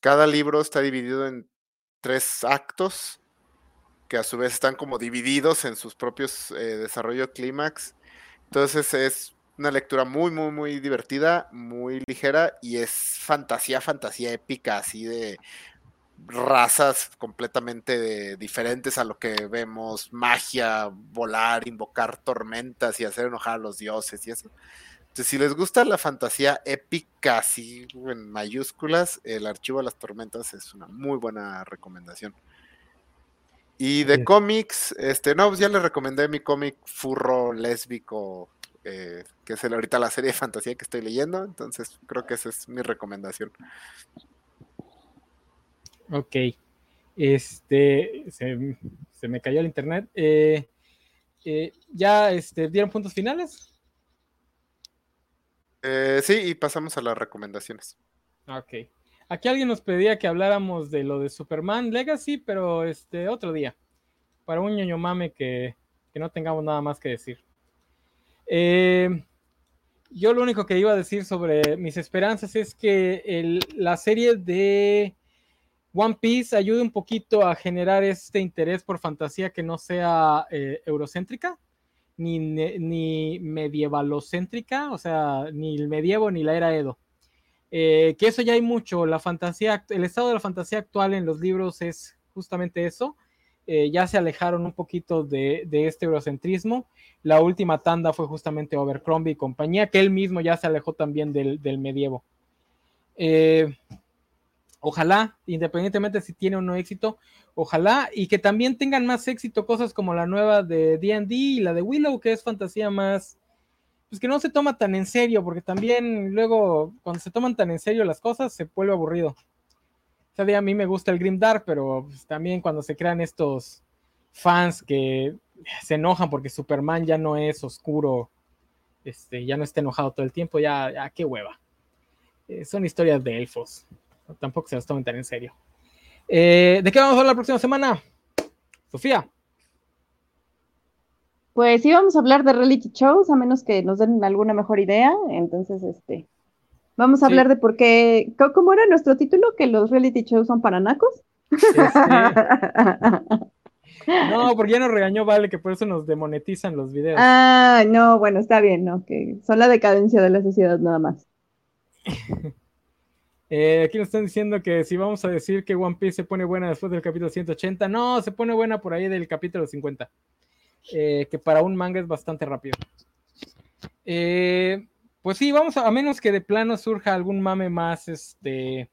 cada libro está dividido en tres actos que a su vez están como divididos en sus propios eh, desarrollo clímax. Entonces es una lectura muy, muy, muy divertida, muy ligera y es fantasía, fantasía épica, así de razas completamente diferentes a lo que vemos, magia, volar, invocar tormentas y hacer enojar a los dioses y eso. Entonces, si les gusta la fantasía épica, así en mayúsculas, el archivo de las tormentas es una muy buena recomendación. Y de cómics, este, no, pues ya les recomendé mi cómic furro lésbico, eh, que es el, ahorita la serie de fantasía que estoy leyendo, entonces creo que esa es mi recomendación. Ok. Este, se, me cayó el internet. Eh, eh, ¿Ya este, dieron puntos finales? Eh, sí, y pasamos a las recomendaciones. Ok. Aquí alguien nos pedía que habláramos de lo de Superman Legacy, pero este otro día. Para un ñoño mame que, no tengamos nada más que decir. yo lo único que iba a decir sobre mis esperanzas es que la serie de One Piece ayude un poquito a generar este interés por fantasía que no sea eh, eurocéntrica, ni, ni medievalocéntrica, o sea, ni el medievo ni la era Edo. Eh, que eso ya hay mucho, la fantasía, el estado de la fantasía actual en los libros es justamente eso. Eh, ya se alejaron un poquito de, este eurocentrismo. La última tanda fue justamente Overcrombie y compañía, que él mismo ya se alejó también del, del medievo. Eh, Ojalá, independientemente si tiene o no éxito, ojalá y que también tengan más éxito cosas como la nueva de D&D y la de Willow, que es fantasía más, pues que no se toma tan en serio, porque también luego cuando se toman tan en serio las cosas se vuelve aburrido. O sea, a mí me gusta el Grim Dark, pero pues, también cuando se crean estos fans que se enojan porque Superman ya no es oscuro, este, ya no está enojado todo el tiempo, ya, ya qué hueva. Eh, son historias de elfos tampoco se las tomen tan en serio. Eh, ¿De qué vamos a hablar la próxima semana? Sofía. Pues sí, vamos a hablar de reality shows, a menos que nos den alguna mejor idea. Entonces, este, vamos a hablar de por qué, ¿cómo era nuestro título? Que los reality shows son para nacos. Este, no, porque ya nos regañó Vale que por eso nos demonetizan los videos. Ah, no, bueno, está bien, ¿no? Que son la decadencia de la sociedad nada más. (laughs) Eh, aquí nos están diciendo que si vamos a decir que One Piece se pone buena después del capítulo 180, no, se pone buena por ahí del capítulo 50, eh, que para un manga es bastante rápido. Eh, pues sí, vamos a, menos que de plano surja algún mame más, este,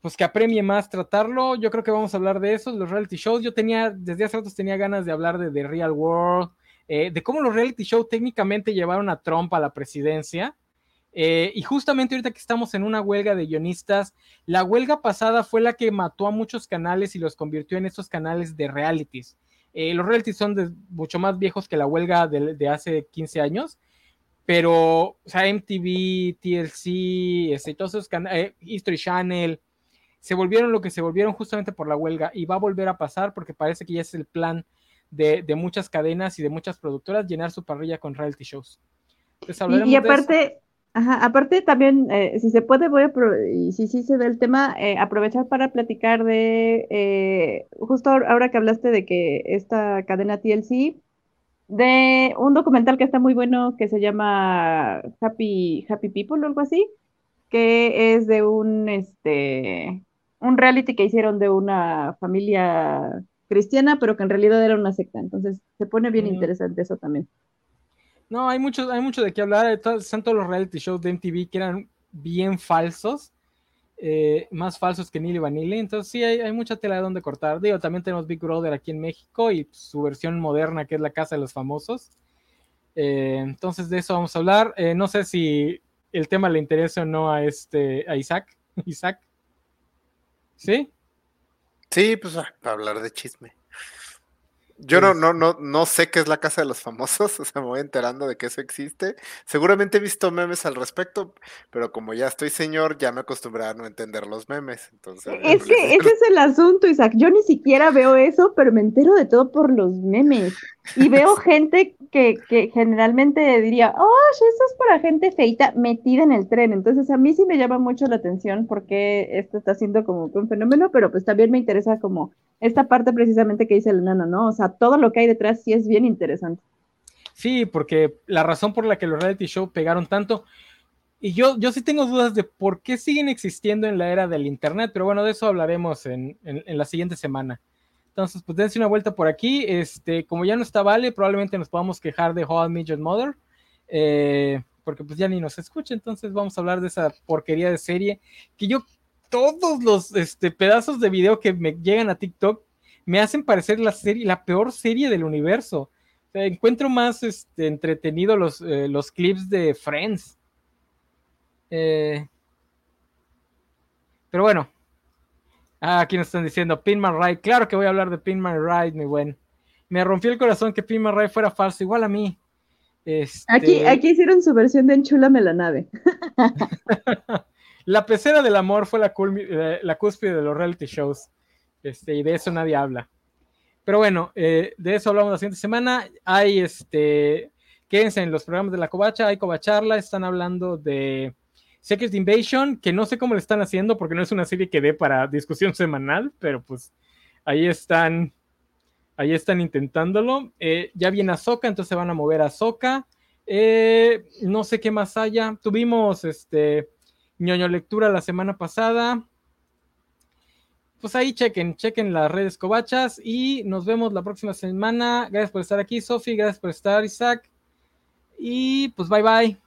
pues que apremie más tratarlo, yo creo que vamos a hablar de eso, los reality shows. Yo tenía, desde hace rato tenía ganas de hablar de The Real World, de cómo los reality shows técnicamente llevaron a Trump a la presidencia Eh, y justamente ahorita que estamos en una huelga de guionistas, la huelga pasada fue la que mató a muchos canales y los convirtió en estos canales de realities. Eh, los realities son de, mucho más viejos que la huelga de, hace 15 años, pero, o sea, MTV, TLC, este, todos esos canales, eh, History Channel, se volvieron lo que se volvieron justamente por la huelga y va a volver a pasar porque parece que ya es el plan de, muchas cadenas y de muchas productoras llenar su parrilla con reality shows. y, aparte, Ajá, aparte también, eh, si se puede, voy a, y si sí se ve el tema, eh, aprovechar para platicar de, eh, justo ahora que hablaste de que esta cadena TLC, de un documental que está muy bueno que se llama Happy, Happy People o algo así, que es de un, este, un reality que hicieron de una familia cristiana, pero que en realidad era una secta. Entonces se pone bien interesante eso también. No, hay mucho, hay mucho de qué hablar. Están todos los reality shows de MTV que eran bien falsos, eh, más falsos que Nili Vanilli. Entonces, sí, hay, mucha tela de donde cortar. Digo, también tenemos Big Brother aquí en México y su versión moderna, que es la Casa de los Famosos. Eh, entonces, de eso vamos a hablar. Eh, no sé si el tema le interesa o no a este a Isaac. (laughs) Isaac. ¿Sí? Sí, pues ah, para hablar de chisme. Yo no, no, no, no sé qué es la casa de los famosos, (laughs) o sea, me voy enterando de que eso existe. Seguramente he visto memes al respecto, pero como ya estoy señor, ya me acostumbré a no entender los memes. Entonces, es que ese es el asunto, Isaac. Yo ni siquiera veo eso, pero me entero de todo por los memes. Y (laughs) veo gente que, que generalmente diría, oh, eso es para gente feita metida en el tren. Entonces, a mí sí me llama mucho la atención porque esto está siendo como un fenómeno, pero pues también me interesa como esta parte precisamente que dice el nano, ¿no? O sea, todo lo que hay detrás sí es bien interesante. Sí, porque la razón por la que los reality show pegaron tanto, y yo, yo sí tengo dudas de por qué siguen existiendo en la era del Internet, pero bueno, de eso hablaremos en, la siguiente semana. Entonces, pues dense una vuelta por aquí. Este, como ya no está Vale, probablemente nos podamos quejar de How I Mother, eh, porque pues ya ni nos escucha, entonces vamos a hablar de esa porquería de serie que yo todos los este, pedazos de video que me llegan a TikTok me hacen parecer la serie, la peor serie del universo. encuentro más este, entretenido los, eh, los clips de Friends. Eh, pero bueno. Ah, aquí nos están diciendo Pinman Ride. Claro que voy a hablar de Pinman Ride, mi buen. Me rompió el corazón que Pinman Ride fuera falso, igual a mí. Este aquí, aquí hicieron su versión de Enchúlame la nave. (laughs) La pecera del amor fue la, eh, la cúspide de los reality shows. Este, y de eso nadie habla. Pero bueno, eh, de eso hablamos la siguiente semana. Hay este. Quédense en los programas de la Covacha, hay Covacharla, están hablando de Secret Invasion, que no sé cómo le están haciendo porque no es una serie que dé para discusión semanal, pero pues ahí están, ahí están intentándolo. Eh, ya viene Azoka, entonces se van a mover a Azoka. no sé qué más haya. Tuvimos este ñoño lectura la semana pasada. Pues ahí chequen, chequen las redes covachas y nos vemos la próxima semana. Gracias por estar aquí, Sofi, gracias por estar, Isaac. Y pues bye bye.